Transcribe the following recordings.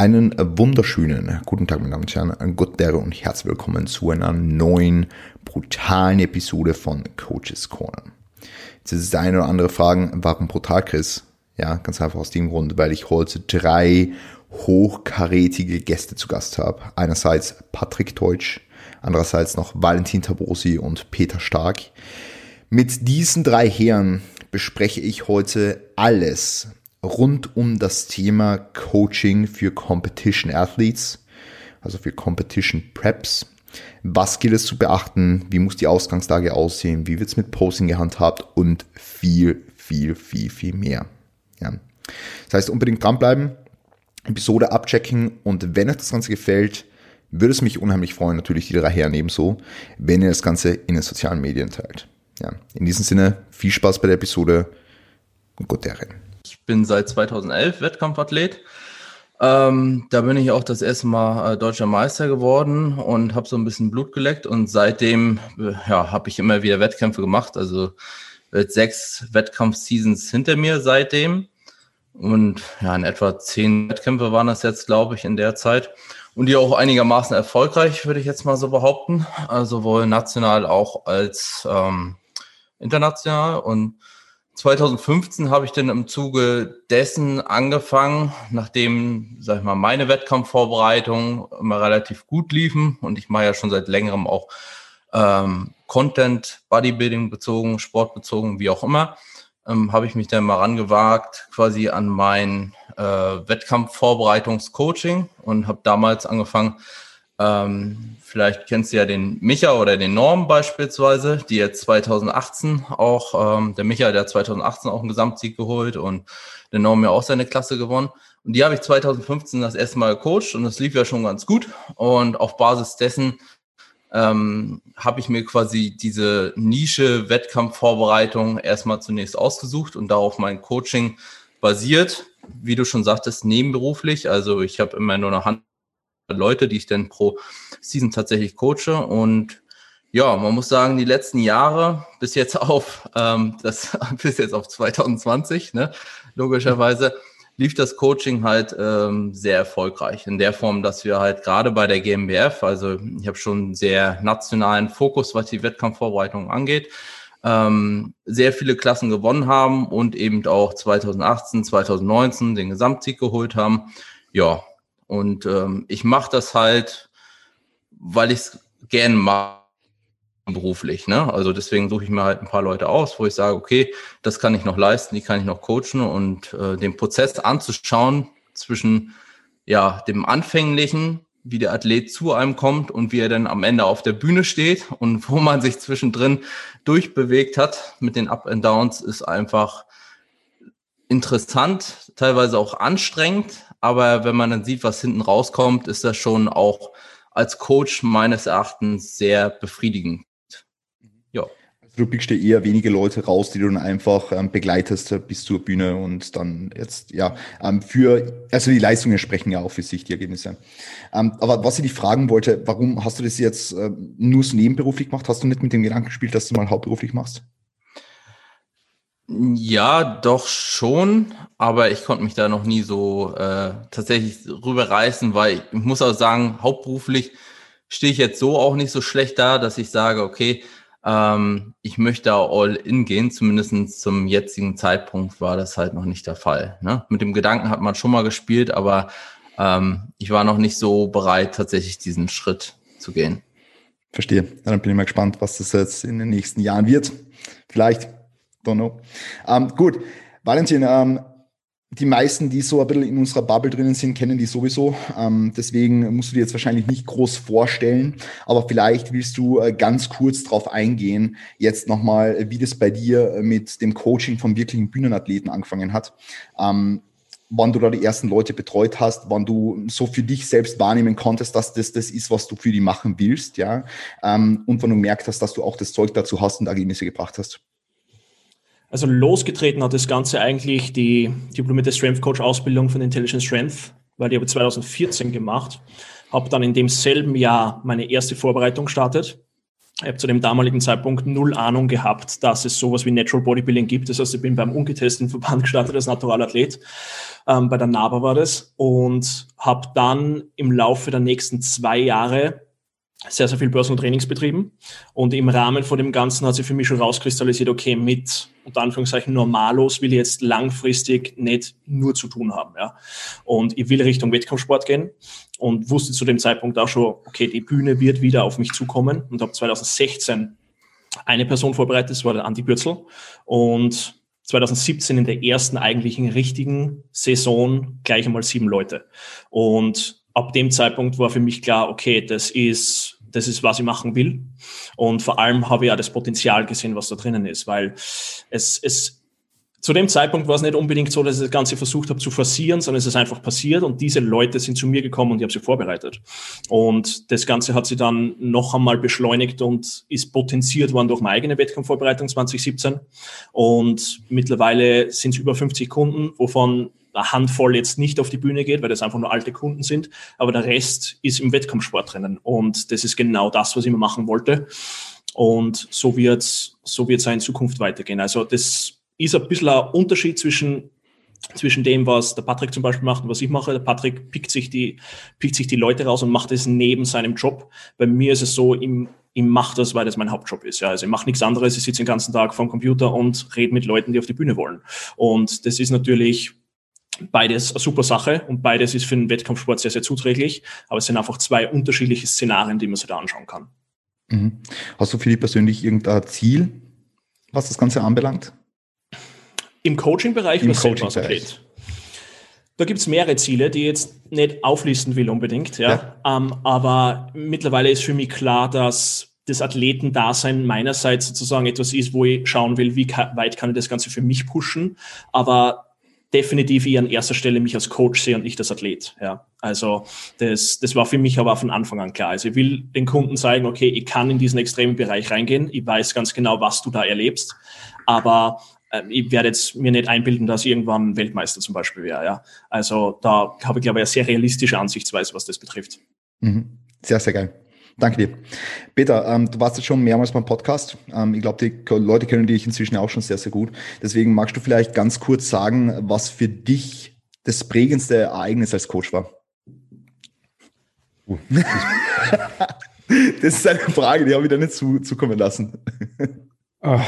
Einen wunderschönen guten Tag, meine Damen und Herren, Gott und herzlich willkommen zu einer neuen, brutalen Episode von Coaches Corner. Jetzt ist der eine oder andere fragen, warum brutal, Chris? Ja, ganz einfach aus dem Grund, weil ich heute drei hochkarätige Gäste zu Gast habe. Einerseits Patrick Teutsch, andererseits noch Valentin Tabosi und Peter Stark. Mit diesen drei Herren bespreche ich heute alles, rund um das Thema Coaching für Competition Athletes, also für Competition Preps. Was gilt es zu beachten? Wie muss die Ausgangslage aussehen? Wie wird es mit Posing gehandhabt? Und viel, viel, viel, viel mehr. Ja. Das heißt, unbedingt dranbleiben, Episode abchecken und wenn euch das Ganze gefällt, würde es mich unheimlich freuen, natürlich die drei Herren ebenso, wenn ihr das Ganze in den sozialen Medien teilt. Ja, in diesem Sinne, viel Spaß bei der Episode und gute Herren bin seit 2011 Wettkampfathlet. Ähm, da bin ich auch das erste Mal äh, deutscher Meister geworden und habe so ein bisschen Blut geleckt und seitdem äh, ja, habe ich immer wieder Wettkämpfe gemacht. Also sechs Wettkampf-Seasons hinter mir seitdem. Und ja, in etwa zehn Wettkämpfe waren das jetzt, glaube ich, in der Zeit. Und die auch einigermaßen erfolgreich, würde ich jetzt mal so behaupten. Also sowohl national auch als ähm, international. Und 2015 habe ich dann im Zuge dessen angefangen, nachdem, sag ich mal, meine Wettkampfvorbereitungen immer relativ gut liefen und ich mache ja schon seit längerem auch ähm, Content, Bodybuilding bezogen, sportbezogen, wie auch immer, ähm, habe ich mich dann mal rangewagt, quasi an mein äh, Wettkampfvorbereitungscoaching und habe damals angefangen, ähm, vielleicht kennst du ja den Micha oder den Norm beispielsweise, die jetzt 2018 auch, ähm, der Micha, der hat 2018 auch einen Gesamtsieg geholt und der Norm ja auch seine Klasse gewonnen. Und die habe ich 2015 das erste Mal gecoacht und das lief ja schon ganz gut. Und auf Basis dessen ähm, habe ich mir quasi diese Nische Wettkampfvorbereitung erstmal zunächst ausgesucht und darauf mein Coaching basiert. Wie du schon sagtest, nebenberuflich. Also ich habe immer nur eine Hand Leute, die ich dann pro Season tatsächlich coache. Und ja, man muss sagen, die letzten Jahre bis jetzt auf ähm, das bis jetzt auf 2020, ne, logischerweise lief das Coaching halt ähm, sehr erfolgreich in der Form, dass wir halt gerade bei der GmbF, also ich habe schon sehr nationalen Fokus, was die Wettkampfvorbereitung angeht, ähm, sehr viele Klassen gewonnen haben und eben auch 2018, 2019 den Gesamtsieg geholt haben. Ja, und ähm, ich mache das halt, weil ich es gerne mache beruflich. Ne? Also deswegen suche ich mir halt ein paar Leute aus, wo ich sage, okay, das kann ich noch leisten, die kann ich noch coachen und äh, den Prozess anzuschauen zwischen ja dem anfänglichen, wie der Athlet zu einem kommt und wie er dann am Ende auf der Bühne steht und wo man sich zwischendrin durchbewegt hat mit den Up and Downs, ist einfach interessant, teilweise auch anstrengend, aber wenn man dann sieht, was hinten rauskommt, ist das schon auch als Coach meines Erachtens sehr befriedigend. Ja. Also du pickst dir eher wenige Leute raus, die du dann einfach ähm, begleitest äh, bis zur Bühne und dann jetzt, ja, ähm, für, also die Leistungen sprechen ja auch für sich, die Ergebnisse. Ähm, aber was ich dich fragen wollte, warum hast du das jetzt äh, nur so nebenberuflich gemacht? Hast du nicht mit dem Gedanken gespielt, dass du mal hauptberuflich machst? Ja, doch schon, aber ich konnte mich da noch nie so äh, tatsächlich rüberreißen, weil ich, muss auch sagen, hauptberuflich stehe ich jetzt so auch nicht so schlecht da, dass ich sage, okay, ähm, ich möchte all in gehen, zumindest zum jetzigen Zeitpunkt war das halt noch nicht der Fall. Ne? Mit dem Gedanken hat man schon mal gespielt, aber ähm, ich war noch nicht so bereit, tatsächlich diesen Schritt zu gehen. Verstehe. Dann bin ich mal gespannt, was das jetzt in den nächsten Jahren wird. Vielleicht Don't know. Ähm, gut, Valentin, ähm, die meisten, die so ein bisschen in unserer Bubble drinnen sind, kennen die sowieso. Ähm, deswegen musst du dir jetzt wahrscheinlich nicht groß vorstellen, aber vielleicht willst du äh, ganz kurz darauf eingehen, jetzt nochmal, wie das bei dir mit dem Coaching von wirklichen Bühnenathleten angefangen hat. Ähm, wann du da die ersten Leute betreut hast, wann du so für dich selbst wahrnehmen konntest, dass das das ist, was du für die machen willst, ja, ähm, und wann du merkt hast, dass du auch das Zeug dazu hast und Ergebnisse gebracht hast. Also losgetreten hat das Ganze eigentlich die diplomierte Strength Coach Ausbildung von Intelligent Strength, weil die habe ich 2014 gemacht, habe dann in demselben Jahr meine erste Vorbereitung gestartet Ich habe zu dem damaligen Zeitpunkt null Ahnung gehabt, dass es sowas wie Natural Bodybuilding gibt. Das heißt, ich bin beim ungetesteten Verband gestartet als Naturalathlet. Ähm, bei der NABA war das. Und habe dann im Laufe der nächsten zwei Jahre sehr, sehr viel Personal Trainings betrieben. Und im Rahmen von dem Ganzen hat sich für mich schon rauskristallisiert, okay, mit unter Anführungszeichen Normalos will ich jetzt langfristig nicht nur zu tun haben. Ja. Und ich will Richtung Wettkampfsport gehen und wusste zu dem Zeitpunkt auch schon, okay, die Bühne wird wieder auf mich zukommen und habe 2016 eine Person vorbereitet, das war der Andi Bürzel. Und 2017 in der ersten eigentlichen richtigen Saison gleich einmal sieben Leute. Und ab dem Zeitpunkt war für mich klar, okay, das ist, das ist, was ich machen will. Und vor allem habe ich ja das Potenzial gesehen, was da drinnen ist, weil es, es, zu dem Zeitpunkt war es nicht unbedingt so, dass ich das Ganze versucht habe zu forcieren, sondern es ist einfach passiert und diese Leute sind zu mir gekommen und ich habe sie vorbereitet. Und das Ganze hat sie dann noch einmal beschleunigt und ist potenziert worden durch meine eigene Wettkampfvorbereitung 2017. Und mittlerweile sind es über 50 Kunden, wovon Handvoll jetzt nicht auf die Bühne geht, weil das einfach nur alte Kunden sind, aber der Rest ist im Wettkampfsport drinnen. Und das ist genau das, was ich immer machen wollte. Und so wird es so wird's in Zukunft weitergehen. Also das ist ein bisschen ein Unterschied zwischen zwischen dem, was der Patrick zum Beispiel macht und was ich mache. Der Patrick pickt sich die, pickt sich die Leute raus und macht es neben seinem Job. Bei mir ist es so, ihm, ihm macht das, weil das mein Hauptjob ist. Ja, also ich mache nichts anderes. Ich sitze den ganzen Tag vorm Computer und rede mit Leuten, die auf die Bühne wollen. Und das ist natürlich beides eine super Sache und beides ist für den Wettkampfsport sehr, sehr zuträglich. Aber es sind einfach zwei unterschiedliche Szenarien, die man sich da anschauen kann. Mhm. Hast du für dich persönlich irgendein Ziel, was das Ganze anbelangt? Im Coaching-Bereich Im Coaching-Bereich. Da gibt es mehrere Ziele, die ich jetzt nicht auflisten will unbedingt, ja. ja. Ähm, aber mittlerweile ist für mich klar, dass das Athletendasein meinerseits sozusagen etwas ist, wo ich schauen will, wie weit kann ich das Ganze für mich pushen, aber definitiv eher an erster Stelle mich als Coach sehe und nicht als Athlet. Ja, also das, das war für mich aber von Anfang an klar. Also ich will den Kunden zeigen, okay, ich kann in diesen extremen Bereich reingehen. Ich weiß ganz genau, was du da erlebst, aber äh, ich werde jetzt mir nicht einbilden, dass ich irgendwann Weltmeister zum Beispiel wäre. Ja, also da habe ich glaube ich eine sehr realistische Ansichtsweise, was das betrifft. Mhm. Sehr, sehr geil. Danke dir. Peter, ähm, du warst jetzt schon mehrmals beim Podcast. Ähm, ich glaube, die Leute kennen dich inzwischen auch schon sehr, sehr gut. Deswegen magst du vielleicht ganz kurz sagen, was für dich das prägendste Ereignis als Coach war? Uh, das ist eine Frage, die habe ich dir nicht zu, zukommen lassen. Oh,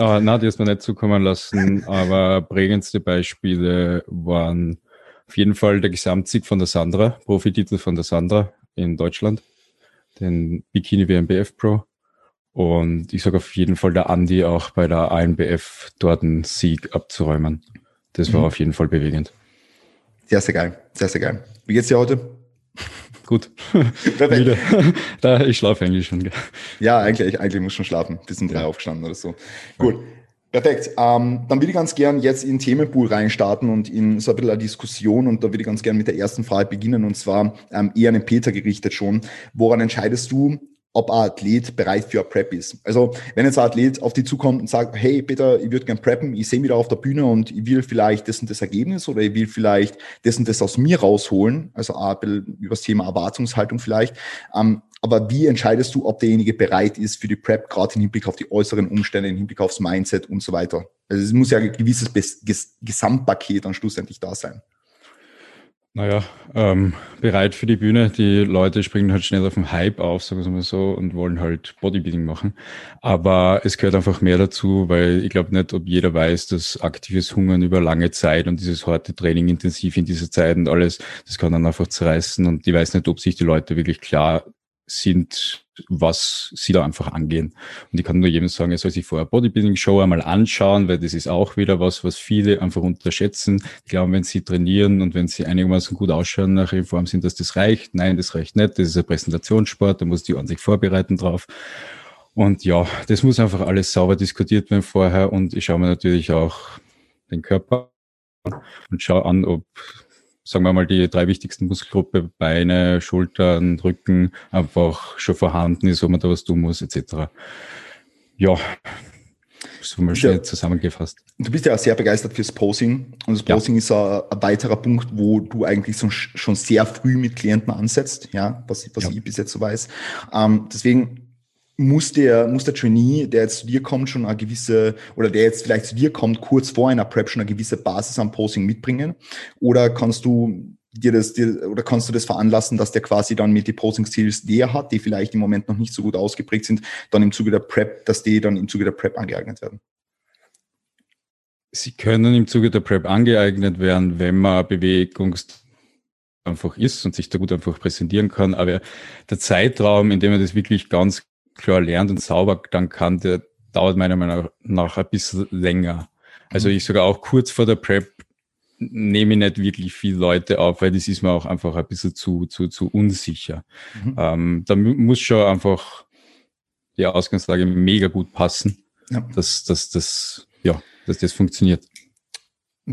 oh, na, die ist mir nicht zukommen lassen, aber prägendste Beispiele waren auf jeden Fall der Gesamtsieg von der Sandra, Profititel von der Sandra in Deutschland den Bikini WMBF Pro. Und ich sage auf jeden Fall der Andi auch bei der ANBF dort einen Sieg abzuräumen. Das war mhm. auf jeden Fall bewegend. Sehr, sehr geil. Sehr, sehr geil. Wie geht's dir heute? Gut. Perfekt. da, ich schlafe eigentlich schon. Ja, eigentlich, eigentlich muss schon schlafen. Bis um drei ja. aufgestanden oder so. Gut. Perfekt. Ähm, dann würde ich ganz gern jetzt in Themenpool reinstarten und in so ein bisschen eine Diskussion und da würde ich ganz gern mit der ersten Frage beginnen und zwar ähm, eher an den Peter gerichtet schon. Woran entscheidest du, ob ein Athlet bereit für eine Prep ist. Also wenn jetzt ein Athlet auf dich zukommt und sagt, hey Peter, ich würde gern preppen, ich sehe mich da auf der Bühne und ich will vielleicht das und das Ergebnis oder ich will vielleicht das und das aus mir rausholen, also ein bisschen über das Thema Erwartungshaltung vielleicht. Ähm, aber wie entscheidest du, ob derjenige bereit ist für die Prep, gerade im Hinblick auf die äußeren Umstände, im Hinblick aufs Mindset und so weiter? Also es muss ja ein gewisses Gesamtpaket dann schlussendlich da sein. Naja, ähm, bereit für die Bühne. Die Leute springen halt schnell auf den Hype auf, sagen wir mal so, und wollen halt Bodybuilding machen. Aber es gehört einfach mehr dazu, weil ich glaube nicht, ob jeder weiß, dass aktives Hungern über lange Zeit und dieses harte Training intensiv in dieser Zeit und alles, das kann dann einfach zerreißen. Und ich weiß nicht, ob sich die Leute wirklich klar sind, was sie da einfach angehen. Und ich kann nur jedem sagen, er soll sich vorher Bodybuilding-Show einmal anschauen, weil das ist auch wieder was, was viele einfach unterschätzen. Ich glaube, wenn sie trainieren und wenn sie einigermaßen gut ausschauen nach Form sind, dass das reicht. Nein, das reicht nicht. Das ist ein Präsentationssport, da muss die ordentlich vorbereiten drauf. Und ja, das muss einfach alles sauber diskutiert werden vorher. Und ich schaue mir natürlich auch den Körper und schaue an, ob sagen wir mal, die drei wichtigsten Muskelgruppe, Beine, Schultern, Rücken, einfach schon vorhanden ist, wo man da was tun muss, etc. Ja, so mal schnell ja, zusammengefasst. Du bist ja sehr begeistert fürs Posing und das Posing ja. ist ein, weiterer Punkt, wo du eigentlich so, schon sehr früh mit Klienten ansetzt, ja, was, was ja. ich bis jetzt so weiß. Ähm, deswegen muss der, muss der Trainee, der jetzt zu dir kommt, schon eine gewisse, oder der jetzt vielleicht zu dir kommt, kurz vor einer Prep schon eine gewisse Basis am Posing mitbringen? Oder kannst du dir das, dir, oder kannst du das veranlassen, dass der quasi dann mit die Posing Skills, die er hat, die vielleicht im Moment noch nicht so gut ausgeprägt sind, dann im Zuge der Prep, dass die dann im Zuge der Prep angeeignet werden? Sie können im Zuge der Prep angeeignet werden, wenn man Bewegungs einfach ist und sich da gut einfach präsentieren kann. Aber der Zeitraum, in dem man das wirklich ganz klar lernt und sauber dann kann, der dauert meiner Meinung nach ein bisschen länger. Also mhm. ich sogar auch kurz vor der Prep nehme ich nicht wirklich viele Leute auf, weil das ist mir auch einfach ein bisschen zu, zu, zu unsicher. Mhm. Ähm, da muss schon einfach die Ausgangslage mega gut passen, ja. dass, dass, dass, ja, dass das funktioniert.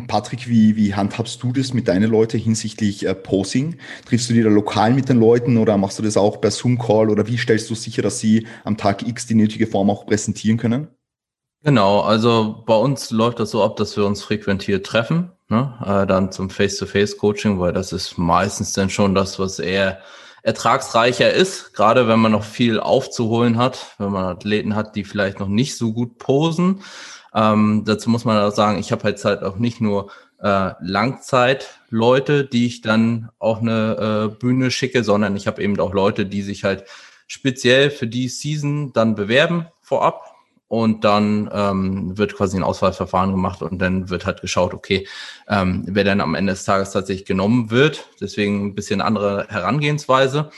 Patrick, wie, wie handhabst du das mit deinen Leuten hinsichtlich äh, Posing? Triffst du dich da lokal mit den Leuten oder machst du das auch per Zoom-Call oder wie stellst du sicher, dass sie am Tag X die nötige Form auch präsentieren können? Genau, also bei uns läuft das so ab, dass wir uns frequentiert treffen, ne? äh, dann zum Face-to-Face-Coaching, weil das ist meistens dann schon das, was eher ertragsreicher ist, gerade wenn man noch viel aufzuholen hat, wenn man Athleten hat, die vielleicht noch nicht so gut posen ähm, dazu muss man auch sagen, ich habe halt halt auch nicht nur äh, Langzeitleute, die ich dann auf eine äh, Bühne schicke, sondern ich habe eben auch Leute, die sich halt speziell für die Season dann bewerben vorab. Und dann ähm, wird quasi ein Auswahlverfahren gemacht und dann wird halt geschaut, okay, ähm, wer dann am Ende des Tages tatsächlich genommen wird. Deswegen ein bisschen andere Herangehensweise.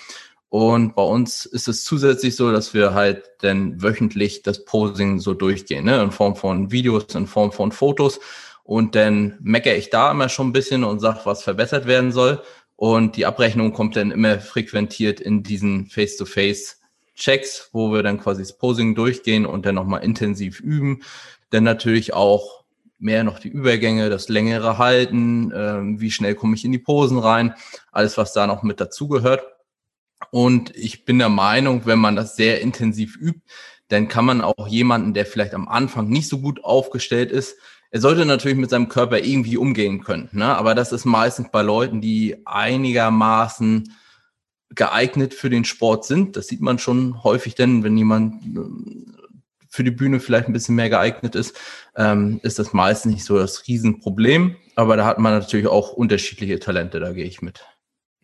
Und bei uns ist es zusätzlich so, dass wir halt dann wöchentlich das Posing so durchgehen, ne? in Form von Videos, in Form von Fotos. Und dann meckere ich da immer schon ein bisschen und sage, was verbessert werden soll. Und die Abrechnung kommt dann immer frequentiert in diesen Face-to-Face-Checks, wo wir dann quasi das Posing durchgehen und dann nochmal intensiv üben. Dann natürlich auch mehr noch die Übergänge, das längere Halten, äh, wie schnell komme ich in die Posen rein, alles, was da noch mit dazugehört. Und ich bin der Meinung, wenn man das sehr intensiv übt, dann kann man auch jemanden, der vielleicht am Anfang nicht so gut aufgestellt ist, er sollte natürlich mit seinem Körper irgendwie umgehen können. Ne? Aber das ist meistens bei Leuten, die einigermaßen geeignet für den Sport sind. Das sieht man schon häufig denn, wenn jemand äh, für die Bühne vielleicht ein bisschen mehr geeignet ist, ähm, ist das meistens nicht so das Riesenproblem. Aber da hat man natürlich auch unterschiedliche Talente, da gehe ich mit.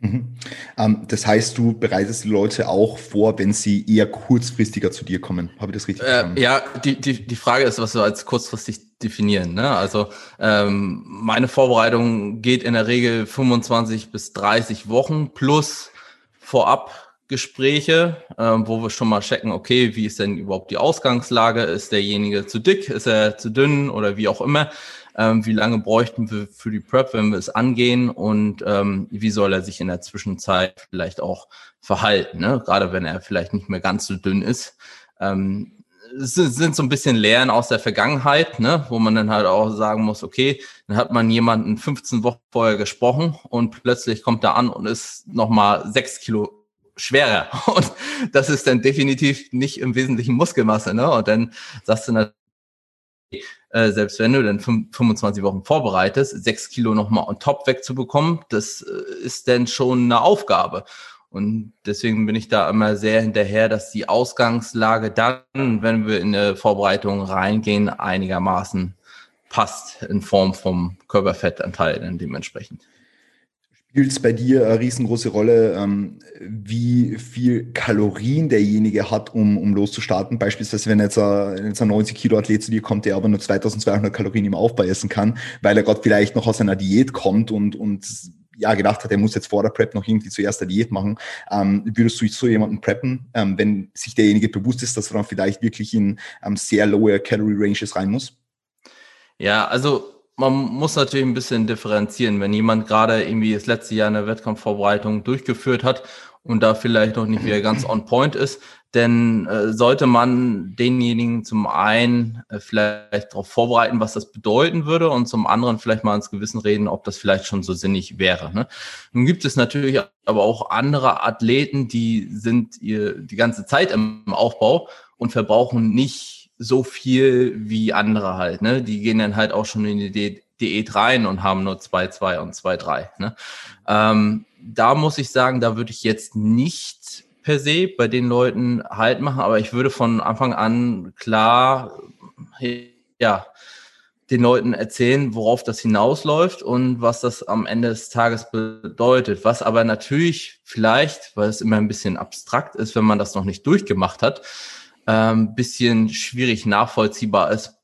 Mhm. Ähm, das heißt, du bereitest die Leute auch vor, wenn sie eher kurzfristiger zu dir kommen. Habe ich das richtig äh, verstanden? Ja, die, die, die Frage ist, was wir als kurzfristig definieren. Ne? Also ähm, meine Vorbereitung geht in der Regel 25 bis 30 Wochen plus Vorabgespräche, ähm, wo wir schon mal checken, okay, wie ist denn überhaupt die Ausgangslage? Ist derjenige zu dick? Ist er zu dünn oder wie auch immer? Ähm, wie lange bräuchten wir für die Prep, wenn wir es angehen und ähm, wie soll er sich in der Zwischenzeit vielleicht auch verhalten, ne? gerade wenn er vielleicht nicht mehr ganz so dünn ist. Ähm, es sind so ein bisschen Lehren aus der Vergangenheit, ne, wo man dann halt auch sagen muss, okay, dann hat man jemanden 15 Wochen vorher gesprochen und plötzlich kommt er an und ist nochmal sechs Kilo schwerer. Und das ist dann definitiv nicht im Wesentlichen Muskelmasse, ne? Und dann sagst du natürlich, äh, selbst wenn du dann 25 Wochen vorbereitest, sechs Kilo nochmal on top wegzubekommen, das äh, ist dann schon eine Aufgabe. Und deswegen bin ich da immer sehr hinterher, dass die Ausgangslage dann, wenn wir in eine Vorbereitung reingehen, einigermaßen passt in Form vom Körperfettanteil dann dementsprechend spielt es bei dir eine riesengroße Rolle, ähm, wie viel Kalorien derjenige hat, um, um loszustarten. Beispielsweise, wenn jetzt ein, jetzt ein 90 Kilo Athlet zu dir kommt, der aber nur 2200 Kalorien im Aufbau essen kann, weil er gerade vielleicht noch aus einer Diät kommt und, und ja, gedacht hat, er muss jetzt vor der Prep noch irgendwie zuerst eine Diät machen, ähm, würdest du so jemanden preppen, ähm, wenn sich derjenige bewusst ist, dass er dann vielleicht wirklich in ähm, sehr lower Calorie Ranges rein muss? Ja, also man muss natürlich ein bisschen differenzieren. Wenn jemand gerade irgendwie das letzte Jahr eine Wettkampfvorbereitung durchgeführt hat und da vielleicht noch nicht wieder ganz on point ist, dann äh, sollte man denjenigen zum einen äh, vielleicht darauf vorbereiten, was das bedeuten würde und zum anderen vielleicht mal ins Gewissen reden, ob das vielleicht schon so sinnig wäre. Ne? Nun gibt es natürlich aber auch andere Athleten, die sind ihr die ganze Zeit im Aufbau und verbrauchen nicht so viel wie andere halt. Ne? Die gehen dann halt auch schon in die Diät rein und haben nur 2-2 und 2-3. Ne? Ähm, da muss ich sagen, da würde ich jetzt nicht per se bei den Leuten halt machen, aber ich würde von Anfang an klar, ja, den Leuten erzählen, worauf das hinausläuft und was das am Ende des Tages bedeutet. Was aber natürlich vielleicht, weil es immer ein bisschen abstrakt ist, wenn man das noch nicht durchgemacht hat, ähm, bisschen schwierig nachvollziehbar ist,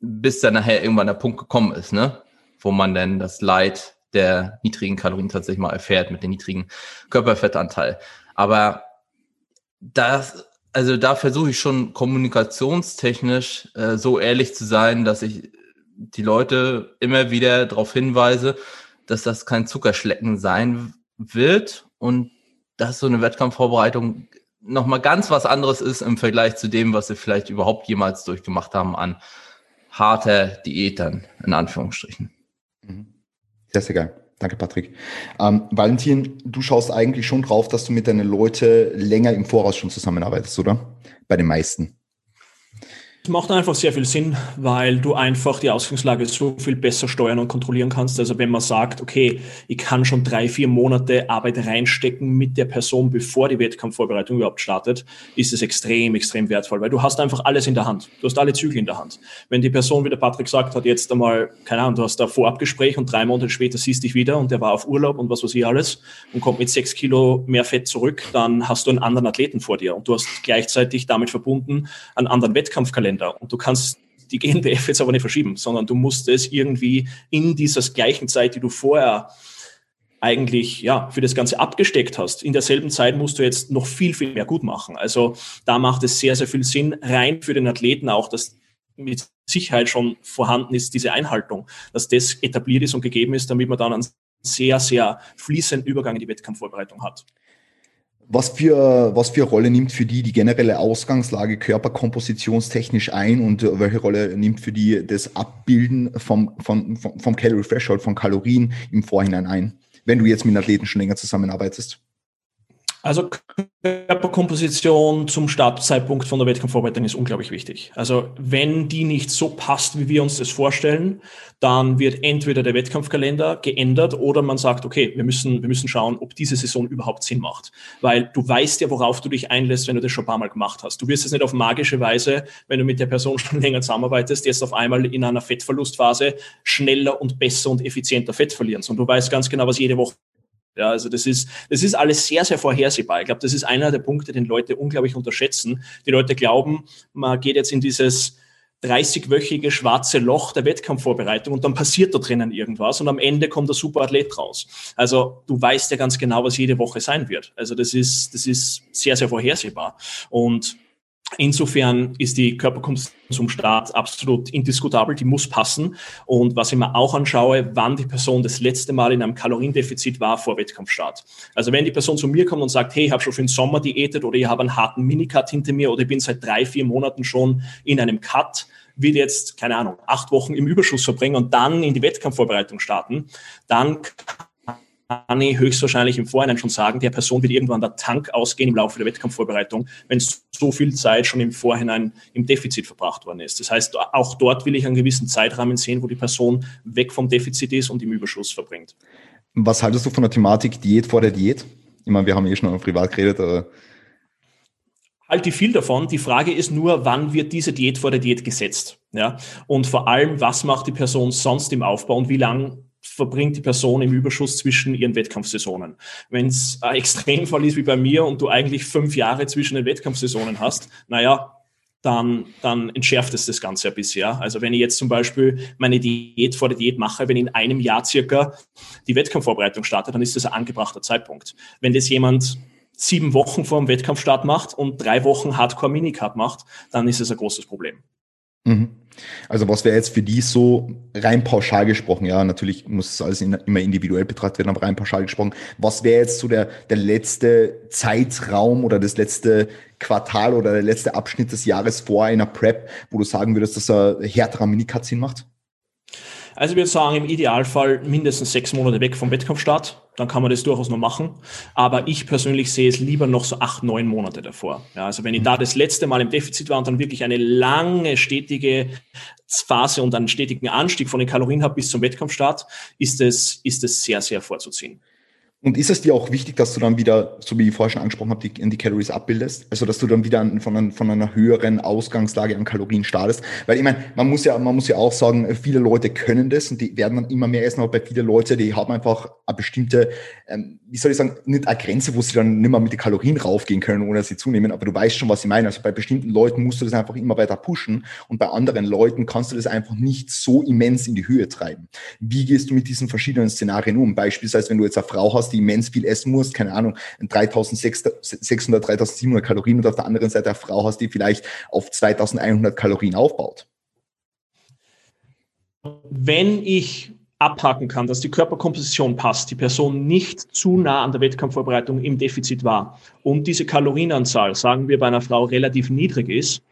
bis dann nachher irgendwann der Punkt gekommen ist, ne? wo man dann das Leid der niedrigen Kalorien tatsächlich mal erfährt mit dem niedrigen Körperfettanteil. Aber das, also da versuche ich schon kommunikationstechnisch äh, so ehrlich zu sein, dass ich die Leute immer wieder darauf hinweise, dass das kein Zuckerschlecken sein wird und dass so eine Wettkampfvorbereitung nochmal ganz was anderes ist im Vergleich zu dem, was sie vielleicht überhaupt jemals durchgemacht haben an harter Diät dann, in Anführungsstrichen. Mhm. Sehr, sehr geil. Danke, Patrick. Ähm, Valentin, du schaust eigentlich schon drauf, dass du mit deinen Leuten länger im Voraus schon zusammenarbeitest, oder? Bei den meisten. Es macht einfach sehr viel Sinn, weil du einfach die Ausgangslage so viel besser steuern und kontrollieren kannst. Also wenn man sagt, okay, ich kann schon drei, vier Monate Arbeit reinstecken mit der Person, bevor die Wettkampfvorbereitung überhaupt startet, ist es extrem, extrem wertvoll, weil du hast einfach alles in der Hand. Du hast alle Zügel in der Hand. Wenn die Person, wie der Patrick sagt, hat jetzt einmal, keine Ahnung, du hast da Vorabgespräch und drei Monate später siehst dich wieder und der war auf Urlaub und was weiß ich alles und kommt mit sechs Kilo mehr Fett zurück, dann hast du einen anderen Athleten vor dir und du hast gleichzeitig damit verbunden einen anderen Wettkampfkalender Kalender und du kannst die GNBF jetzt aber nicht verschieben, sondern du musst es irgendwie in dieser gleichen Zeit, die du vorher eigentlich ja für das Ganze abgesteckt hast. In derselben Zeit musst du jetzt noch viel, viel mehr gut machen. Also da macht es sehr, sehr viel Sinn, rein für den Athleten auch, dass mit Sicherheit schon vorhanden ist, diese Einhaltung, dass das etabliert ist und gegeben ist, damit man dann einen sehr, sehr fließenden Übergang in die Wettkampfvorbereitung hat. Was für, was für Rolle nimmt für die die generelle Ausgangslage körperkompositionstechnisch ein und welche Rolle nimmt für die das Abbilden vom, vom, vom Calorie Threshold, von Kalorien im Vorhinein ein, wenn du jetzt mit Athleten schon länger zusammenarbeitest? Also Körperkomposition zum Startzeitpunkt von der Wettkampfvorbereitung ist unglaublich wichtig. Also wenn die nicht so passt, wie wir uns das vorstellen, dann wird entweder der Wettkampfkalender geändert oder man sagt, okay, wir müssen, wir müssen schauen, ob diese Saison überhaupt Sinn macht. Weil du weißt ja, worauf du dich einlässt, wenn du das schon ein paar Mal gemacht hast. Du wirst es nicht auf magische Weise, wenn du mit der Person schon länger zusammenarbeitest, jetzt auf einmal in einer Fettverlustphase schneller und besser und effizienter Fett verlieren, sondern du weißt ganz genau, was jede Woche ja, also das ist, das ist alles sehr, sehr vorhersehbar. Ich glaube, das ist einer der Punkte, den Leute unglaublich unterschätzen. Die Leute glauben, man geht jetzt in dieses 30-wöchige schwarze Loch der Wettkampfvorbereitung und dann passiert da drinnen irgendwas und am Ende kommt der Superathlet raus. Also du weißt ja ganz genau, was jede Woche sein wird. Also das ist, das ist sehr, sehr vorhersehbar. Und Insofern ist die Körperkomposition zum Start absolut indiskutabel, die muss passen. Und was ich mir auch anschaue, wann die Person das letzte Mal in einem Kaloriendefizit war vor Wettkampfstart. Also wenn die Person zu mir kommt und sagt, hey, ich habe schon für den Sommer diätet oder ich habe einen harten Minicut hinter mir oder ich bin seit drei, vier Monaten schon in einem Cut, wird jetzt, keine Ahnung, acht Wochen im Überschuss verbringen und dann in die Wettkampfvorbereitung starten, dann ich höchstwahrscheinlich im Vorhinein schon sagen, der Person wird irgendwann der Tank ausgehen im Laufe der Wettkampfvorbereitung, wenn so viel Zeit schon im Vorhinein im Defizit verbracht worden ist. Das heißt, auch dort will ich einen gewissen Zeitrahmen sehen, wo die Person weg vom Defizit ist und im Überschuss verbringt. Was haltest du von der Thematik Diät vor der Diät? Ich meine, wir haben eh schon privat geredet, aber halte viel davon. Die Frage ist nur, wann wird diese Diät vor der Diät gesetzt? Ja? Und vor allem, was macht die Person sonst im Aufbau und wie lang verbringt die Person im Überschuss zwischen ihren Wettkampfsaisonen. Wenn es ein Extremfall ist wie bei mir und du eigentlich fünf Jahre zwischen den Wettkampfsaisonen hast, naja, dann, dann entschärft es das Ganze ein bisschen. Also wenn ich jetzt zum Beispiel meine Diät vor der Diät mache, wenn in einem Jahr circa die Wettkampfvorbereitung startet, dann ist das ein angebrachter Zeitpunkt. Wenn das jemand sieben Wochen vor dem Wettkampfstart macht und drei Wochen Hardcore Minicut macht, dann ist es ein großes Problem. Mhm. Also was wäre jetzt für die so rein pauschal gesprochen, ja, natürlich muss es alles in, immer individuell betrachtet werden, aber rein pauschal gesprochen, was wäre jetzt so der, der letzte Zeitraum oder das letzte Quartal oder der letzte Abschnitt des Jahres vor einer Prep, wo du sagen würdest, dass ein härterer Minicut Sinn macht? Also ich würde sagen, im Idealfall mindestens sechs Monate weg vom Wettkampfstart. Dann kann man das durchaus noch machen. Aber ich persönlich sehe es lieber noch so acht, neun Monate davor. Ja, also wenn ich da das letzte Mal im Defizit war und dann wirklich eine lange, stetige Phase und einen stetigen Anstieg von den Kalorien habe bis zum Wettkampfstart, ist es, ist es sehr, sehr vorzuziehen. Und ist es dir auch wichtig, dass du dann wieder, so wie ich vorher schon angesprochen habe, die, die Calories abbildest? Also, dass du dann wieder von, von einer höheren Ausgangslage an Kalorien startest? Weil ich meine, man muss ja, man muss ja auch sagen, viele Leute können das und die werden dann immer mehr essen, aber bei vielen Leuten, die haben einfach eine bestimmte, ähm, wie soll ich sagen, nicht eine Grenze, wo sie dann nicht mehr mit den Kalorien raufgehen können, ohne dass sie zunehmen, aber du weißt schon, was ich meine. Also bei bestimmten Leuten musst du das einfach immer weiter pushen und bei anderen Leuten kannst du das einfach nicht so immens in die Höhe treiben. Wie gehst du mit diesen verschiedenen Szenarien um? Beispielsweise, wenn du jetzt eine Frau hast, die immens viel essen muss, keine Ahnung, 3600, 3700 Kalorien und auf der anderen Seite eine Frau hast, die vielleicht auf 2100 Kalorien aufbaut. Wenn ich abhaken kann, dass die Körperkomposition passt, die Person nicht zu nah an der Wettkampfvorbereitung im Defizit war und diese Kalorienanzahl, sagen wir bei einer Frau, relativ niedrig ist,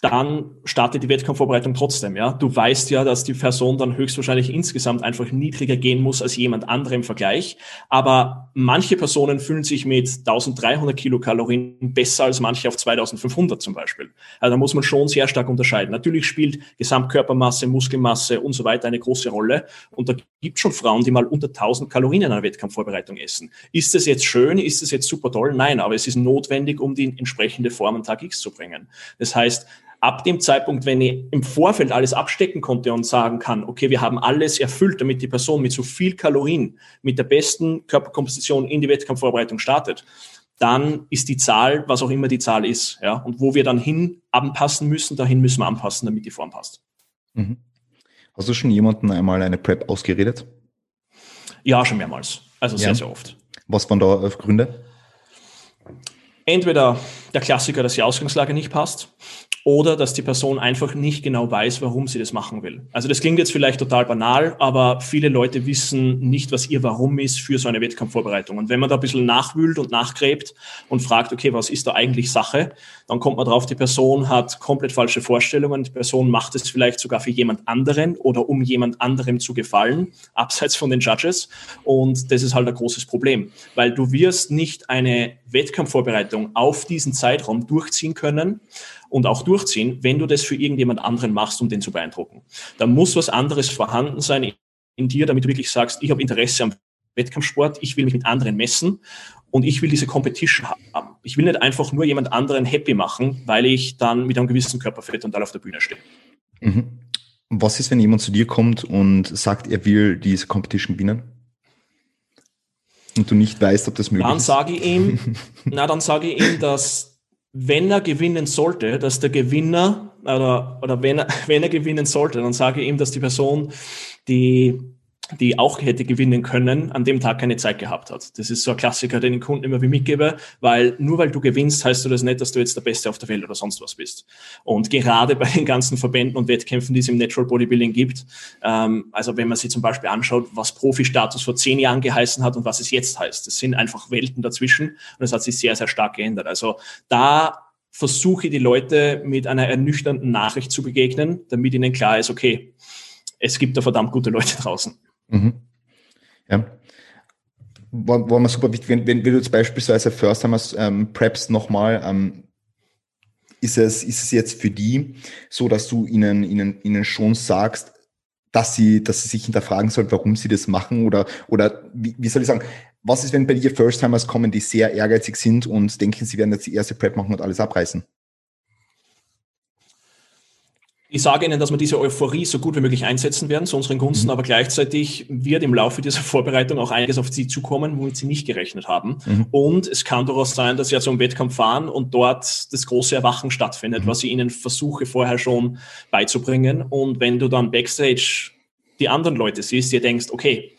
dann startet die Wettkampfvorbereitung trotzdem. Ja, du weißt ja, dass die Person dann höchstwahrscheinlich insgesamt einfach niedriger gehen muss als jemand andere im Vergleich. Aber manche Personen fühlen sich mit 1300 Kilokalorien besser als manche auf 2500 zum Beispiel. Also da muss man schon sehr stark unterscheiden. Natürlich spielt Gesamtkörpermasse, Muskelmasse und so weiter eine große Rolle. Und da gibt schon Frauen, die mal unter 1000 Kalorien in einer Wettkampfvorbereitung essen. Ist das jetzt schön? Ist das jetzt super toll? Nein, aber es ist notwendig, um die entsprechende Form an Tag X zu bringen. Das heißt, ab dem Zeitpunkt, wenn ich im Vorfeld alles abstecken konnte und sagen kann, okay, wir haben alles erfüllt, damit die Person mit so viel Kalorien, mit der besten Körperkomposition in die Wettkampfvorbereitung startet, dann ist die Zahl, was auch immer die Zahl ist, ja, und wo wir dann hin anpassen müssen, dahin müssen wir anpassen, damit die Form passt. Mhm. Hast du schon jemanden einmal eine Prep ausgeredet? Ja, schon mehrmals. Also ja. sehr, sehr oft. Was waren da Gründe? Entweder der Klassiker, dass die Ausgangslage nicht passt, oder dass die Person einfach nicht genau weiß, warum sie das machen will. Also das klingt jetzt vielleicht total banal, aber viele Leute wissen nicht, was ihr Warum ist für so eine Wettkampfvorbereitung. Und wenn man da ein bisschen nachwühlt und nachgräbt und fragt, okay, was ist da eigentlich Sache, dann kommt man drauf, die Person hat komplett falsche Vorstellungen. Die Person macht es vielleicht sogar für jemand anderen oder um jemand anderem zu gefallen, abseits von den Judges. Und das ist halt ein großes Problem, weil du wirst nicht eine Wettkampfvorbereitung auf diesen Zeitraum durchziehen können, und auch durchziehen, wenn du das für irgendjemand anderen machst, um den zu beeindrucken. Da muss was anderes vorhanden sein in dir, damit du wirklich sagst, ich habe Interesse am Wettkampfsport, ich will mich mit anderen messen und ich will diese Competition haben. Ich will nicht einfach nur jemand anderen happy machen, weil ich dann mit einem gewissen Körperfett und all auf der Bühne stehe. Mhm. Was ist, wenn jemand zu dir kommt und sagt, er will diese Competition gewinnen? Und du nicht weißt, ob das möglich dann ist? Sage ich ihm, na, dann sage ich ihm, dass wenn er gewinnen sollte, dass der Gewinner oder, oder wenn, er, wenn er gewinnen sollte, dann sage ich ihm, dass die Person, die, die auch hätte gewinnen können, an dem Tag keine Zeit gehabt hat. Das ist so ein Klassiker, den ich Kunden immer wie mitgebe, weil nur weil du gewinnst, heißt du das nicht, dass du jetzt der Beste auf der Welt oder sonst was bist. Und gerade bei den ganzen Verbänden und Wettkämpfen, die es im Natural Bodybuilding gibt, ähm, also wenn man sich zum Beispiel anschaut, was Profi-Status vor zehn Jahren geheißen hat und was es jetzt heißt, das sind einfach Welten dazwischen und es hat sich sehr, sehr stark geändert. Also da versuche die Leute mit einer ernüchternden Nachricht zu begegnen, damit ihnen klar ist, okay, es gibt da verdammt gute Leute draußen. Mhm. Ja. War, war mal super wichtig, wenn, wenn, wenn du jetzt beispielsweise First Timers ähm, Preps nochmal, ähm, ist es, ist es jetzt für die so, dass du ihnen, ihnen, ihnen schon sagst, dass sie, dass sie sich hinterfragen sollen, warum sie das machen oder, oder wie, wie soll ich sagen, was ist, wenn bei dir First-Timers kommen, die sehr ehrgeizig sind und denken, sie werden jetzt die erste Prep machen und alles abreißen? Ich sage Ihnen, dass wir diese Euphorie so gut wie möglich einsetzen werden zu unseren Gunsten, mhm. aber gleichzeitig wird im Laufe dieser Vorbereitung auch einiges auf Sie zukommen, womit Sie nicht gerechnet haben. Mhm. Und es kann durchaus sein, dass Sie ja zum Wettkampf fahren und dort das große Erwachen stattfindet, mhm. was ich Ihnen versuche vorher schon beizubringen. Und wenn du dann backstage die anderen Leute siehst, dir denkst, okay,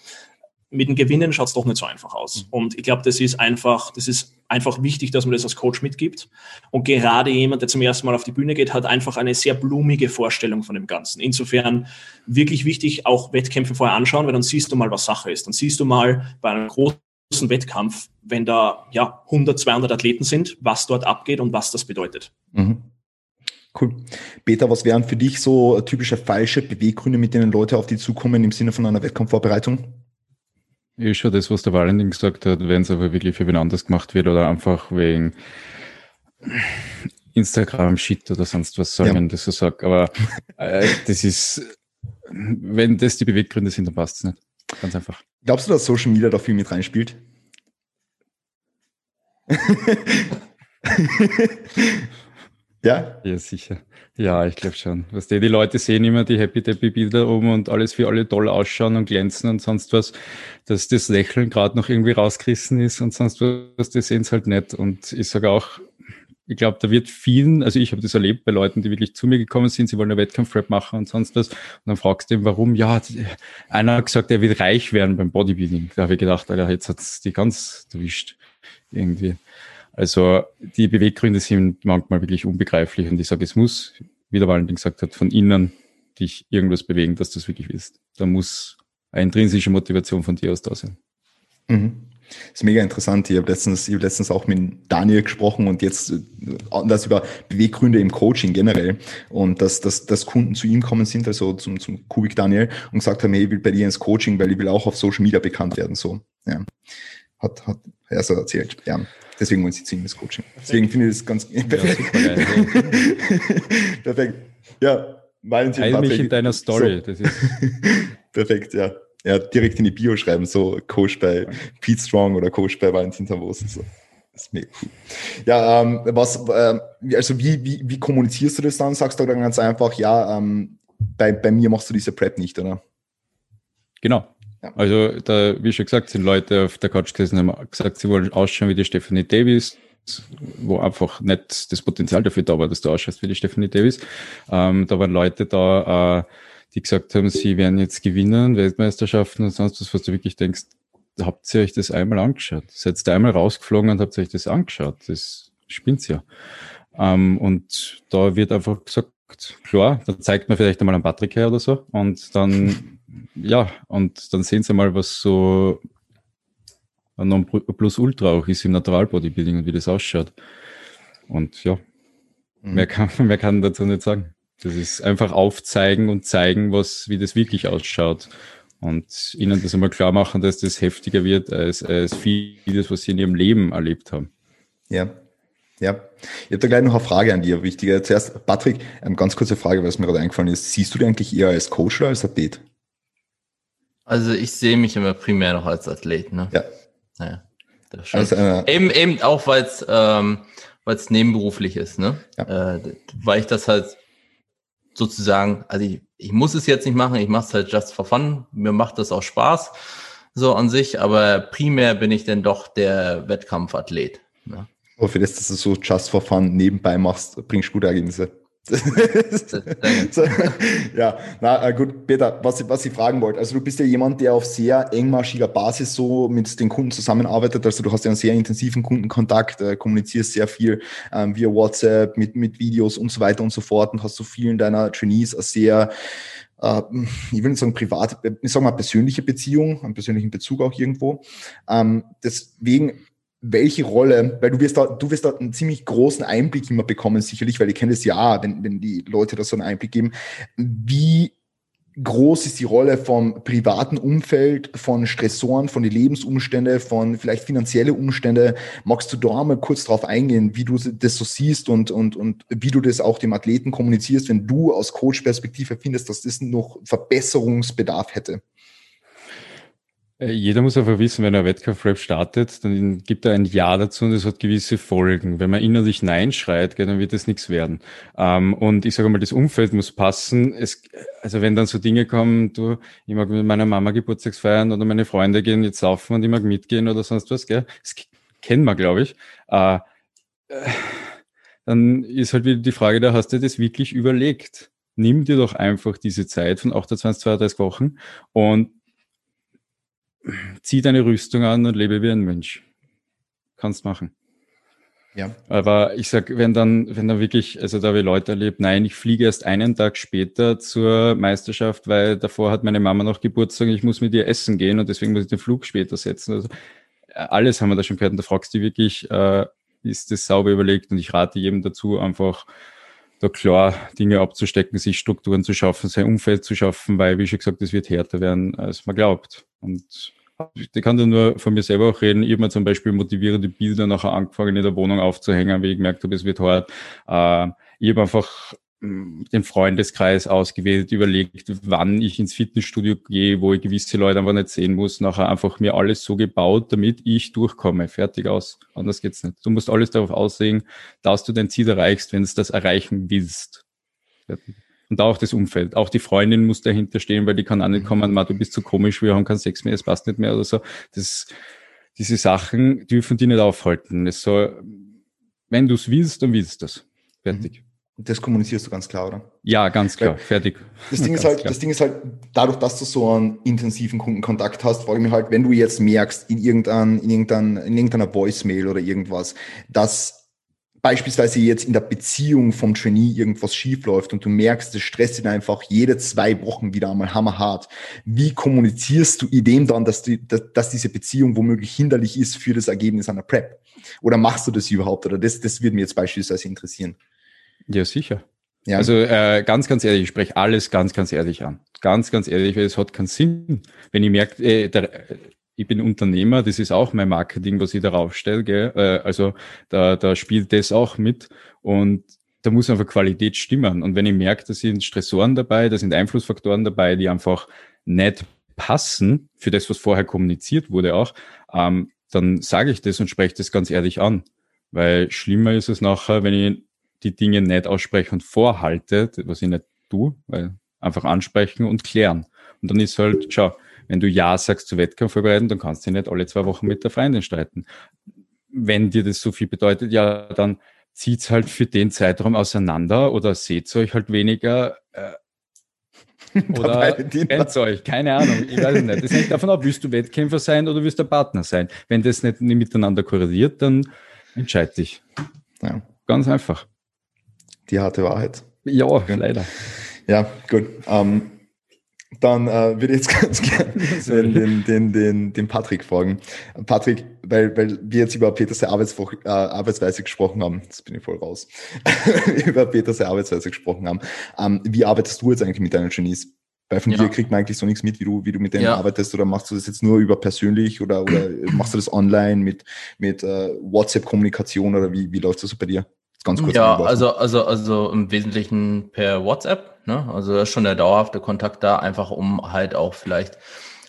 mit dem Gewinnen schaut es doch nicht so einfach aus. Mhm. Und ich glaube, das ist einfach, das ist einfach wichtig, dass man das als Coach mitgibt. Und gerade jemand, der zum ersten Mal auf die Bühne geht, hat einfach eine sehr blumige Vorstellung von dem Ganzen. Insofern wirklich wichtig, auch Wettkämpfe vorher anschauen, weil dann siehst du mal, was Sache ist. Dann siehst du mal bei einem großen Wettkampf, wenn da ja 100, 200 Athleten sind, was dort abgeht und was das bedeutet. Mhm. Cool. Peter, was wären für dich so typische falsche Beweggründe, mit denen Leute auf die zukommen im Sinne von einer Wettkampfvorbereitung? Ist schon das, was der Valentin gesagt hat, wenn es aber wirklich für wen anders gemacht wird oder einfach wegen Instagram-Shit oder sonst was, soll ja. man das so sagt. Aber äh, das ist, wenn das die Beweggründe sind, dann passt es nicht. Ganz einfach. Glaubst du, dass Social Media da viel mit reinspielt? ja? Ja, sicher. Ja, ich glaube schon. Was die, die Leute sehen immer die Happy Deppy Bilder oben und alles für alle toll ausschauen und glänzen und sonst was, dass das Lächeln gerade noch irgendwie rausgerissen ist und sonst was, die sehen es halt nicht. Und ich sage auch, ich glaube, da wird vielen, also ich habe das erlebt bei Leuten, die wirklich zu mir gekommen sind, sie wollen eine Wettkampfrap machen und sonst was. Und dann fragst du ihn, warum? Ja, einer hat gesagt, er wird reich werden beim Bodybuilding. Da habe ich gedacht, Alter, jetzt hat's die ganz erwischt. Irgendwie. Also die Beweggründe sind manchmal wirklich unbegreiflich und ich sage, es muss, wie der Valentin gesagt hat, von innen dich irgendwas bewegen, dass du es wirklich willst. Da muss eine intrinsische Motivation von dir aus da sein. Mhm. Das ist mega interessant. Ich habe letztens, ich hab letztens auch mit Daniel gesprochen und jetzt äh, das über Beweggründe im Coaching generell und dass, dass, dass Kunden zu ihm kommen sind, also zum, zum Kubik Daniel und gesagt haben, hey, ich will bei dir ins Coaching, weil ich will auch auf Social Media bekannt werden. So, ja. Hat, hat er so erzählt. Ja. Deswegen wollen sie zu ihm ins Coaching. Deswegen finde ich das ganz perfekt. Ja, perfekt. Ja, Valentin. Teil mich in deiner Story. So. perfekt, ja ja, direkt in die Bio schreiben, so Coach bei Pete Strong oder Coach bei Valentin Tavosen. So. Das ist mega cool. Ja, ähm, was, äh, also wie, wie, wie kommunizierst du das dann? Sagst du dann ganz einfach, ja, ähm, bei, bei mir machst du diese Prep nicht, oder? Genau. Ja. Also, da, wie schon gesagt, sind Leute auf der Couch gesessen haben gesagt, sie wollen ausschauen wie die Stephanie Davis, wo einfach nicht das Potenzial dafür da war, dass du ausschaust wie die Stephanie Davis. Ähm, da waren Leute da, äh, die gesagt haben, sie werden jetzt gewinnen, Weltmeisterschaften und sonst was, was du wirklich denkst, habt ihr euch das einmal angeschaut? Seid ihr einmal rausgeflogen und habt ihr euch das angeschaut? Das spinnt's ja. Ähm, und da wird einfach gesagt, klar, da zeigt man vielleicht einmal einen Patrick her oder so und dann, ja, und dann sehen sie mal, was so ein Non Plus Ultra auch ist im Natural Bodybuilding und wie das ausschaut. Und ja, mhm. mehr, kann, mehr kann dazu nicht sagen. Das ist einfach aufzeigen und zeigen, was, wie das wirklich ausschaut. Und ihnen das einmal klar machen, dass das heftiger wird als, als vieles, was sie in ihrem Leben erlebt haben. Ja. Ja, ich habe da gleich noch eine Frage an dir, wichtiger. Zuerst, Patrick, eine ganz kurze Frage, was mir gerade eingefallen ist. Siehst du dich eigentlich eher als Coach oder als Athlet? Also ich sehe mich immer primär noch als Athlet, ne? Ja. Naja, das schon. Also, äh, eben, eben auch, weil es ähm, weil's nebenberuflich ist, ne? Ja. Äh, weil ich das halt sozusagen, also ich, ich muss es jetzt nicht machen, ich mache es halt just for fun, mir macht das auch Spaß, so an sich, aber primär bin ich denn doch der Wettkampfathlet. Ne? Aber für das, dass du so just for fun nebenbei machst, bringst du gute Ergebnisse. ja, na äh, gut, Peter, was, was ich fragen wollte, also du bist ja jemand, der auf sehr engmaschiger Basis so mit den Kunden zusammenarbeitet, also du hast ja einen sehr intensiven Kundenkontakt, äh, kommunizierst sehr viel ähm, via WhatsApp, mit, mit Videos und so weiter und so fort und hast so vielen deiner Trainees eine sehr äh, ich will nicht sagen private, ich sage mal persönliche Beziehung, einen persönlichen Bezug auch irgendwo. Ähm, deswegen welche Rolle, weil du wirst da, du wirst da einen ziemlich großen Einblick immer bekommen, sicherlich, weil ich kenne es ja, wenn, wenn die Leute da so einen Einblick geben. Wie groß ist die Rolle vom privaten Umfeld, von Stressoren, von den Lebensumstände, von vielleicht finanzielle Umstände? Magst du da mal kurz drauf eingehen, wie du das so siehst und, und, und wie du das auch dem Athleten kommunizierst, wenn du aus Coach-Perspektive findest, dass das noch Verbesserungsbedarf hätte? Äh, jeder muss einfach wissen, wenn er Wettkampf-Rap startet, dann gibt er ein Ja dazu und es hat gewisse Folgen. Wenn man innerlich Nein schreit, dann wird es nichts werden. Ähm, und ich sage mal, das Umfeld muss passen. Es, also wenn dann so Dinge kommen, du, ich mag mit meiner Mama Geburtstags feiern oder meine Freunde gehen jetzt saufen und ich mag mitgehen oder sonst was, gell? Das kennen wir, glaube ich. Äh, dann ist halt wieder die Frage, da hast du das wirklich überlegt? Nimm dir doch einfach diese Zeit von 28, 32 Wochen und zieh deine Rüstung an und lebe wie ein Mensch. Kannst machen. Ja. Aber ich sag, wenn dann, wenn dann wirklich, also da habe ich Leute erlebt, nein, ich fliege erst einen Tag später zur Meisterschaft, weil davor hat meine Mama noch Geburtstag, ich muss mit ihr essen gehen und deswegen muss ich den Flug später setzen. Also alles haben wir da schon gehört und da fragst du wirklich, äh, ist das sauber überlegt und ich rate jedem dazu, einfach da klar Dinge abzustecken, sich Strukturen zu schaffen, sein Umfeld zu schaffen, weil, wie schon gesagt, es wird härter werden, als man glaubt. Und ich kann da nur von mir selber auch reden. Ich habe mir zum Beispiel motivierende Bilder nachher angefangen in der Wohnung aufzuhängen, wie ich gemerkt habe, es wird hart. Äh, ich habe einfach den Freundeskreis ausgewählt, überlegt, wann ich ins Fitnessstudio gehe, wo ich gewisse Leute einfach nicht sehen muss, nachher einfach mir alles so gebaut, damit ich durchkomme. Fertig aus. Anders geht's nicht. Du musst alles darauf aussehen, dass du dein Ziel erreichst, wenn du das erreichen willst. Fertig. Und auch das Umfeld. Auch die Freundin muss dahinter stehen, weil die kann auch nicht kommen, du bist zu komisch, wir haben keinen Sex mehr, es passt nicht mehr oder so. Das, diese Sachen dürfen die nicht aufhalten. Es soll, wenn du es willst, dann willst du das. Fertig. Mhm. Das kommunizierst du ganz klar, oder? Ja, ganz klar, Weil fertig. Das Ding, ist halt, das Ding ist halt, dadurch, dass du so einen intensiven Kundenkontakt hast, frage ich mich halt, wenn du jetzt merkst in, irgendein, in, irgendein, in irgendeiner Voicemail oder irgendwas, dass beispielsweise jetzt in der Beziehung vom Trainee irgendwas schief läuft und du merkst, das stresst ihn einfach jede zwei Wochen wieder einmal hammerhart. Wie kommunizierst du idem dann, dass, die, dass, dass diese Beziehung womöglich hinderlich ist für das Ergebnis einer Prep? Oder machst du das überhaupt? Oder das, das würde mir jetzt beispielsweise interessieren. Ja, sicher. Ja. Also äh, ganz, ganz ehrlich, ich spreche alles ganz, ganz ehrlich an. Ganz, ganz ehrlich, weil es hat keinen Sinn. Wenn ich merke, äh, der, ich bin Unternehmer, das ist auch mein Marketing, was ich darauf stelle. Gell? Äh, also da, da spielt das auch mit. Und da muss einfach Qualität stimmen. Und wenn ich merke, da sind Stressoren dabei, da sind Einflussfaktoren dabei, die einfach nicht passen für das, was vorher kommuniziert wurde auch, ähm, dann sage ich das und spreche das ganz ehrlich an. Weil schlimmer ist es nachher, wenn ich die Dinge nicht ausspreche und vorhalte, was ich nicht tue, weil einfach ansprechen und klären. Und dann ist halt, schau, wenn du Ja sagst zu Wettkampf vorbereiten, dann kannst du nicht alle zwei Wochen mit der Freundin streiten. Wenn dir das so viel bedeutet, ja, dann zieht's halt für den Zeitraum auseinander oder seht euch halt weniger äh, oder kennt euch, keine Ahnung, ich weiß nicht. Das hängt davon ab, willst du Wettkämpfer sein oder willst du Partner sein? Wenn das nicht, nicht miteinander korreliert, dann entscheid dich. Ja. Ganz einfach die harte Wahrheit. Ja, ja. leider. Ja, gut. Ähm, dann äh, würde ich jetzt ganz gerne den, den, den, den, Patrick fragen. Patrick, weil, weil wir jetzt über Peters Arbeitswoche, äh, Arbeitsweise gesprochen haben, das bin ich voll raus, über Peters Arbeitsweise gesprochen haben. Ähm, wie arbeitest du jetzt eigentlich mit deinen Genies? Weil von ja. dir kriegt man eigentlich so nichts mit, wie du, wie du mit denen ja. arbeitest oder machst du das jetzt nur über persönlich oder, oder machst du das online mit, mit äh, WhatsApp-Kommunikation oder wie, wie läuft das so bei dir? Ganz kurz. Ja, also, also, also im Wesentlichen per WhatsApp. Ne? Also da ist schon der dauerhafte Kontakt da, einfach um halt auch vielleicht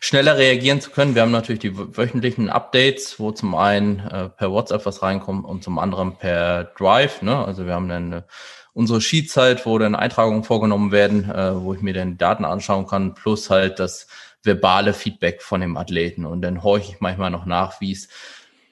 schneller reagieren zu können. Wir haben natürlich die wöchentlichen Updates, wo zum einen äh, per WhatsApp was reinkommt und zum anderen per Drive. Ne? Also wir haben dann äh, unsere Sheetzeit, wo dann Eintragungen vorgenommen werden, äh, wo ich mir dann die Daten anschauen kann, plus halt das verbale Feedback von dem Athleten. Und dann horche ich manchmal noch nach, wie es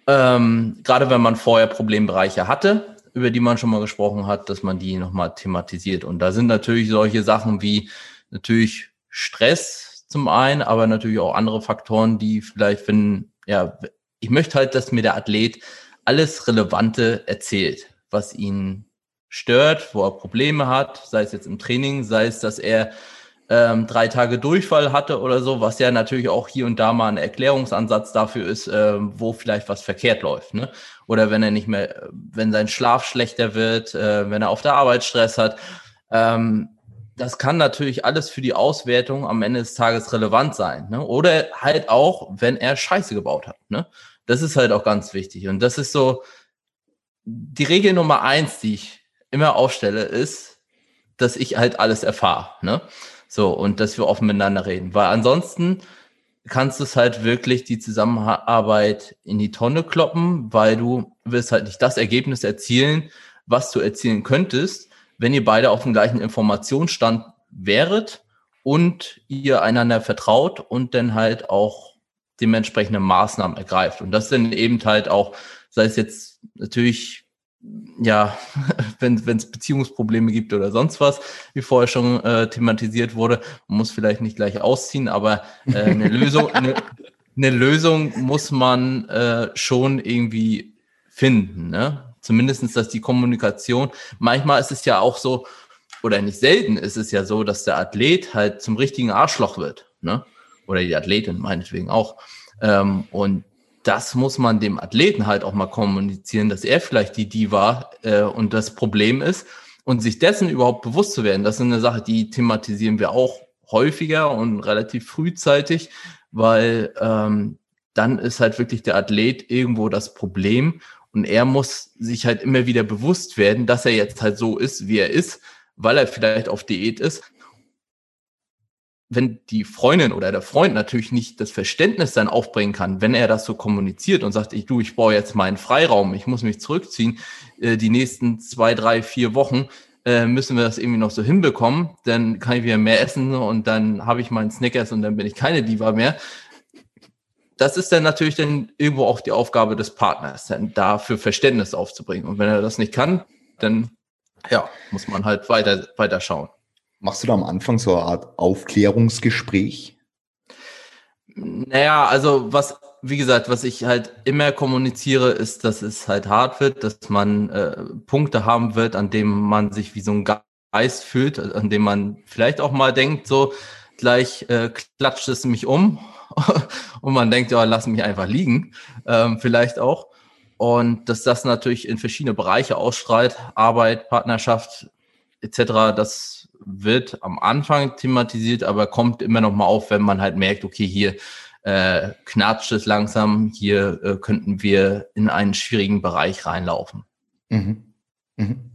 ähm, gerade wenn man vorher Problembereiche hatte, über die man schon mal gesprochen hat, dass man die nochmal thematisiert. Und da sind natürlich solche Sachen wie natürlich Stress zum einen, aber natürlich auch andere Faktoren, die vielleicht finden, ja, ich möchte halt, dass mir der Athlet alles Relevante erzählt, was ihn stört, wo er Probleme hat, sei es jetzt im Training, sei es, dass er ähm, drei Tage Durchfall hatte oder so, was ja natürlich auch hier und da mal ein Erklärungsansatz dafür ist, ähm, wo vielleicht was verkehrt läuft. Ne? Oder wenn er nicht mehr, wenn sein Schlaf schlechter wird, äh, wenn er auf der Arbeit Stress hat. Ähm, das kann natürlich alles für die Auswertung am Ende des Tages relevant sein. Ne? Oder halt auch, wenn er Scheiße gebaut hat. Ne? Das ist halt auch ganz wichtig. Und das ist so die Regel Nummer eins, die ich immer aufstelle, ist, dass ich halt alles erfahre. Ne? So, und dass wir offen miteinander reden. Weil ansonsten kannst du es halt wirklich die Zusammenarbeit in die Tonne kloppen, weil du wirst halt nicht das Ergebnis erzielen, was du erzielen könntest, wenn ihr beide auf dem gleichen Informationsstand wäret und ihr einander vertraut und dann halt auch dementsprechende Maßnahmen ergreift. Und das sind eben halt auch, sei es jetzt natürlich ja, wenn es Beziehungsprobleme gibt oder sonst was, wie vorher schon äh, thematisiert wurde, man muss vielleicht nicht gleich ausziehen, aber äh, eine Lösung, eine, eine Lösung muss man äh, schon irgendwie finden, ne? Zumindestens, dass die Kommunikation, manchmal ist es ja auch so, oder nicht selten ist es ja so, dass der Athlet halt zum richtigen Arschloch wird, ne? Oder die Athletin meinetwegen auch. Ähm, und das muss man dem Athleten halt auch mal kommunizieren, dass er vielleicht die Diva äh, und das Problem ist und sich dessen überhaupt bewusst zu werden. Das ist eine Sache, die thematisieren wir auch häufiger und relativ frühzeitig, weil ähm, dann ist halt wirklich der Athlet irgendwo das Problem und er muss sich halt immer wieder bewusst werden, dass er jetzt halt so ist, wie er ist, weil er vielleicht auf Diät ist. Wenn die Freundin oder der Freund natürlich nicht das Verständnis dann aufbringen kann, wenn er das so kommuniziert und sagt, ich du, ich brauche jetzt meinen Freiraum, ich muss mich zurückziehen, äh, die nächsten zwei, drei, vier Wochen, äh, müssen wir das irgendwie noch so hinbekommen, dann kann ich wieder mehr essen und dann habe ich meinen Snickers und dann bin ich keine Diva mehr. Das ist dann natürlich dann irgendwo auch die Aufgabe des Partners, dann dafür Verständnis aufzubringen. Und wenn er das nicht kann, dann ja, muss man halt weiter, weiter schauen. Machst du da am Anfang so eine Art Aufklärungsgespräch? Naja, also was, wie gesagt, was ich halt immer kommuniziere, ist, dass es halt hart wird, dass man äh, Punkte haben wird, an denen man sich wie so ein Geist fühlt, an dem man vielleicht auch mal denkt, so gleich äh, klatscht es mich um und man denkt, ja, lass mich einfach liegen, ähm, vielleicht auch. Und dass das natürlich in verschiedene Bereiche ausstrahlt, Arbeit, Partnerschaft etc., das wird am Anfang thematisiert, aber kommt immer noch mal auf, wenn man halt merkt, okay, hier äh, knatscht es langsam, hier äh, könnten wir in einen schwierigen Bereich reinlaufen. Mhm. Mhm.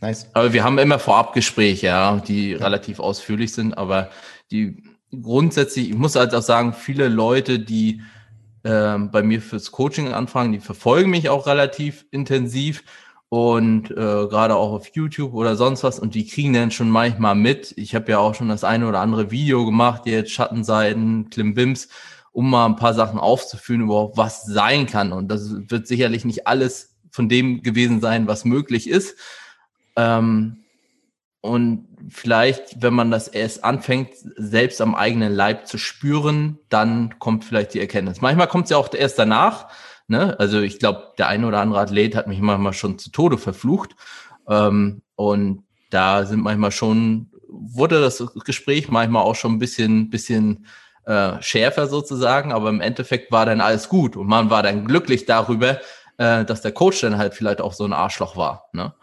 Nice. Aber wir haben immer Vorabgespräche, ja, die ja. relativ ausführlich sind, aber die grundsätzlich, ich muss halt auch sagen, viele Leute, die ähm, bei mir fürs Coaching anfangen, die verfolgen mich auch relativ intensiv und äh, gerade auch auf YouTube oder sonst was und die kriegen dann schon manchmal mit. Ich habe ja auch schon das eine oder andere Video gemacht, jetzt Schattenseiten, Klimbims, um mal ein paar Sachen aufzuführen, überhaupt was sein kann. Und das wird sicherlich nicht alles von dem gewesen sein, was möglich ist. Ähm, und vielleicht, wenn man das erst anfängt, selbst am eigenen Leib zu spüren, dann kommt vielleicht die Erkenntnis. Manchmal kommt es ja auch erst danach. Ne? Also ich glaube, der eine oder andere Athlet hat mich manchmal schon zu Tode verflucht. Ähm, und da sind manchmal schon, wurde das Gespräch manchmal auch schon ein bisschen, bisschen äh, schärfer sozusagen, aber im Endeffekt war dann alles gut und man war dann glücklich darüber, äh, dass der Coach dann halt vielleicht auch so ein Arschloch war. Ne?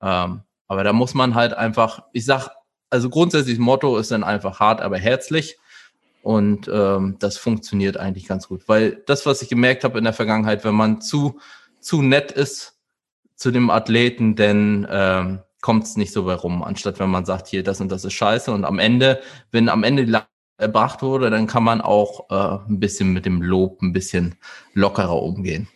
Ähm, aber da muss man halt einfach, ich sag, also grundsätzlich Motto ist dann einfach hart, aber herzlich. Und ähm, das funktioniert eigentlich ganz gut. Weil das, was ich gemerkt habe in der Vergangenheit, wenn man zu, zu nett ist zu dem Athleten, dann ähm, kommt es nicht so bei rum, anstatt wenn man sagt, hier, das und das ist scheiße. Und am Ende, wenn am Ende erbracht wurde, dann kann man auch äh, ein bisschen mit dem Lob ein bisschen lockerer umgehen.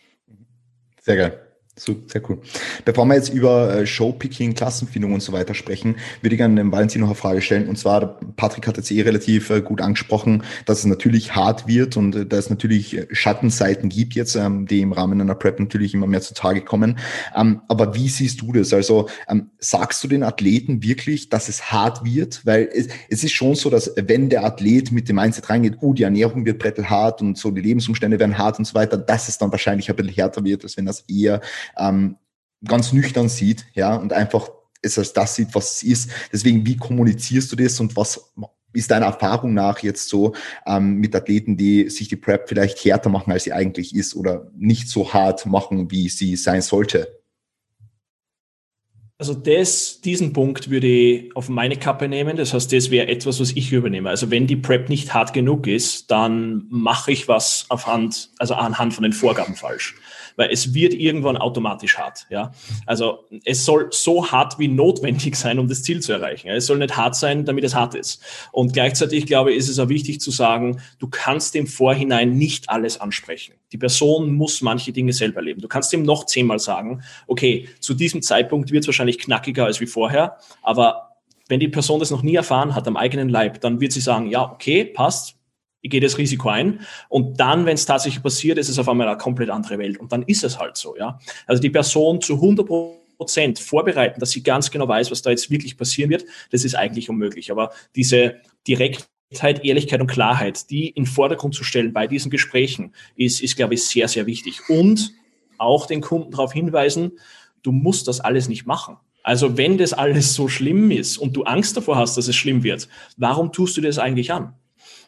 Sehr geil. So, sehr cool. Bevor wir jetzt über äh, Showpicking, Klassenfindung und so weiter sprechen, würde ich gerne dem Valentin noch eine Frage stellen. Und zwar, Patrick hat jetzt eh relativ äh, gut angesprochen, dass es natürlich hart wird und äh, dass es natürlich Schattenseiten gibt jetzt, ähm, die im Rahmen einer Prep natürlich immer mehr zutage kommen. Ähm, aber wie siehst du das? Also ähm, sagst du den Athleten wirklich, dass es hart wird? Weil es, ist schon so, dass wenn der Athlet mit dem Mindset reingeht, oh, die Ernährung wird brettelhart und so die Lebensumstände werden hart und so weiter, dass es dann wahrscheinlich ein bisschen härter wird, als wenn das eher ähm, ganz nüchtern sieht, ja, und einfach es als das sieht, was es ist. Deswegen, wie kommunizierst du das und was ist deiner Erfahrung nach jetzt so ähm, mit Athleten, die sich die Prep vielleicht härter machen, als sie eigentlich ist oder nicht so hart machen, wie sie sein sollte? Also das, diesen Punkt würde ich auf meine Kappe nehmen. Das heißt, das wäre etwas, was ich übernehme. Also wenn die Prep nicht hart genug ist, dann mache ich was auf Hand, also anhand von den Vorgaben falsch weil es wird irgendwann automatisch hart. Ja? Also es soll so hart wie notwendig sein, um das Ziel zu erreichen. Es soll nicht hart sein, damit es hart ist. Und gleichzeitig, glaube ich, ist es auch wichtig zu sagen, du kannst im Vorhinein nicht alles ansprechen. Die Person muss manche Dinge selber erleben. Du kannst ihm noch zehnmal sagen, okay, zu diesem Zeitpunkt wird es wahrscheinlich knackiger als wie vorher, aber wenn die Person das noch nie erfahren hat am eigenen Leib, dann wird sie sagen, ja, okay, passt, ich gehe das Risiko ein. Und dann, wenn es tatsächlich passiert, ist es auf einmal eine komplett andere Welt. Und dann ist es halt so, ja. Also die Person zu 100 Prozent vorbereiten, dass sie ganz genau weiß, was da jetzt wirklich passieren wird, das ist eigentlich unmöglich. Aber diese Direktheit, Ehrlichkeit und Klarheit, die in Vordergrund zu stellen bei diesen Gesprächen, ist, ist glaube ich, sehr, sehr wichtig. Und auch den Kunden darauf hinweisen, du musst das alles nicht machen. Also wenn das alles so schlimm ist und du Angst davor hast, dass es schlimm wird, warum tust du das eigentlich an?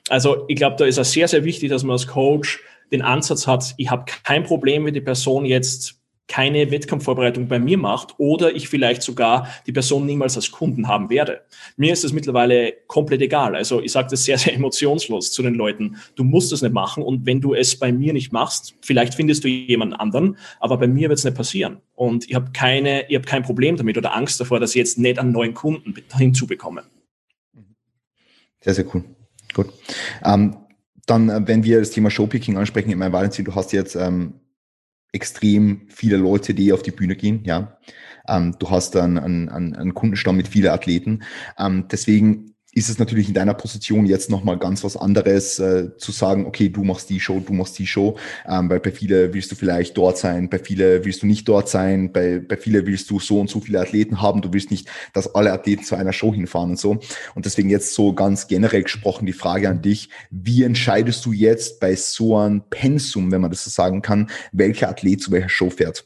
Also ich glaube, da ist es sehr, sehr wichtig, dass man als Coach den Ansatz hat, ich habe kein Problem, wenn die Person jetzt keine Wettkampfvorbereitung bei mir macht oder ich vielleicht sogar die Person niemals als Kunden haben werde. Mir ist das mittlerweile komplett egal. Also ich sage das sehr, sehr emotionslos zu den Leuten. Du musst das nicht machen und wenn du es bei mir nicht machst, vielleicht findest du jemanden anderen, aber bei mir wird es nicht passieren. Und ich habe keine, ich habe kein Problem damit oder Angst davor, dass ich jetzt nicht einen neuen Kunden hinzubekomme. Sehr, sehr cool. Gut. Ähm, dann, äh, wenn wir das Thema Showpicking ansprechen, ich meine, Valentin, du hast jetzt ähm, extrem viele Leute, die auf die Bühne gehen, ja. Ähm, du hast dann einen, einen, einen Kundenstamm mit vielen Athleten. Ähm, deswegen ist es natürlich in deiner Position jetzt nochmal ganz was anderes, äh, zu sagen, okay, du machst die Show, du machst die Show, ähm, weil bei viele willst du vielleicht dort sein, bei viele willst du nicht dort sein, bei, bei viele willst du so und so viele Athleten haben, du willst nicht, dass alle Athleten zu einer Show hinfahren und so. Und deswegen jetzt so ganz generell gesprochen die Frage an dich, wie entscheidest du jetzt bei so einem Pensum, wenn man das so sagen kann, welcher Athlet zu welcher Show fährt?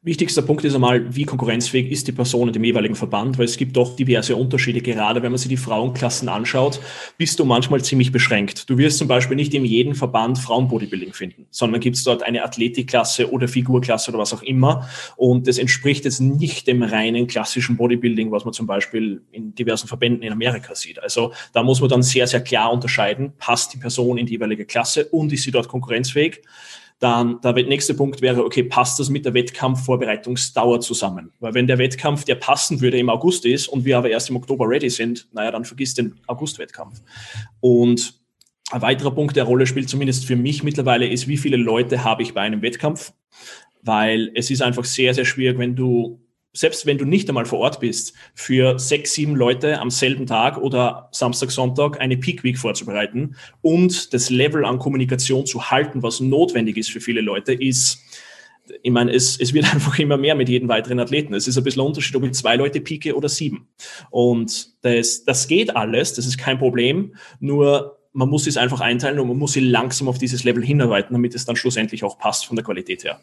Wichtigster Punkt ist einmal, wie konkurrenzfähig ist die Person in dem jeweiligen Verband, weil es gibt doch diverse Unterschiede. Gerade wenn man sich die Frauenklassen anschaut, bist du manchmal ziemlich beschränkt. Du wirst zum Beispiel nicht in jedem Verband Frauenbodybuilding finden, sondern gibt es dort eine Athletikklasse oder Figurklasse oder was auch immer. Und das entspricht jetzt nicht dem reinen klassischen Bodybuilding, was man zum Beispiel in diversen Verbänden in Amerika sieht. Also da muss man dann sehr, sehr klar unterscheiden, passt die Person in die jeweilige Klasse und ist sie dort konkurrenzfähig. Dann der nächste Punkt wäre, okay, passt das mit der Wettkampfvorbereitungsdauer zusammen? Weil wenn der Wettkampf, der passen würde, im August ist und wir aber erst im Oktober ready sind, naja, dann vergiss den August-Wettkampf. Und ein weiterer Punkt, der Rolle spielt, zumindest für mich mittlerweile, ist, wie viele Leute habe ich bei einem Wettkampf? Weil es ist einfach sehr, sehr schwierig, wenn du selbst wenn du nicht einmal vor Ort bist, für sechs, sieben Leute am selben Tag oder Samstag, Sonntag eine Peak Week vorzubereiten und das Level an Kommunikation zu halten, was notwendig ist für viele Leute, ist, ich meine, es, es wird einfach immer mehr mit jedem weiteren Athleten. Es ist ein bisschen ein Unterschied, ob ich zwei Leute pieke oder sieben. Und das, das geht alles, das ist kein Problem, nur man muss es einfach einteilen und man muss sie langsam auf dieses Level hinarbeiten, damit es dann schlussendlich auch passt von der Qualität her.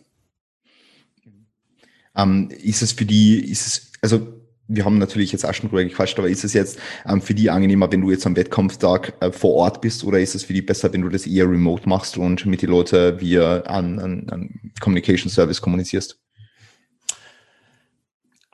Ähm, ist es für die, ist es, also wir haben natürlich jetzt auch schon drüber gequatscht, aber ist es jetzt ähm, für die angenehmer, wenn du jetzt am Wettkampftag äh, vor Ort bist oder ist es für die besser, wenn du das eher remote machst und mit den Leuten via an, an, an Communication Service kommunizierst?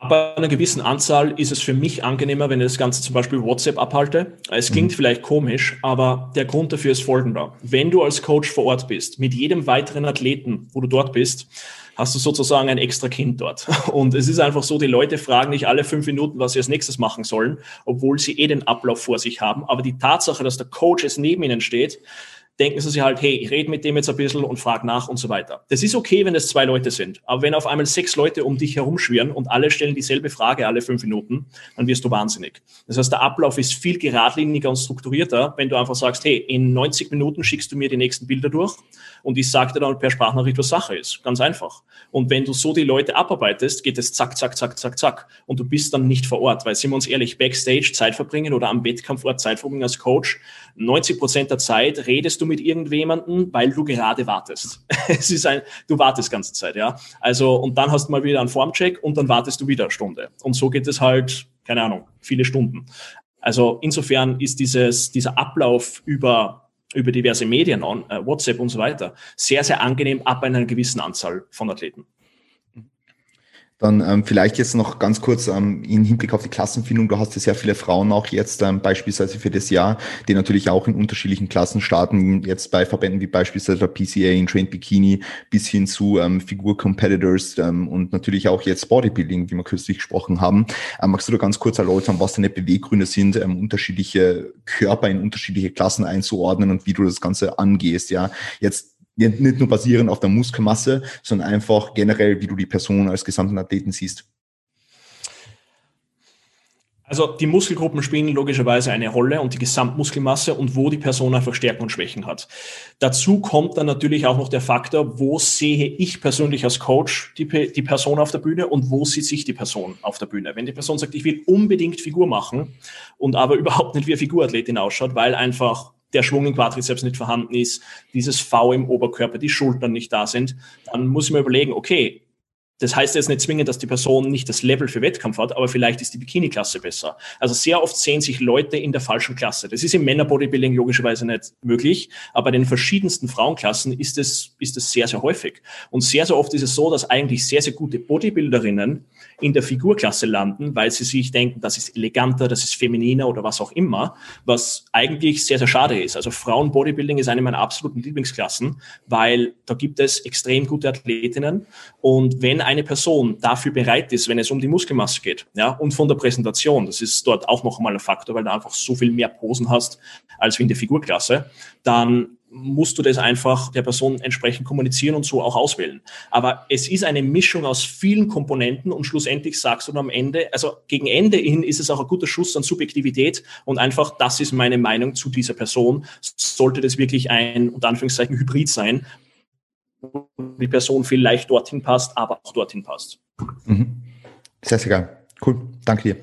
Bei einer gewissen Anzahl ist es für mich angenehmer, wenn ich das Ganze zum Beispiel WhatsApp abhalte. Es klingt mhm. vielleicht komisch, aber der Grund dafür ist folgender. Wenn du als Coach vor Ort bist, mit jedem weiteren Athleten, wo du dort bist, hast du sozusagen ein extra Kind dort. Und es ist einfach so, die Leute fragen nicht alle fünf Minuten, was sie als nächstes machen sollen, obwohl sie eh den Ablauf vor sich haben. Aber die Tatsache, dass der Coach jetzt neben ihnen steht, denken sie sich halt, hey, ich rede mit dem jetzt ein bisschen und frage nach und so weiter. Das ist okay, wenn es zwei Leute sind. Aber wenn auf einmal sechs Leute um dich herumschwirren und alle stellen dieselbe Frage alle fünf Minuten, dann wirst du wahnsinnig. Das heißt, der Ablauf ist viel geradliniger und strukturierter, wenn du einfach sagst, hey, in 90 Minuten schickst du mir die nächsten Bilder durch und ich sage dir dann per Sprachnachricht, was Sache ist. Ganz einfach. Und wenn du so die Leute abarbeitest, geht es zack, zack, zack, zack, zack. Und du bist dann nicht vor Ort, weil sind wir uns ehrlich, Backstage Zeit verbringen oder am Wettkampfort Zeit verbringen als Coach, 90 Prozent der Zeit redest du mit irgendjemandem, weil du gerade wartest. es ist ein, du wartest ganze Zeit, ja. Also, und dann hast du mal wieder einen Formcheck und dann wartest du wieder eine Stunde. Und so geht es halt, keine Ahnung, viele Stunden. Also insofern ist dieses, dieser Ablauf über über diverse Medien äh, WhatsApp und so weiter, sehr, sehr angenehm ab einer gewissen Anzahl von Athleten. Dann ähm, vielleicht jetzt noch ganz kurz ähm, in Hinblick auf die Klassenfindung. Du hast ja sehr viele Frauen auch jetzt ähm, beispielsweise für das Jahr, die natürlich auch in unterschiedlichen Klassen starten. Jetzt bei Verbänden wie beispielsweise der PCA in Trained Bikini bis hin zu ähm, Figur-Competitors ähm, und natürlich auch jetzt Bodybuilding, wie wir kürzlich gesprochen haben. Ähm, magst du da ganz kurz erläutern, was deine Beweggründe sind, ähm, unterschiedliche Körper in unterschiedliche Klassen einzuordnen und wie du das Ganze angehst? Ja, jetzt nicht nur basierend auf der Muskelmasse, sondern einfach generell, wie du die Person als gesamten Athleten siehst. Also die Muskelgruppen spielen logischerweise eine Rolle und die Gesamtmuskelmasse und wo die Person einfach Stärken und Schwächen hat. Dazu kommt dann natürlich auch noch der Faktor, wo sehe ich persönlich als Coach die, die Person auf der Bühne und wo sieht sich die Person auf der Bühne. Wenn die Person sagt, ich will unbedingt Figur machen und aber überhaupt nicht wie eine Figurathletin ausschaut, weil einfach der Schwung im Quadrizeps nicht vorhanden ist, dieses V im Oberkörper, die Schultern nicht da sind, dann muss ich mir überlegen, okay, Das heißt jetzt nicht zwingend, dass die Person nicht das Level für Wettkampf hat, aber vielleicht ist die Bikini-Klasse besser. Also sehr oft sehen sich Leute in der falschen Klasse. Das ist im Männer-Bodybuilding logischerweise nicht möglich, aber in den verschiedensten Frauenklassen ist es, ist es sehr, sehr häufig. Und sehr, sehr oft ist es so, dass eigentlich sehr, sehr gute Bodybuilderinnen in der Figurklasse landen, weil sie sich denken, das ist eleganter, das ist femininer oder was auch immer, was eigentlich sehr, sehr schade ist. Also Frauen-Bodybuilding ist eine meiner absoluten Lieblingsklassen, weil da gibt es extrem gute Athletinnen und wenn eine Person dafür bereit ist, wenn es um die Muskelmasse geht, ja, und von der Präsentation, das ist dort auch noch einmal ein Faktor, weil du einfach so viel mehr Posen hast als in der Figurklasse, dann musst du das einfach der Person entsprechend kommunizieren und so auch auswählen. Aber es ist eine Mischung aus vielen Komponenten und schlussendlich sagst du am Ende, also gegen Ende hin ist es auch ein guter Schuss an Subjektivität und einfach, das ist meine Meinung zu dieser Person. Sollte das wirklich ein, unter Anführungszeichen, Hybrid sein, die Person vielleicht dorthin passt, aber auch dorthin passt. Mhm. Sehr, sehr geil. Cool. Danke dir.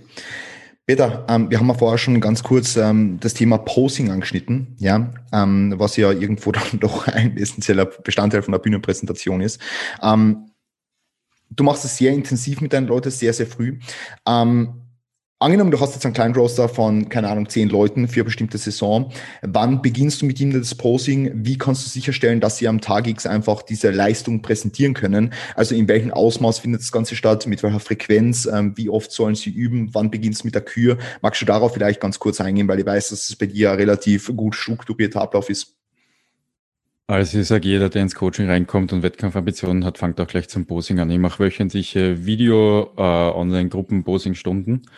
Peter, ähm, wir haben ja vorher schon ganz kurz ähm, das Thema Posing angeschnitten, ja, ähm, was ja irgendwo dann doch ein essentieller Bestandteil von der Bühnenpräsentation ist. Ähm, du machst es sehr intensiv mit deinen Leuten, sehr, sehr früh. Ähm, Angenommen, du hast jetzt einen kleinen Roster von, keine Ahnung, zehn Leuten für eine bestimmte Saison. Wann beginnst du mit ihnen das Posing? Wie kannst du sicherstellen, dass sie am Tag X einfach diese Leistung präsentieren können? Also in welchem Ausmaß findet das Ganze statt? Mit welcher Frequenz? Ähm, wie oft sollen sie üben? Wann beginnst du mit der Kür? Magst du darauf vielleicht ganz kurz eingehen, weil ich weiß, dass es bei dir relativ gut strukturierter Ablauf ist? Also ich sage, jeder, der ins Coaching reinkommt und Wettkampfambitionen hat, fängt auch gleich zum Posing an. Ich mache wöchentliche Video-Online-Gruppen-Posing-Stunden. Äh,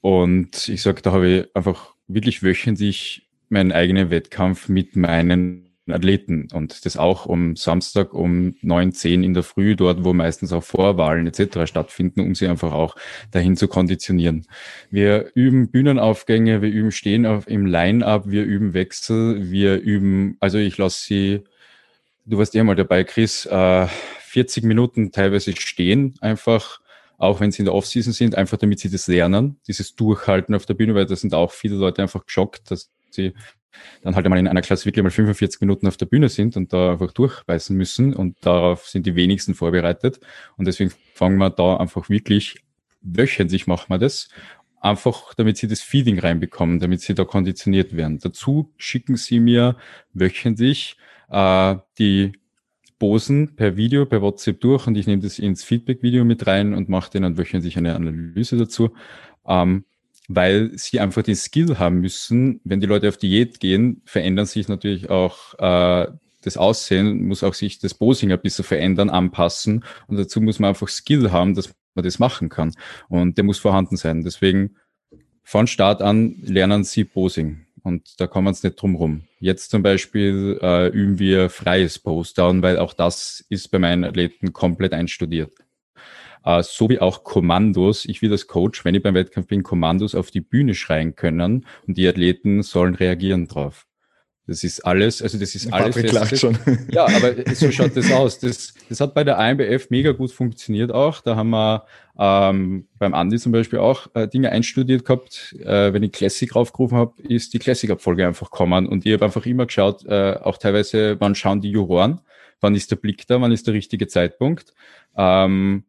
und ich sage, da habe ich einfach wirklich wöchentlich meinen eigenen Wettkampf mit meinen Athleten und das auch um Samstag um neun zehn in der Früh, dort wo meistens auch Vorwahlen etc. stattfinden, um sie einfach auch dahin zu konditionieren. Wir üben Bühnenaufgänge, wir üben Stehen auf, im Line-Up, wir üben Wechsel, wir üben, also ich lasse sie, du warst ja mal dabei, Chris, äh, 40 Minuten teilweise stehen einfach auch wenn sie in der Offseason sind, einfach damit sie das lernen, dieses Durchhalten auf der Bühne, weil da sind auch viele Leute einfach geschockt, dass sie dann halt einmal in einer Klasse wirklich mal 45 Minuten auf der Bühne sind und da einfach durchbeißen müssen und darauf sind die wenigsten vorbereitet und deswegen fangen wir da einfach wirklich wöchentlich machen wir das, einfach damit sie das Feeding reinbekommen, damit sie da konditioniert werden. Dazu schicken sie mir wöchentlich äh, die Bosen per Video, per WhatsApp durch und ich nehme das ins Feedback-Video mit rein und mache denen wöchentlich eine Analyse dazu, ähm, weil sie einfach den Skill haben müssen. Wenn die Leute auf Diät gehen, verändern sich natürlich auch äh, das Aussehen, muss auch sich das Posing ein bisschen verändern, anpassen und dazu muss man einfach Skill haben, dass man das machen kann und der muss vorhanden sein. Deswegen von Start an lernen sie Posing und da kommen wir uns nicht drum rum. Jetzt zum Beispiel äh, üben wir freies Postdown, weil auch das ist bei meinen Athleten komplett einstudiert. Äh, so wie auch Kommandos. Ich will als Coach, wenn ich beim Wettkampf bin, Kommandos auf die Bühne schreien können und die Athleten sollen reagieren drauf. Das ist alles, also das ist alles. Patrick lacht schon. Ja, aber so schaut das aus. Das, das hat bei der IMBF mega gut funktioniert auch. Da haben wir ähm, beim Andi zum Beispiel auch äh, Dinge einstudiert gehabt. Äh, wenn ich Classic raufgerufen habe, ist die Classic-Abfolge einfach gekommen. Und ich habe einfach immer geschaut, äh, auch teilweise, wann schauen die Juroren, wann ist der Blick da, wann ist der richtige Zeitpunkt. Ähm,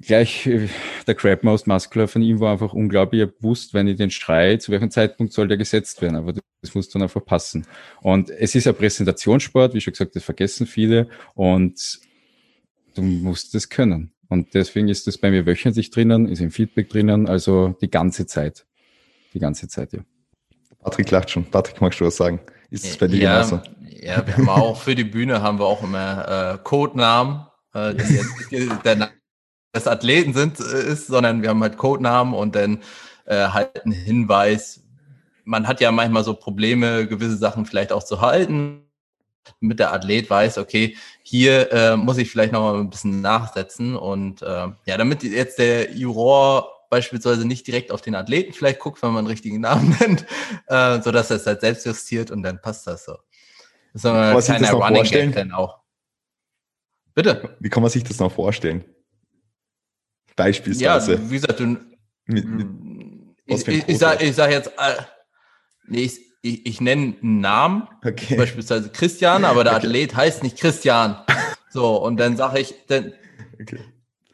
gleich äh, der Crabmouse Muscular von ihm war einfach unglaublich. Ich gewusst, wenn ich den schreie, zu welchem Zeitpunkt soll der gesetzt werden. Aber das muss dann einfach passen. Und es ist ein Präsentationssport, wie schon gesagt, das vergessen viele. Und du musst es können. Und deswegen ist das bei mir wöchentlich drinnen, ist im Feedback drinnen, also die ganze Zeit. Die ganze Zeit, ja. Patrick lacht schon. Patrick, magst du was sagen? Ist es bei dir ja, genauso? Ja, wir haben auch für die Bühne haben wir auch immer äh, Codenamen, äh, die, der Des Athleten sind, äh, ist, sondern wir haben halt Codenamen und dann äh, halt einen Hinweis. Man hat ja manchmal so Probleme, gewisse Sachen vielleicht auch zu halten mit der Athlet weiß, okay, hier äh, muss ich vielleicht noch mal ein bisschen nachsetzen und äh, ja, damit jetzt der Juror beispielsweise nicht direkt auf den Athleten vielleicht guckt, wenn man einen richtigen Namen nennt, äh, so dass er es halt selbst justiert und dann passt das so. Das ist ein kleiner Running Gag dann auch. Bitte. Wie kann man sich das noch vorstellen? Beispielsweise. Ja, wie gesagt, du, mit, mit, ich, ich, ich sage sag jetzt, äh, nee, ich, ich, ich nenne einen Namen, okay. beispielsweise Christian, aber der okay. Athlet heißt nicht Christian. So, und dann sage ich, dann, okay.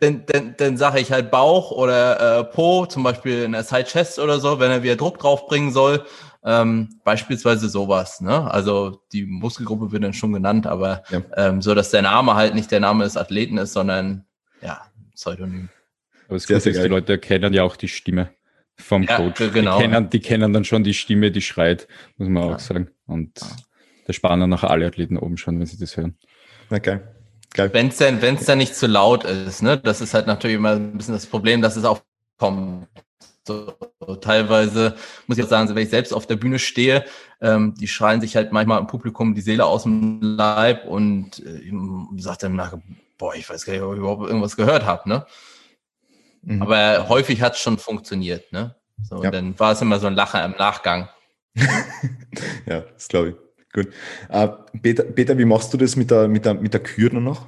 dann, dann, dann sage ich halt Bauch oder äh, Po, zum Beispiel in der Side Chest oder so, wenn er wieder Druck draufbringen soll. Ähm, beispielsweise sowas, ne? Also die Muskelgruppe wird dann schon genannt, aber ja. ähm, so, dass der Name halt nicht der Name des Athleten ist, sondern ja, Pseudonym. Aber es ist gut, die Leute kennen ja auch die Stimme vom ja, Coach. Genau. Die kennen, die kennen dann schon die Stimme, die schreit, muss man ja. auch sagen. Und da sparen dann nachher alle Athleten oben schon, wenn sie das hören. Okay. Wenn es denn, wenn es dann nicht zu laut ist, ne? Das ist halt natürlich immer ein bisschen das Problem, dass es auch kommt. So, teilweise muss ich auch sagen, wenn ich selbst auf der Bühne stehe, ähm, die schreien sich halt manchmal im Publikum die Seele aus dem Leib und äh, sagt dann nach, boah, ich weiß gar nicht, ob ich überhaupt irgendwas gehört habe, ne? Mhm. Aber häufig hat es schon funktioniert, ne? So, ja. dann war es immer so ein Lacher im Nachgang. ja, das glaube ich. Gut. Uh, Peter, Peter, wie machst du das mit der, mit der, mit der Kür noch?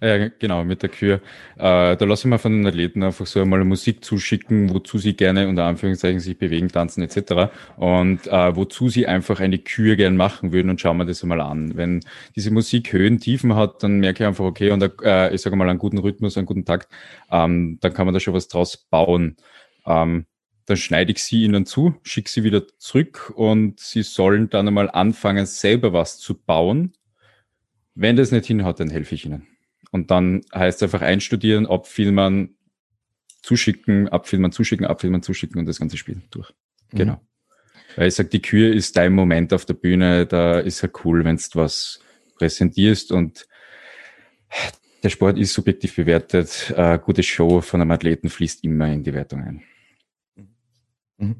Ja, genau, mit der Kür. Äh, da lasse ich mir von den Athleten einfach so einmal Musik zuschicken, wozu sie gerne unter Anführungszeichen sich bewegen, tanzen etc. Und äh, wozu sie einfach eine Kür gern machen würden und schauen wir das einmal an. Wenn diese Musik Höhen, Tiefen hat, dann merke ich einfach, okay, und äh, ich sage mal einen guten Rhythmus, einen guten Takt, ähm, dann kann man da schon was draus bauen. Ähm, dann schneide ich sie ihnen zu, schicke sie wieder zurück und sie sollen dann einmal anfangen, selber was zu bauen. Wenn das nicht hinhaut, dann helfe ich ihnen. Und dann heißt es einfach einstudieren, abfilmen, zuschicken, abfilmen, zuschicken, abfilmen, zuschicken und das ganze Spiel durch. Mhm. Genau. Weil ich sage, die Kür ist dein Moment auf der Bühne, da ist ja cool, wenn du was präsentierst und der Sport ist subjektiv bewertet. Eine gute Show von einem Athleten fließt immer in die Wertung ein. Mhm.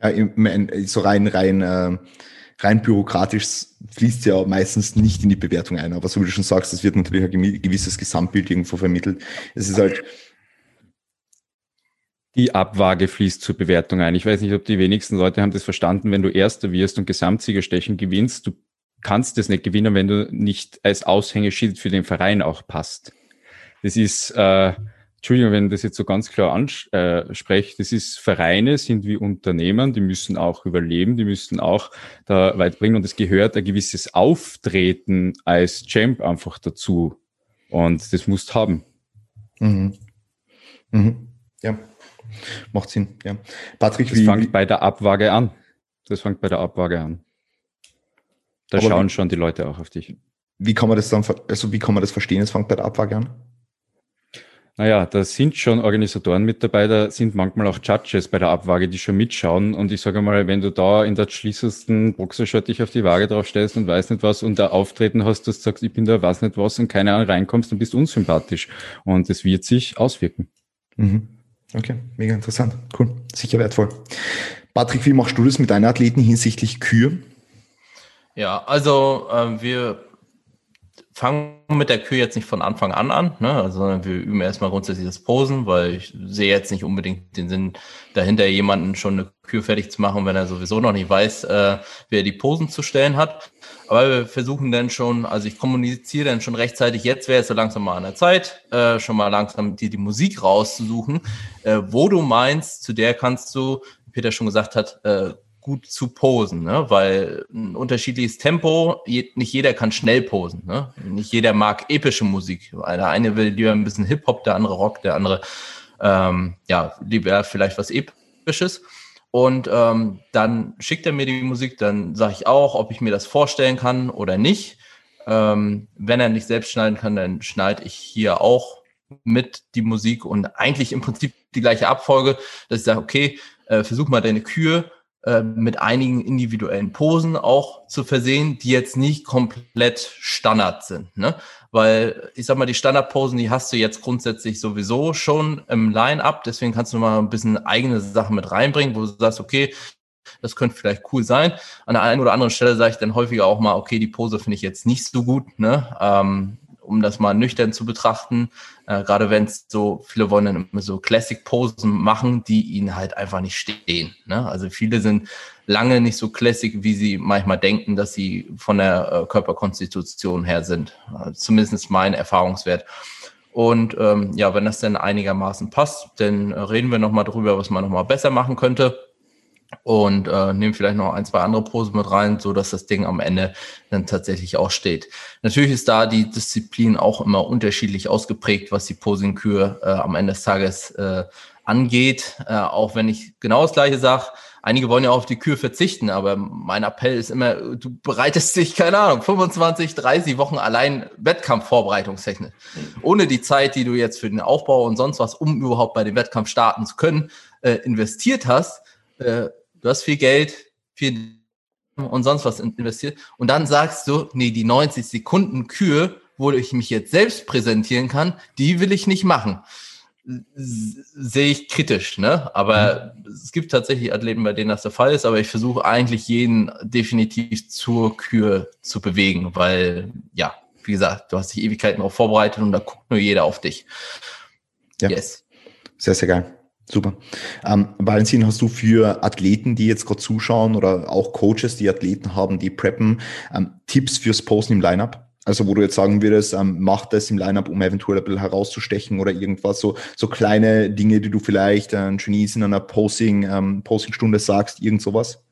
Ja, ich mein, so rein, rein, äh, rein bürokratisch fließt ja meistens nicht in die Bewertung ein. Aber so wie du schon sagst, es wird natürlich ein gewisses Gesamtbild irgendwo vermittelt. Es ist halt. Die Abwaage fließt zur Bewertung ein. Ich weiß nicht, ob die wenigsten Leute haben das verstanden. Wenn du Erster wirst und Gesamtsiegerstechen gewinnst, du kannst das nicht gewinnen, wenn du nicht als Aushängeschild für den Verein auch passt. Das ist, äh, Entschuldigung, wenn das jetzt so ganz klar anspreche, äh, das ist Vereine, sind wie Unternehmen, die müssen auch überleben, die müssen auch da weit bringen und es gehört ein gewisses Auftreten als Champ einfach dazu und das musst haben. Mhm. Mhm. Ja, macht Sinn. Ja. Patrick, das wie, fängt bei der Abwaage an. Das fängt bei der Abwaage an. Da schauen wie, schon die Leute auch auf dich. Wie kann man das dann, also wie kann man das verstehen? Es fängt bei der Abwaage an? Naja, da sind schon Organisatoren mit dabei, da sind manchmal auch Judges bei der Abwaage, die schon mitschauen. Und ich sage mal, wenn du da in der schließendsten Boxershot dich auf die Waage draufstellst und weiß nicht was und da Auftreten hast, dass du sagst, ich bin da weiß nicht was und keine Ahnung reinkommst, dann bist du unsympathisch. Und das wird sich auswirken. Mhm. Okay, mega interessant. Cool. Sicher wertvoll. Patrick, wie machst du das mit deinen Athleten hinsichtlich Kür? Ja, also äh, wir fangen mit der Kür jetzt nicht von Anfang an an, ne? also, sondern wir üben erstmal grundsätzlich das Posen, weil ich sehe jetzt nicht unbedingt den Sinn dahinter, jemanden schon eine Kür fertig zu machen, wenn er sowieso noch nicht weiß, äh, wie er die Posen zu stellen hat. Aber wir versuchen dann schon, also ich kommuniziere dann schon rechtzeitig, jetzt wäre es so langsam mal an der Zeit, äh, schon mal langsam dir die Musik rauszusuchen, äh, wo du meinst, zu der kannst du, Peter schon gesagt hat, äh, gut zu posen, ne? weil ein unterschiedliches Tempo, je, nicht jeder kann schnell posen. Ne? Nicht jeder mag epische Musik. Der eine will lieber ein bisschen Hip-Hop, der andere Rock, der andere ähm, ja, lieber vielleicht was Episches. Und ähm, dann schickt er mir die Musik, dann sage ich auch, ob ich mir das vorstellen kann oder nicht. Ähm, wenn er nicht selbst schneiden kann, dann schneide ich hier auch mit die Musik und eigentlich im Prinzip die gleiche Abfolge, dass ich sage, okay, äh, versuch mal deine Kühe äh, mit einigen individuellen Posen auch zu versehen, die jetzt nicht komplett Standard sind. Ne? Weil ich sag mal, die Standardposen, die hast du jetzt grundsätzlich sowieso schon im Line-up, deswegen kannst du mal ein bisschen eigene Sachen mit reinbringen, wo du sagst, okay, das könnte vielleicht cool sein. An der einen oder anderen Stelle sage ich dann häufiger auch mal, okay, die Pose finde ich jetzt nicht so gut, ne? Ähm, um das mal nüchtern zu betrachten. Äh, gerade wenn es so, viele wollen dann immer so Classic-Posen machen, die ihnen halt einfach nicht stehen. Ne? Also viele sind lange nicht so Classic, wie sie manchmal denken, dass sie von der äh, Körperkonstitution her sind. Also zumindest mein Erfahrungswert. Und ähm, ja, wenn das dann einigermaßen passt, dann äh, reden wir nochmal drüber, was man nochmal besser machen könnte. Und äh, nehme vielleicht noch ein, zwei andere Posen mit rein, so dass das Ding am Ende dann tatsächlich auch steht. Natürlich ist da die Disziplin auch immer unterschiedlich ausgeprägt, was die Posingkür äh, am Ende des Tages äh, angeht. Äh, auch wenn ich genau das gleiche sage, einige wollen ja auf die Kür verzichten, aber mein Appell ist immer, du bereitest dich, keine Ahnung, 25, 30 Wochen allein Wettkampfvorbereitungstechnisch. Ohne die Zeit, die du jetzt für den Aufbau und sonst was, um überhaupt bei dem Wettkampf starten zu können, äh, investiert hast, äh, du hast viel Geld, viel und sonst was investiert und dann sagst du, nee, die 90 Sekunden Kür, wo ich mich jetzt selbst präsentieren kann, die will ich nicht machen. Sehe ich kritisch, ne? Aber mhm. es gibt tatsächlich Athleten, bei denen das der Fall ist, aber ich versuche eigentlich jeden definitiv zur Kür zu bewegen, weil, ja, wie gesagt, du hast dich Ewigkeiten darauf vorbereitet und da guckt nur jeder auf dich. Ja. Yes. Sehr, sehr geil. Super. Ähm, Valentin, hast du für Athleten, die jetzt gerade zuschauen oder auch Coaches, die Athleten haben, die preppen, ähm, Tipps fürs Posten im Lineup? Also wo du jetzt sagen würdest, ähm, mach das im Lineup, um eventuell ein bisschen herauszustechen oder irgendwas, so, so kleine Dinge, die du vielleicht äh, ein Genies in einer Posing, ähm, Posing-Stunde sagst, irgend sowas?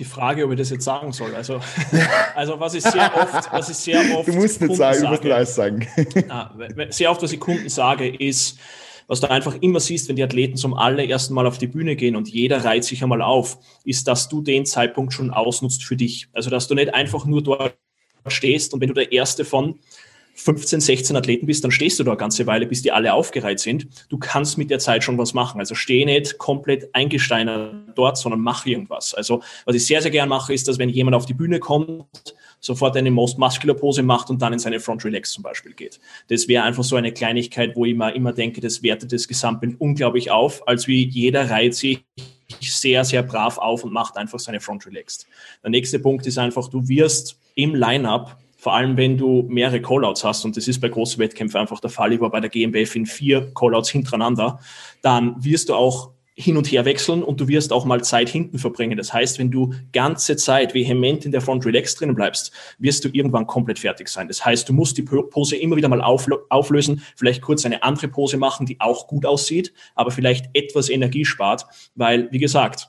Die Frage, ob ich das jetzt sagen soll. Also, also was ich sehr oft, was ich sehr oft. Du musst nicht sagen, du musst alles sagen. Sehr oft, was ich Kunden sage, ist, was du einfach immer siehst, wenn die Athleten zum allerersten Mal auf die Bühne gehen und jeder reiht sich einmal auf, ist, dass du den Zeitpunkt schon ausnutzt für dich. Also, dass du nicht einfach nur dort stehst und wenn du der Erste von 15, 16 Athleten bist, dann stehst du da eine ganze Weile, bis die alle aufgereiht sind. Du kannst mit der Zeit schon was machen. Also steh nicht komplett eingesteinert dort, sondern mach irgendwas. Also was ich sehr, sehr gern mache, ist, dass wenn jemand auf die Bühne kommt, sofort eine Most Muscular Pose macht und dann in seine Front Relax zum Beispiel geht. Das wäre einfach so eine Kleinigkeit, wo ich immer, immer denke, das wertet das Gesamtbild unglaublich auf, als wie jeder reiht sich sehr, sehr brav auf und macht einfach seine Front Relaxed. Der nächste Punkt ist einfach, du wirst im Lineup vor allem wenn du mehrere Callouts hast, und das ist bei großen Wettkämpfen einfach der Fall, ich war bei der GmbF in vier Callouts hintereinander, dann wirst du auch hin und her wechseln und du wirst auch mal Zeit hinten verbringen. Das heißt, wenn du ganze Zeit vehement in der Front Relax drin bleibst, wirst du irgendwann komplett fertig sein. Das heißt, du musst die Pose immer wieder mal auflösen, vielleicht kurz eine andere Pose machen, die auch gut aussieht, aber vielleicht etwas Energie spart, weil, wie gesagt,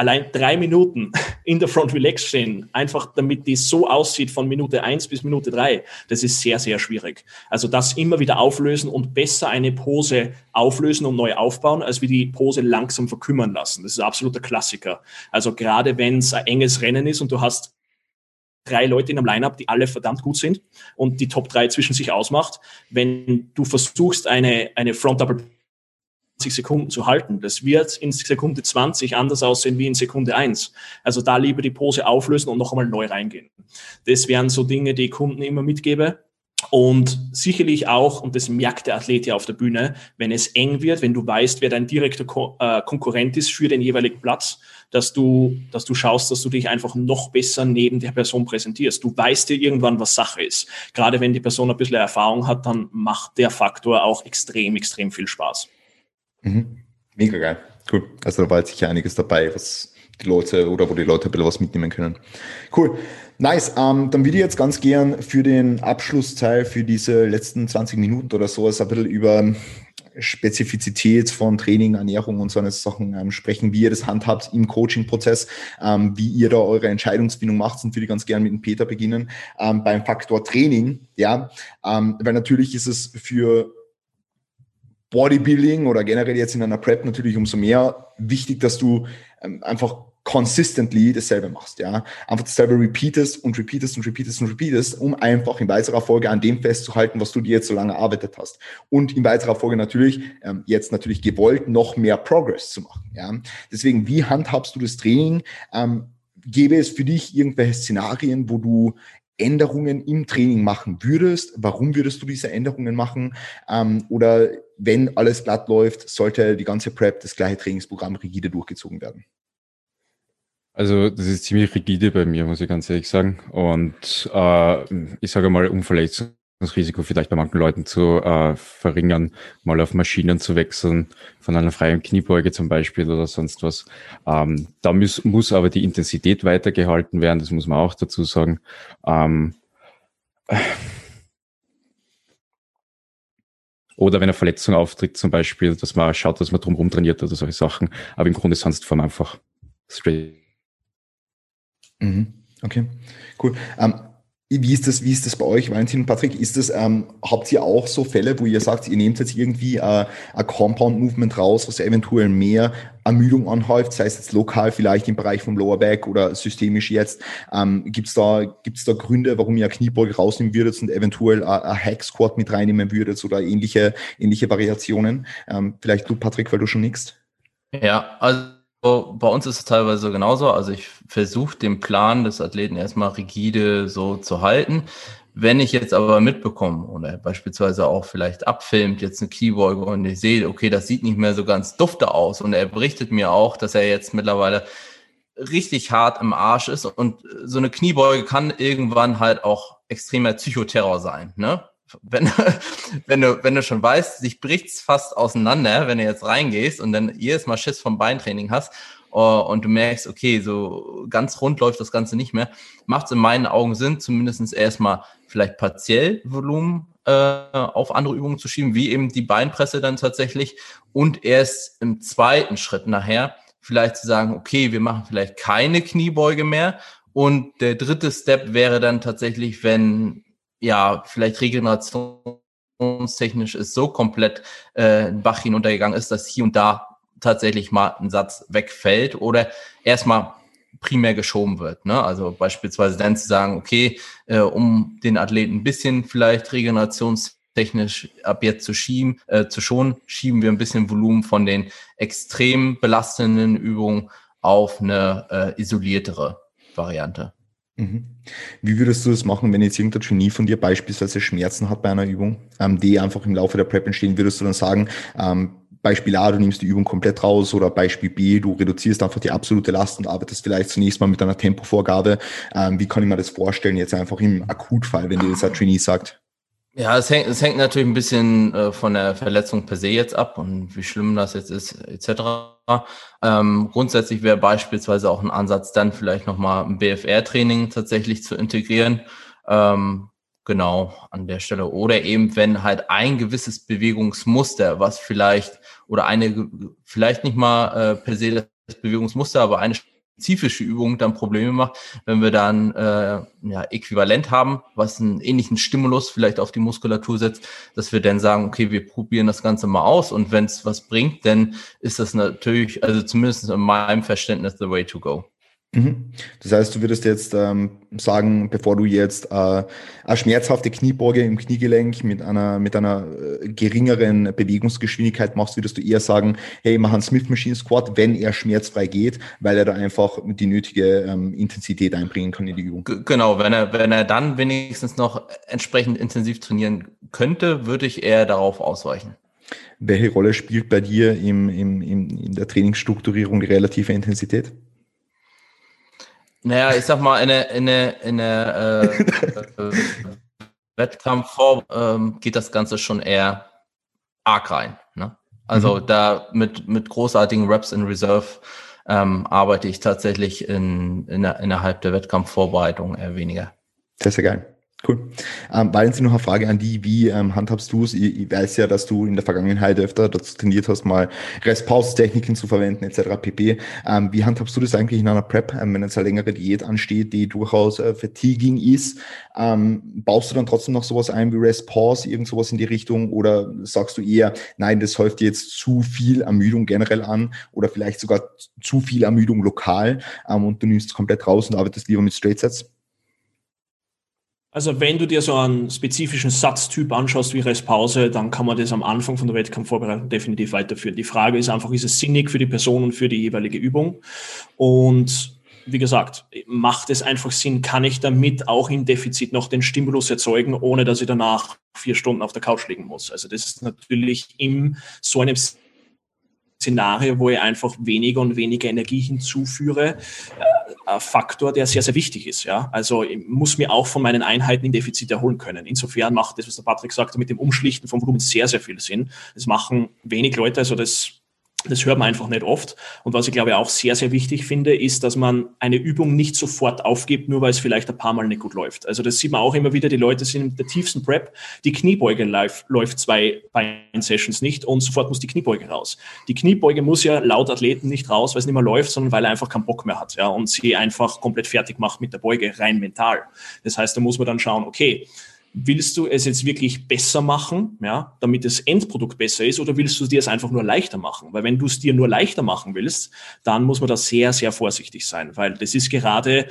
allein drei Minuten in der Front Relax stehen, einfach damit die so aussieht von Minute eins bis Minute drei, das ist sehr, sehr schwierig. Also das immer wieder auflösen und besser eine Pose auflösen und neu aufbauen, als wie die Pose langsam verkümmern lassen. Das ist absoluter Klassiker. Also gerade wenn es ein enges Rennen ist und du hast drei Leute in einem Lineup, die alle verdammt gut sind und die Top drei zwischen sich ausmacht, wenn du versuchst, eine, eine Front Double 20 Sekunden zu halten. Das wird in Sekunde 20 anders aussehen wie in Sekunde 1. Also da lieber die Pose auflösen und noch einmal neu reingehen. Das wären so Dinge, die ich Kunden immer mitgebe. Und sicherlich auch, und das merkt der Athlet ja auf der Bühne, wenn es eng wird, wenn du weißt, wer dein direkter Ko äh, Konkurrent ist für den jeweiligen Platz, dass du, dass du schaust, dass du dich einfach noch besser neben der Person präsentierst. Du weißt dir irgendwann, was Sache ist. Gerade wenn die Person ein bisschen Erfahrung hat, dann macht der Faktor auch extrem, extrem viel Spaß. Mhm. Mega geil. Cool. Also da war jetzt sicher einiges dabei, was die Leute oder wo die Leute ein bisschen was mitnehmen können. Cool. Nice. Ähm, dann würde ich jetzt ganz gern für den Abschlussteil, für diese letzten 20 Minuten oder so, ein bisschen über Spezifizität von Training, Ernährung und so eine Sachen ähm, sprechen, wie ihr das handhabt im Coaching-Prozess, ähm, wie ihr da eure Entscheidungsfindung macht und würde ich ganz gern mit dem Peter beginnen ähm, beim Faktor Training, ja, ähm, weil natürlich ist es für Bodybuilding oder generell jetzt in einer Prep natürlich umso mehr wichtig, dass du ähm, einfach consistently dasselbe machst, ja. Einfach dasselbe repeatest und repeatest und repeatest und repeatest, um einfach in weiterer Folge an dem festzuhalten, was du dir jetzt so lange erarbeitet hast. Und in weiterer Folge natürlich, ähm, jetzt natürlich gewollt, noch mehr Progress zu machen, ja. Deswegen, wie handhabst du das Training? Ähm, gäbe es für dich irgendwelche Szenarien, wo du Änderungen im Training machen würdest? Warum würdest du diese Änderungen machen? Ähm, oder wenn alles glatt läuft, sollte die ganze Prep, das gleiche Trainingsprogramm rigide durchgezogen werden? Also das ist ziemlich rigide bei mir, muss ich ganz ehrlich sagen. Und äh, ich sage mal, um Verletzungsrisiko vielleicht bei manchen Leuten zu äh, verringern, mal auf Maschinen zu wechseln, von einer freien Kniebeuge zum Beispiel oder sonst was. Ähm, da muss, muss aber die Intensität weitergehalten werden, das muss man auch dazu sagen. Ähm, Oder wenn eine Verletzung auftritt, zum Beispiel, dass man schaut, dass man drumherum trainiert oder solche Sachen. Aber im Grunde sonst allem einfach straight. Mhm. Okay, cool. Um, ähm, wie ist das, wie ist das bei euch, Valentin und Patrick? Ist das, ähm, habt ihr auch so Fälle, wo ihr sagt, ihr nehmt jetzt irgendwie äh, ein Compound-Movement raus, was eventuell mehr Ermüdung anhäuft, sei es jetzt lokal vielleicht im Bereich vom Lower Back oder systemisch jetzt. Ähm, gibt's da, gibt's da Gründe, warum ihr Kniebeuge rausnehmen würdet und eventuell ein Hack-Squat mit reinnehmen würdet oder ähnliche, ähnliche Variationen? Ähm, vielleicht du, Patrick, weil du schon nix. Ja, also bei uns ist es teilweise genauso. Also ich versuche den Plan des Athleten erstmal rigide so zu halten. Wenn ich jetzt aber mitbekomme oder beispielsweise auch vielleicht abfilmt jetzt eine Keybeuge und ich sehe, okay, das sieht nicht mehr so ganz dufte aus und er berichtet mir auch, dass er jetzt mittlerweile richtig hart im Arsch ist und so eine Kniebeuge kann irgendwann halt auch extremer Psychoterror sein, ne? Wenn, wenn, du, wenn du schon weißt, sich bricht's fast auseinander, wenn du jetzt reingehst und dann jedes Mal Schiss vom Beintraining hast uh, und du merkst, okay, so ganz rund läuft das Ganze nicht mehr, macht es in meinen Augen Sinn, zumindest erstmal vielleicht partiell Volumen äh, auf andere Übungen zu schieben, wie eben die Beinpresse dann tatsächlich und erst im zweiten Schritt nachher vielleicht zu sagen, okay, wir machen vielleicht keine Kniebeuge mehr und der dritte Step wäre dann tatsächlich, wenn ja, vielleicht regenerationstechnisch ist so komplett äh, Bach hinuntergegangen ist, dass hier und da tatsächlich mal ein Satz wegfällt oder erstmal primär geschoben wird. Ne? Also beispielsweise dann zu sagen, okay, äh, um den Athleten ein bisschen vielleicht regenerationstechnisch ab jetzt zu schieben, äh, zu schonen, schieben wir ein bisschen Volumen von den extrem belastenden Übungen auf eine äh, isoliertere Variante. Mhm. Wie würdest du das machen, wenn jetzt irgendein Genie von dir beispielsweise Schmerzen hat bei einer Übung, ähm, die einfach im Laufe der Prep entstehen? Würdest du dann sagen, ähm, Beispiel A, du nimmst die Übung komplett raus oder Beispiel B, du reduzierst einfach die absolute Last und arbeitest vielleicht zunächst mal mit einer Tempovorgabe. Ähm, wie kann ich mir das vorstellen, jetzt einfach im Akutfall, wenn dir das ein Genie sagt? Ja, es hängt, es hängt natürlich ein bisschen äh, von der Verletzung per se jetzt ab und wie schlimm das jetzt ist, etc. Ähm, grundsätzlich wäre beispielsweise auch ein Ansatz, dann vielleicht nochmal ein BFR-Training tatsächlich zu integrieren. Ähm, genau an der Stelle. Oder eben, wenn halt ein gewisses Bewegungsmuster, was vielleicht, oder eine, vielleicht nicht mal äh, per se das Bewegungsmuster, aber eine spezifische Übung dann Probleme macht, wenn wir dann äh, ja, äquivalent haben, was einen ähnlichen Stimulus vielleicht auf die Muskulatur setzt, dass wir dann sagen, okay, wir probieren das Ganze mal aus und wenn es was bringt, dann ist das natürlich, also zumindest in meinem Verständnis, the way to go. Mhm. Das heißt, du würdest jetzt ähm, sagen, bevor du jetzt äh, eine schmerzhafte Kniebeuge im Kniegelenk mit einer, mit einer äh, geringeren Bewegungsgeschwindigkeit machst, würdest du eher sagen, hey, mach einen Smith Machine Squat, wenn er schmerzfrei geht, weil er da einfach die nötige ähm, Intensität einbringen kann in die Übung. Genau, wenn er, wenn er dann wenigstens noch entsprechend intensiv trainieren könnte, würde ich eher darauf ausweichen. Welche Rolle spielt bei dir im, im, im, in der Trainingsstrukturierung die relative Intensität? Naja, ich sag mal, in der, in der, in der äh, Wettkampfform ähm, geht das Ganze schon eher arg rein. Ne? Also mhm. da mit, mit großartigen Reps in Reserve ähm, arbeite ich tatsächlich in, in der, innerhalb der Wettkampfvorbereitung eher weniger. Das ist ja geil. Cool. Ähm, Valentin, noch eine Frage an die. Wie ähm, handhabst du es? Ich, ich, weiß ja, dass du in der Vergangenheit öfter dazu tendiert hast, mal Restpause-Techniken zu verwenden, etc. pp. Ähm, wie handhabst du das eigentlich in einer Prep, ähm, wenn jetzt eine längere Diät ansteht, die durchaus äh, fatiguing ist? Ähm, baust du dann trotzdem noch sowas ein wie Rest-Pause, irgend sowas in die Richtung? Oder sagst du eher, nein, das häuft jetzt zu viel Ermüdung generell an oder vielleicht sogar zu viel Ermüdung lokal ähm, und du nimmst es komplett raus und arbeitest lieber mit Straight Sets? Also wenn du dir so einen spezifischen Satztyp anschaust wie Restpause, dann kann man das am Anfang von der Wettkampfvorbereitung definitiv weiterführen. Die Frage ist einfach, ist es sinnig für die Person und für die jeweilige Übung? Und wie gesagt, macht es einfach Sinn, kann ich damit auch im Defizit noch den Stimulus erzeugen, ohne dass ich danach vier Stunden auf der Couch liegen muss. Also das ist natürlich in so einem Szenario, wo ich einfach weniger und weniger Energie hinzuführe, äh, Faktor, der sehr, sehr wichtig ist. Ja? Also ich muss mir auch von meinen Einheiten im Defizit erholen können. Insofern macht das, was der Patrick sagte, mit dem Umschlichten vom Volumen sehr, sehr viel Sinn. Das machen wenig Leute, also das Das hört man einfach nicht oft. Und was ich glaube auch sehr, sehr wichtig finde, ist, dass man eine Übung nicht sofort aufgibt, nur weil es vielleicht ein paar Mal nicht gut läuft. Also das sieht man auch immer wieder. Die Leute sind in der tiefsten Prep. Die Kniebeuge live, läuft zwei Bein-Sessions nicht und sofort muss die Kniebeuge raus. Die Kniebeuge muss ja laut Athleten nicht raus, weil es nicht mehr läuft, sondern weil er einfach keinen Bock mehr hat. Ja, und sie einfach komplett fertig macht mit der Beuge, rein mental. Das heißt, da muss man dann schauen, okay, willst du es jetzt wirklich besser machen, ja, damit das Endprodukt besser ist, oder willst du dir es einfach nur leichter machen? Weil wenn du es dir nur leichter machen willst, dann muss man da sehr, sehr vorsichtig sein, weil das ist gerade,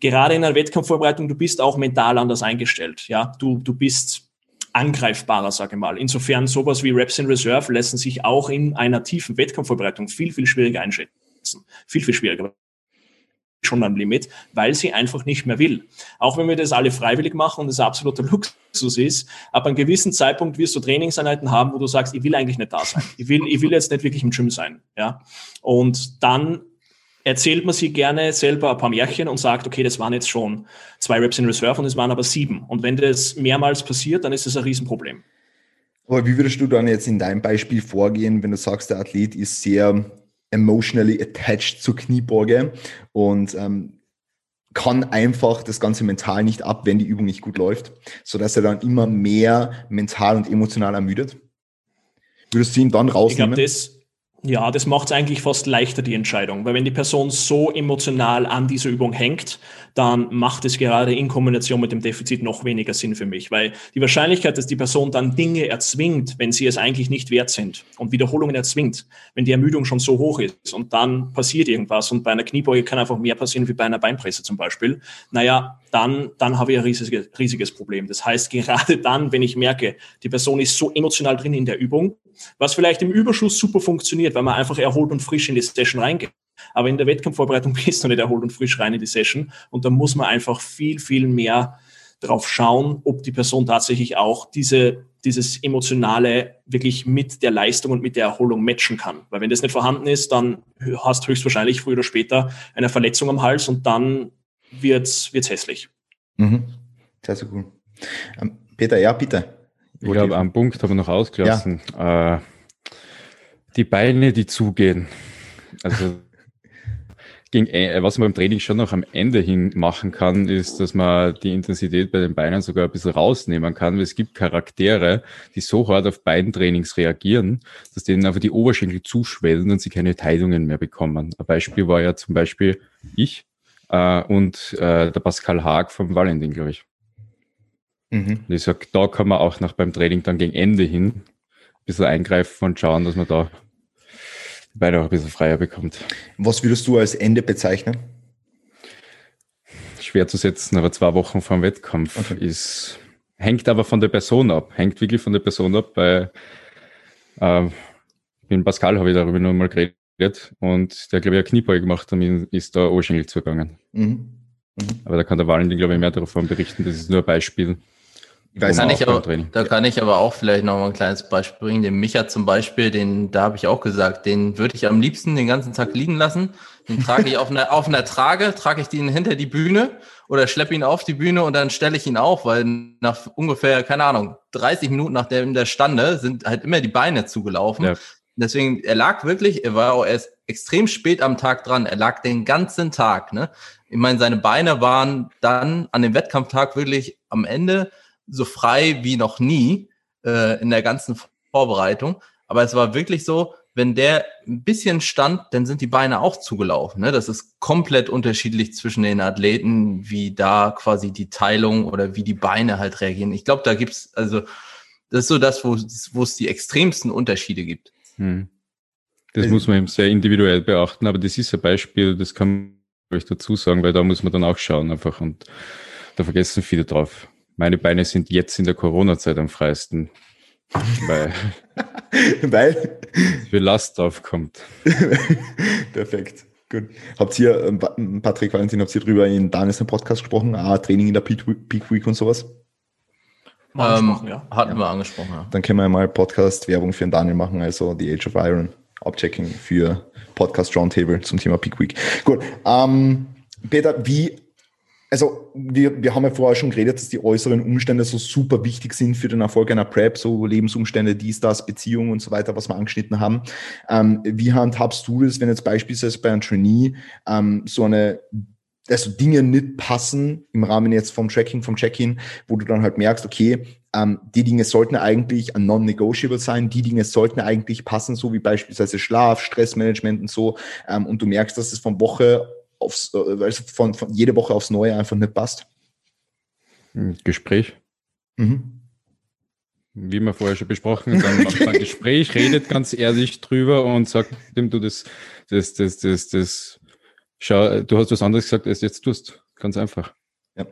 gerade in einer Wettkampfvorbereitung, du bist auch mental anders eingestellt, ja, du, du bist angreifbarer, sage ich mal. Insofern sowas wie Reps in Reserve lassen sich auch in einer tiefen Wettkampfvorbereitung viel, viel schwieriger einschätzen. Viel, viel schwieriger schon am Limit, weil sie einfach nicht mehr will. Auch wenn wir das alle freiwillig machen und es absoluter Luxus ist, ab einem gewissen Zeitpunkt wirst du Trainingseinheiten haben, wo du sagst, ich will eigentlich nicht da sein. Ich will, ich will jetzt nicht wirklich im Gym sein. Ja? Und dann erzählt man sich gerne selber ein paar Märchen und sagt, okay, das waren jetzt schon zwei Reps in Reserve und es waren aber sieben. Und wenn das mehrmals passiert, dann ist das ein Riesenproblem. Aber wie würdest du dann jetzt in deinem Beispiel vorgehen, wenn du sagst, der Athlet ist sehr emotionally attached zur Kniebeuge und ähm, kann einfach das Ganze mental nicht ab, wenn die Übung nicht gut läuft, so dass er dann immer mehr mental und emotional ermüdet. Würdest du ihn dann rausnehmen? Ich glaube, das, ja, das macht es eigentlich fast leichter, die Entscheidung. Weil wenn die Person so emotional an dieser Übung hängt, dann macht es gerade in Kombination mit dem Defizit noch weniger Sinn für mich. Weil die Wahrscheinlichkeit, dass die Person dann Dinge erzwingt, wenn sie es eigentlich nicht wert sind und Wiederholungen erzwingt, wenn die Ermüdung schon so hoch ist und dann passiert irgendwas und bei einer Kniebeuge kann einfach mehr passieren wie bei einer Beinpresse zum Beispiel, naja, dann, dann habe ich ein riesiges, riesiges Problem. Das heißt, gerade dann, wenn ich merke, die Person ist so emotional drin in der Übung, was vielleicht im Überschuss super funktioniert, weil man einfach erholt und frisch in die Session reingeht. Aber in der Wettkampfvorbereitung bist du nicht erholt und frisch rein in die Session. Und da muss man einfach viel, viel mehr drauf schauen, ob die Person tatsächlich auch diese, dieses Emotionale wirklich mit der Leistung und mit der Erholung matchen kann. Weil wenn das nicht vorhanden ist, dann hast du höchstwahrscheinlich früher oder später eine Verletzung am Hals und dann wird's, wird's hässlich. Mhm. Sehr, sehr cool. Ähm, Peter, ja, bitte. Ich glaube, einen Punkt haben wir noch ausgelassen. Ja. Äh, die Beine, die zugehen. Also gegen, äh, was man im Training schon noch am Ende hin machen kann, ist, dass man die Intensität bei den Beinen sogar ein bisschen rausnehmen kann, weil es gibt Charaktere, die so hart auf Beintrainings reagieren, dass denen einfach die Oberschenkel zuschwellen und sie keine Teilungen mehr bekommen. Ein Beispiel war ja zum Beispiel ich äh, und äh, der Pascal Haag vom Valentin, glaube ich. Mhm. ich sage, da kann man auch nach beim Training dann gegen Ende hin ein bisschen eingreifen und schauen, dass man da die Beine auch ein bisschen freier bekommt. Was würdest du als Ende bezeichnen? Schwer zu setzen, aber zwei Wochen vor dem Wettkampf okay. ist, hängt aber von der Person ab, hängt wirklich von der Person ab, weil äh, mit Pascal habe ich darüber nur mal geredet und der, glaube ich, eine Kniebeuge gemacht und ist da Oberschenkel zugegangen. Mhm. Mhm. Aber da kann der Valentin, glaube ich, mehr davon berichten. Das ist nur ein Beispiel. Da kann, ich aber, da kann ich aber auch vielleicht noch mal ein kleines Beispiel bringen. Den Micha zum Beispiel, den, da habe ich auch gesagt, den würde ich am liebsten den ganzen Tag liegen lassen. Den trage ich auf einer, auf einer Trage, trage ich den hinter die Bühne oder schleppe ihn auf die Bühne und dann stelle ich ihn auf, weil nach ungefähr, keine Ahnung, 30 Minuten nach der, der Stande sind halt immer die Beine zugelaufen. Ja. Deswegen, er lag wirklich, er war auch erst extrem spät am Tag dran. Er lag den ganzen Tag, ne? Ich meine, seine Beine waren dann an dem Wettkampftag wirklich am Ende so frei wie noch nie äh, in der ganzen Vorbereitung. Aber es war wirklich so, wenn der ein bisschen stand, dann sind die Beine auch zugelaufen. Ne? Das ist komplett unterschiedlich zwischen den Athleten, wie da quasi die Teilung oder wie die Beine halt reagieren. Ich glaube, da gibt's also das ist so das, wo, es die extremsten Unterschiede gibt. Hm. Das also, muss man eben sehr individuell beachten, aber das ist ein Beispiel, das kann ich dazu sagen, weil da muss man dann auch schauen einfach und da vergessen viele drauf meine Beine sind jetzt in der Corona-Zeit am freisten. Weil, weil viel Last draufkommt. Perfekt. Gut. Habt ihr, ähm, Patrick Valentin, habt ihr drüber in Danis Podcast gesprochen? Ah, Training in der Peak Week und sowas? Ähm, ja. Hatten ja. wir angesprochen, ja. Dann können wir mal Podcast-Werbung für den Daniel machen, also die Age of Iron Abchecking für Podcast Roundtable zum Thema Peak Week. Gut. Ähm, Peter, wie also wir, wir haben ja vorher schon geredet, dass die äußeren Umstände so super wichtig sind für den Erfolg einer Prep, so Lebensumstände, dies, das, Beziehungen und so weiter, was wir angeschnitten haben. Ähm, wie handhabst du das, wenn jetzt beispielsweise bei einem Trainee ähm, so eine also Dinge nicht passen im Rahmen jetzt vom Tracking, vom Check-in, wo du dann halt merkst, okay, ähm, die Dinge sollten eigentlich non-negotiable sein, die Dinge sollten eigentlich passen, so wie beispielsweise Schlaf, Stressmanagement und so, ähm, und du merkst, dass es von Woche aufs, also von, von jede Woche aufs Neue einfach nicht passt. Gespräch. Mhm. Wie wir vorher schon besprochen, dann macht man ein Gespräch, redet ganz ehrlich drüber und sagt dem du das, das, das, das, das, schau, du hast was anderes gesagt, als jetzt tust. Ganz einfach. Ja.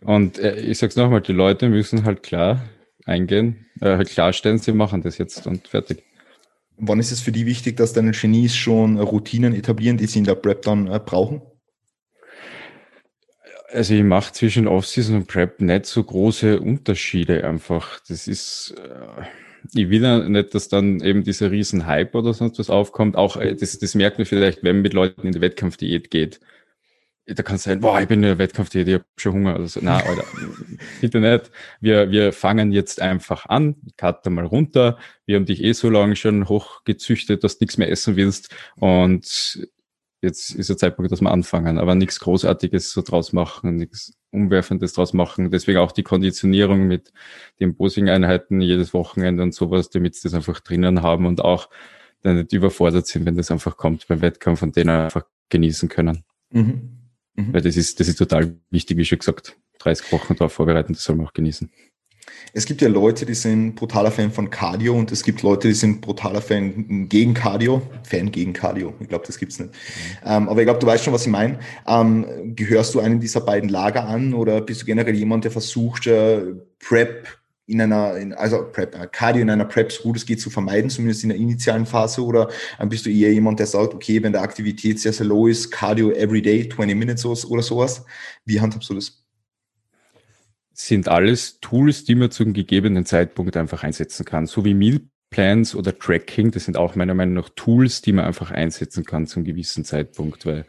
Und äh, ich sag's nochmal, die Leute müssen halt klar eingehen, äh, halt klarstellen, sie machen das jetzt und fertig. Wann ist es für die wichtig, dass deine Genies schon Routinen etablieren, die sie in der Prep dann äh, brauchen? Also ich mache zwischen Offseason und Prep nicht so große Unterschiede einfach. Das ist, äh, ich will ja nicht, dass dann eben dieser riesen Hype oder sonst was aufkommt. Auch äh, das, das merkt man vielleicht, wenn man mit Leuten in die Wettkampfdiät geht da kann es sein, boah, ich bin in der Wettkampfdiät, ich habe schon Hunger. Also, na, Alter, bitte nicht. Wir, wir fangen jetzt einfach an, cutte mal runter. Wir haben dich eh so lange schon hochgezüchtet, dass du nichts mehr essen willst. Und jetzt ist der Zeitpunkt, dass wir anfangen, aber nichts Großartiges so draus machen, nichts Umwerfendes draus machen. Deswegen auch die Konditionierung mit den Posing-Einheiten jedes Wochenende und sowas, damit sie das einfach drinnen haben und auch dann nicht überfordert sind, wenn das einfach kommt beim Wettkampf und den einfach genießen können. Mhm. Mhm. Weil das ist, das ist total wichtig, wie schon gesagt. 30 Wochen darauf vorbereiten, das soll man auch genießen. Es gibt ja Leute, die sind brutaler Fan von Cardio und es gibt Leute, die sind brutaler Fan gegen Cardio. Fan gegen Cardio. Ich glaube, das gibt's nicht. Mhm. Ähm, aber ich glaube, du weißt schon, was ich meine. Ähm, gehörst du einem dieser beiden Lager an oder bist du generell jemand, der versucht, äh, Prep in einer, in, also Prep, äh, Cardio in einer Prep so gut es geht zu vermeiden, zumindest in der initialen Phase? Oder ähm, bist du eher jemand, der sagt, okay, wenn der Aktivität sehr, sehr low ist, Cardio every day, 20 Minutes oder sowas? Wie handhabst du das? Sind alles Tools, die man zum gegebenen Zeitpunkt einfach einsetzen kann. So wie Meal Plans oder Tracking, das sind auch meiner Meinung nach Tools, die man einfach einsetzen kann zum gewissen Zeitpunkt, weil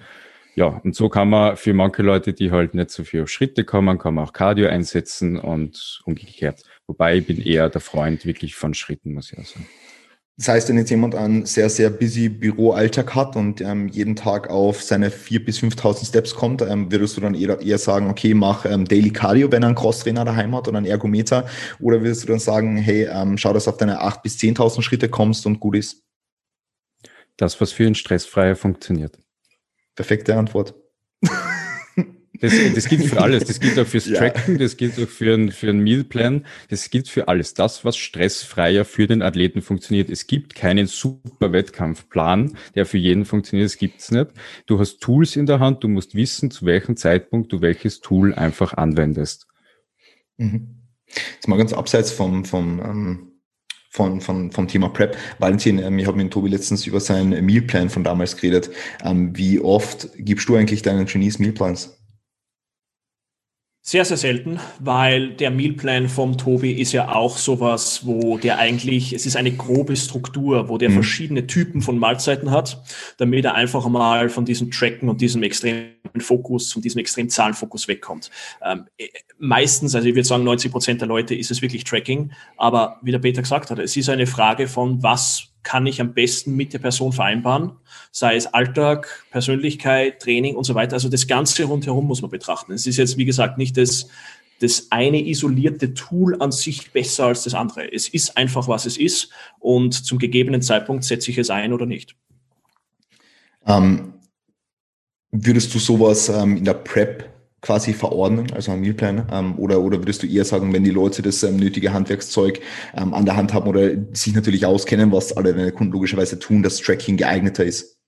ja, und so kann man für manche Leute, die halt nicht so viel auf Schritte kommen, kann man auch Cardio einsetzen und umgekehrt. Wobei ich bin eher der Freund wirklich von Schritten, muss ich auch sagen. Das heißt, wenn jetzt jemand einen sehr, sehr busy Büroalltag hat und ähm, jeden Tag auf seine 4.000 bis 5.000 Steps kommt, ähm, würdest du dann eher, eher sagen, okay, mach ähm, Daily Cardio, wenn er einen Crosstrainer daheim hat oder einen Ergometer? Oder würdest du dann sagen, hey, ähm, schau, dass du auf deine 8.000 bis 10.000 Schritte kommst und gut ist? Das, was für einen Stressfreier funktioniert. Perfekte Antwort. Das, das gilt für alles. Das gilt auch fürs Tracken, das gilt auch für einen, für einen Mealplan. Das gilt für alles. Das, was stressfreier für den Athleten funktioniert. Es gibt keinen super Wettkampfplan, der für jeden funktioniert. Das gibt's nicht. Du hast Tools in der Hand. Du musst wissen, zu welchem Zeitpunkt du welches Tool einfach anwendest. Mhm. Jetzt mal ganz abseits vom, vom, ähm von, von, vom Thema Prep. Valentin, ähm, ich habe mit Tobi letztens über seinen Mealplan von damals geredet. Ähm, wie oft gibst du eigentlich deinen Genies Mealplans? Sehr, sehr selten, weil der Mealplan vom Tobi ist ja auch sowas, wo der eigentlich, es ist eine grobe Struktur, wo der mhm. verschiedene Typen von Mahlzeiten hat, damit er einfach mal von diesem Tracken und diesem extremen Fokus, von diesem extremen Zahlenfokus wegkommt. Ähm, äh, meistens, also ich würde sagen, 90 Prozent der Leute ist es wirklich Tracking, aber wie der Peter gesagt hat, es ist eine Frage von, was kann ich am besten mit der Person vereinbaren, sei es Alltag, Persönlichkeit, Training und so weiter. Also das Ganze rundherum muss man betrachten. Es ist jetzt, wie gesagt, nicht das, das eine isolierte Tool an sich besser als das andere. Es ist einfach, was es ist und zum gegebenen Zeitpunkt setze ich es ein oder nicht. Ähm, würdest du sowas ähm, in der Prep quasi verordnen, also ein Mealplan? Ähm, oder, oder würdest du eher sagen, wenn die Leute das ähm, nötige Handwerkszeug ähm, an der Hand haben oder sich natürlich auskennen, was alle deine Kunden logischerweise tun, dass Tracking geeigneter ist?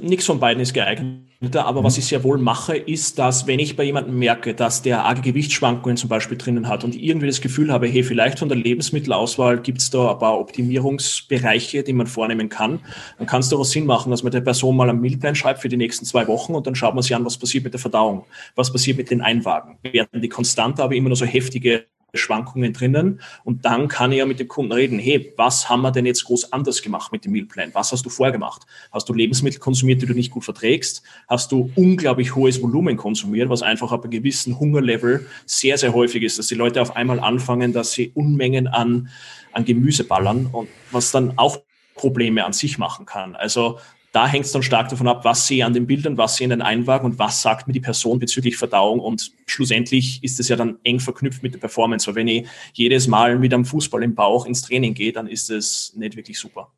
Nichts von beiden ist geeigneter, aber was ich sehr wohl mache, ist, dass wenn ich bei jemandem merke, dass der arge Gewichtsschwankungen zum Beispiel drinnen hat und irgendwie das Gefühl habe, hey, vielleicht von der Lebensmittelauswahl gibt es da ein paar Optimierungsbereiche, die man vornehmen kann, dann kann es daraus Sinn machen, dass man der Person mal einen Mealplan schreibt für die nächsten zwei Wochen und dann schaut man sich an, was passiert mit der Verdauung, was passiert mit den Einwagen. Werden die konstant, aber immer nur so heftige Schwankungen drinnen und dann kann ich ja mit dem Kunden reden, hey, was haben wir denn jetzt groß anders gemacht mit dem Mealplan? Was hast du vorgemacht? Hast du Lebensmittel konsumiert, die du nicht gut verträgst? Hast du unglaublich hohes Volumen konsumiert, was einfach ab einem gewissen Hungerlevel sehr, sehr häufig ist, dass die Leute auf einmal anfangen, dass sie Unmengen an, an Gemüse ballern und was dann auch Probleme an sich machen kann. Also da hängt es dann stark davon ab, was sehe ich an den Bildern, was sehe ich in den Einwagen und was sagt mir die Person bezüglich Verdauung. Und schlussendlich ist es ja dann eng verknüpft mit der Performance. Weil wenn ich jedes Mal mit einem Fußball im Bauch ins Training gehe, dann ist es nicht wirklich super.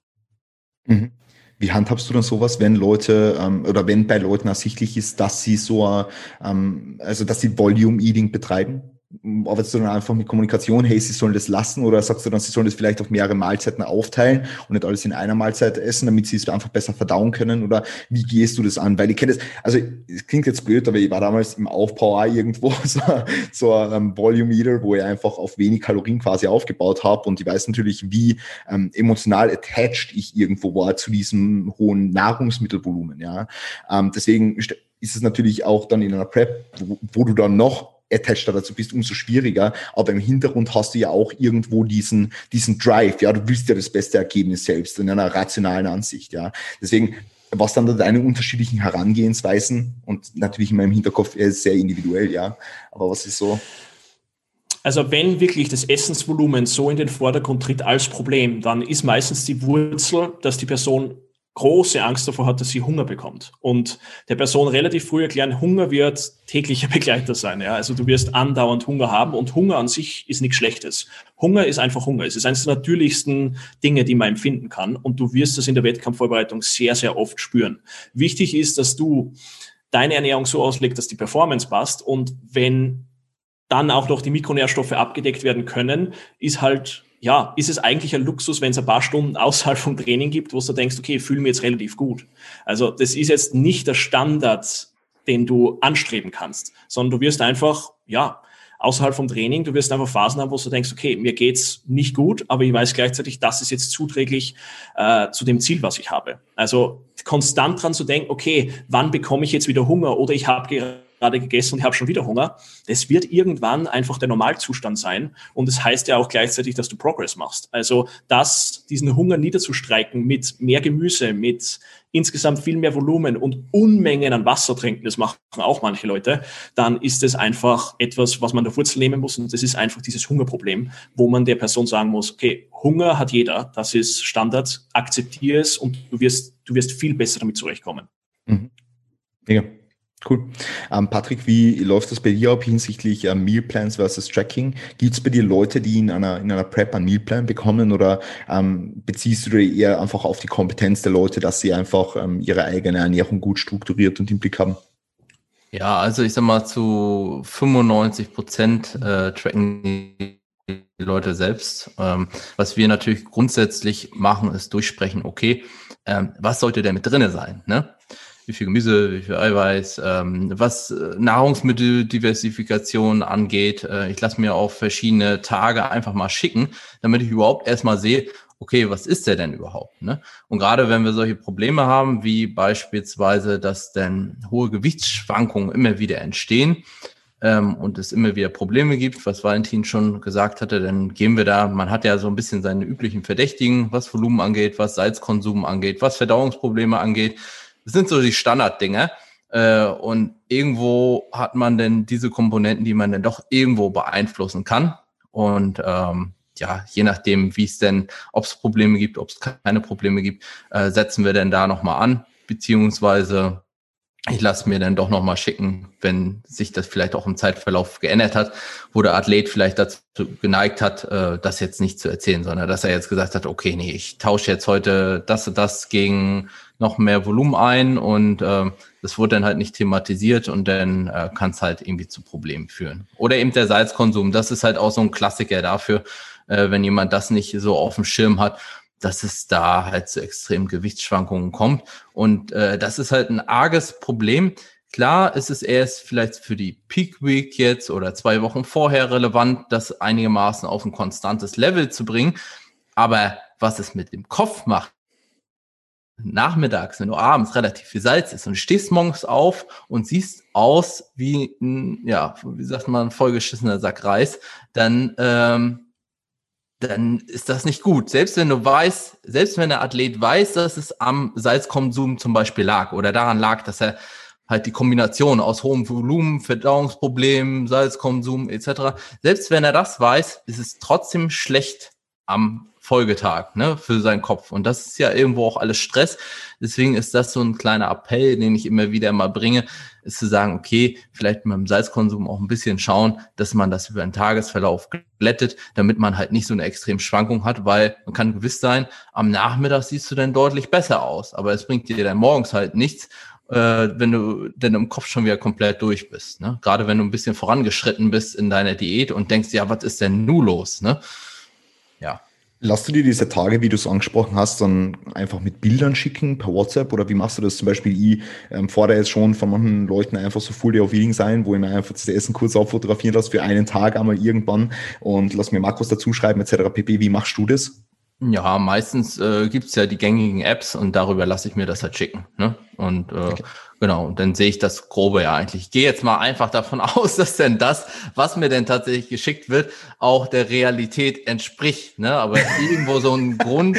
Mhm. Wie handhabst du dann sowas, wenn Leute ähm, oder wenn bei Leuten ersichtlich ist, dass sie so, ähm, also dass sie Volume Eating betreiben? Arbeitest du dann einfach mit Kommunikation, hey, sie sollen das lassen oder sagst du dann, sie sollen das vielleicht auf mehrere Mahlzeiten aufteilen und nicht alles in einer Mahlzeit essen, damit sie es einfach besser verdauen können oder wie gehst du das an? Weil ich kenne das, also es klingt jetzt blöd, aber ich war damals im Aufbau irgendwo so, so ein Volume Eater, wo ich einfach auf wenig Kalorien quasi aufgebaut habe und ich weiß natürlich, wie ähm, emotional attached ich irgendwo war zu diesem hohen Nahrungsmittelvolumen, ja. Ähm, deswegen ist es natürlich auch dann in einer Prep, wo, wo du dann noch attached dazu bist, umso schwieriger. Aber im Hintergrund hast du ja auch irgendwo diesen, diesen Drive. Ja, du willst ja das beste Ergebnis selbst in einer rationalen Ansicht. Ja, deswegen, was dann da deine unterschiedlichen Herangehensweisen und natürlich in meinem Hinterkopf sehr individuell. Ja, aber was ist so? Also wenn wirklich das Essensvolumen so in den Vordergrund tritt als Problem, dann ist meistens die Wurzel, dass die Person große Angst davor hat, dass sie Hunger bekommt. Und der Person relativ früh erklären, Hunger wird täglicher Begleiter sein. Ja? Also du wirst andauernd Hunger haben und Hunger an sich ist nichts Schlechtes. Hunger ist einfach Hunger. Es ist eines der natürlichsten Dinge, die man empfinden kann. Und du wirst das in der Wettkampfvorbereitung sehr, sehr oft spüren. Wichtig ist, dass du deine Ernährung so auslegst, dass die Performance passt. Und wenn dann auch noch die Mikronährstoffe abgedeckt werden können, ist halt ja, ist es eigentlich ein Luxus, wenn es ein paar Stunden außerhalb vom Training gibt, wo du denkst, okay, ich fühle mich jetzt relativ gut. Also das ist jetzt nicht der Standard, den du anstreben kannst, sondern du wirst einfach, ja, außerhalb vom Training, du wirst einfach Phasen haben, wo du denkst, okay, mir geht's nicht gut, aber ich weiß gleichzeitig, das ist jetzt zuträglich äh, zu dem Ziel, was ich habe. Also konstant dran zu denken, okay, wann bekomme ich jetzt wieder Hunger oder ich habe gerade gegessen und ich habe schon wieder Hunger. Das wird irgendwann einfach der Normalzustand sein. Und es das heißt ja auch gleichzeitig, dass du Progress machst. Also das, diesen Hunger niederzustreiken mit mehr Gemüse, mit insgesamt viel mehr Volumen und Unmengen an Wasser trinken, das machen auch manche Leute, dann ist es einfach etwas, was man der Wurzel nehmen muss. Und das ist einfach dieses Hungerproblem, wo man der Person sagen muss, okay, Hunger hat jeder, das ist Standard, akzeptiere es und du wirst, du wirst viel besser damit zurechtkommen. Mhm. Ja. Cool. Ähm, Patrick, wie läuft das bei dir ab hinsichtlich äh, Mealplans versus Tracking? Gibt es bei dir Leute, die in einer, in einer Prep einen Mealplan bekommen oder ähm, beziehst du dich eher einfach auf die Kompetenz der Leute, dass sie einfach ähm, ihre eigene Ernährung gut strukturiert und im Blick haben? Ja, also ich sag mal, zu 95 Prozent äh, tracken die Leute selbst. Ähm, was wir natürlich grundsätzlich machen, ist durchsprechen, okay, ähm, was sollte denn mit drinne sein? Ne? Wie viel Gemüse, wie viel Eiweiß, ähm, was äh, Nahrungsmitteldiversifikation angeht. Äh, ich lasse mir auf verschiedene Tage einfach mal schicken, damit ich überhaupt erstmal sehe, okay, was ist der denn überhaupt? Ne? Und gerade wenn wir solche Probleme haben, wie beispielsweise, dass denn hohe Gewichtsschwankungen immer wieder entstehen, ähm, und es immer wieder Probleme gibt, was Valentin schon gesagt hatte, dann gehen wir da, man hat ja so ein bisschen seine üblichen Verdächtigen, was Volumen angeht, was Salzkonsum angeht, was Verdauungsprobleme angeht. Das sind so die Standarddinge. Äh, und irgendwo hat man denn diese Komponenten, die man dann doch irgendwo beeinflussen kann. Und ähm, ja, je nachdem, wie es denn, ob es Probleme gibt, ob es keine Probleme gibt, äh, setzen wir denn da nochmal an, beziehungsweise ich lasse mir dann doch nochmal schicken, wenn sich das vielleicht auch im Zeitverlauf geändert hat, wo der Athlet vielleicht dazu geneigt hat, äh, das jetzt nicht zu erzählen, sondern dass er jetzt gesagt hat, okay, nee, ich tausche jetzt heute das und das gegen noch mehr Volumen ein und äh, das wurde dann halt nicht thematisiert und dann äh, kann es halt irgendwie zu Problemen führen. Oder eben der Salzkonsum, das ist halt auch so ein Klassiker dafür, äh, wenn jemand das nicht so auf dem Schirm hat, dass es da halt zu extremen Gewichtsschwankungen kommt. Und äh, das ist halt ein arges Problem. Klar ist es erst vielleicht für die Peak Week jetzt oder zwei Wochen vorher relevant, das einigermaßen auf ein konstantes Level zu bringen. Aber was es mit dem Kopf macht, nachmittags, wenn du abends relativ viel Salz isst und stehst morgens auf und siehst aus wie ein, ja, wie sagt man, vollgeschissener Sack Reis, dann, ähm, dann ist das nicht gut. Selbst wenn du weißt, selbst wenn der Athlet weiß, dass es am Salzkonsum zum Beispiel lag oder daran lag, dass er halt die Kombination aus hohem Volumen, Verdauungsproblemen, Salzkonsum etc. Selbst wenn er das weiß, ist es trotzdem schlecht am Folgetag ne, für seinen Kopf. Und das ist ja irgendwo auch alles Stress. Deswegen ist das so ein kleiner Appell, den ich immer wieder mal bringe, ist zu sagen, okay, vielleicht mit dem Salzkonsum auch ein bisschen schauen, dass man das über den Tagesverlauf glättet, damit man halt nicht so eine extreme Schwankung hat, weil man kann gewiss sein, am Nachmittag siehst du dann deutlich besser aus. Aber es bringt dir dann morgens halt nichts, äh, wenn du denn im Kopf schon wieder komplett durch bist. Ne? Gerade wenn du ein bisschen vorangeschritten bist in deiner Diät und denkst, ja, was ist denn nun los? Ne? Lass du dir diese Tage, wie du es angesprochen hast, dann einfach mit Bildern schicken per WhatsApp oder wie machst du das zum Beispiel? Ich ähm, fordere jetzt schon von manchen Leuten einfach so Full Day of Eating sein, wo ich mir einfach das Essen kurz auffotografieren lasse für einen Tag einmal irgendwann und lass mir Makros dazu schreiben etc. pp. Wie machst du das? Ja, meistens äh, gibt ja die gängigen Apps und darüber lasse ich mir das halt schicken. Ne? Und äh, okay. Genau, und dann sehe ich das Grobe ja eigentlich. Ich gehe jetzt mal einfach davon aus, dass denn das, was mir denn tatsächlich geschickt wird, auch der Realität entspricht. Ne? Aber irgendwo so ein Grund,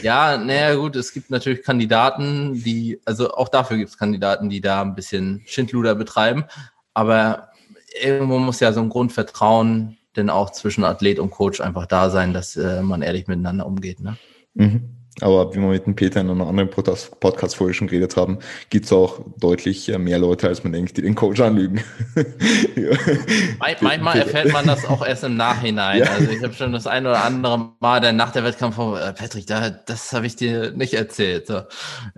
ja, naja gut, es gibt natürlich Kandidaten, die, also auch dafür gibt es Kandidaten, die da ein bisschen Schindluder betreiben. Aber irgendwo muss ja so ein Grundvertrauen denn auch zwischen Athlet und Coach einfach da sein, dass äh, man ehrlich miteinander umgeht. Ne? Mhm. Aber wie wir mit dem Peter in einer anderen Podcast-Folge schon geredet haben, gibt es auch deutlich äh, mehr Leute, als man denkt, die den Coach anlügen. ja. Manchmal erfährt man das auch erst im Nachhinein. Ja. Also ich habe schon das ein oder andere Mal dann nach der Wettkampf, äh, Patrick, da, das habe ich dir nicht erzählt. So.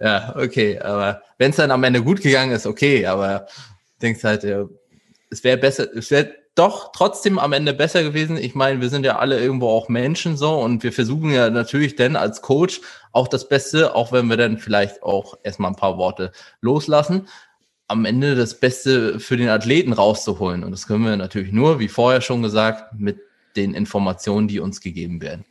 Ja, okay. Aber wenn es dann am Ende gut gegangen ist, okay. Aber denkst halt, ja, es wäre besser, es wäre doch trotzdem am Ende besser gewesen. Ich meine, wir sind ja alle irgendwo auch Menschen so und wir versuchen ja natürlich dann als Coach auch das Beste, auch wenn wir dann vielleicht auch erstmal ein paar Worte loslassen, am Ende das Beste für den Athleten rauszuholen. Und das können wir natürlich nur, wie vorher schon gesagt, mit den Informationen, die uns gegeben werden.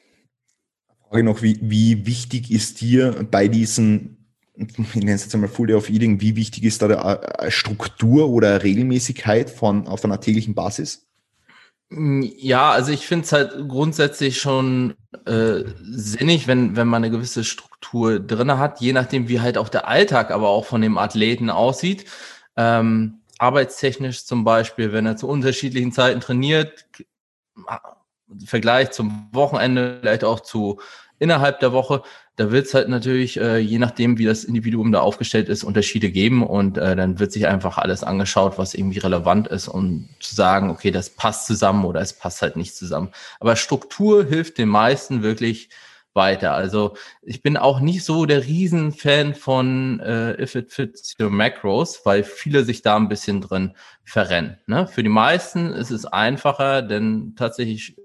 Frage noch, wie, wie wichtig ist dir bei diesen ich nenne es jetzt einmal Full Day of Eating, wie wichtig ist da eine Struktur oder Regelmäßigkeit von, auf einer täglichen Basis? Mm, ja, also ich finde es halt grundsätzlich schon äh, sinnig, wenn, wenn man eine gewisse Struktur drin hat, je nachdem, wie halt auch der Alltag aber auch von dem Athleten aussieht. Ähm, arbeitstechnisch zum Beispiel, wenn er zu unterschiedlichen Zeiten trainiert, im Vergleich zum Wochenende, vielleicht auch zu innerhalb der Woche, da wird es halt natürlich, äh, je nachdem, wie das Individuum da aufgestellt ist, Unterschiede geben und äh, dann wird sich einfach alles angeschaut, was irgendwie relevant ist, um zu sagen, okay, das passt zusammen oder es passt halt nicht zusammen. Aber Struktur hilft den meisten wirklich weiter. Also ich bin auch nicht so der Riesenfan von äh, If It Fits Your Macros, weil viele sich da ein bisschen drin verrennen. Ne? Für die meisten ist es einfacher, denn tatsächlich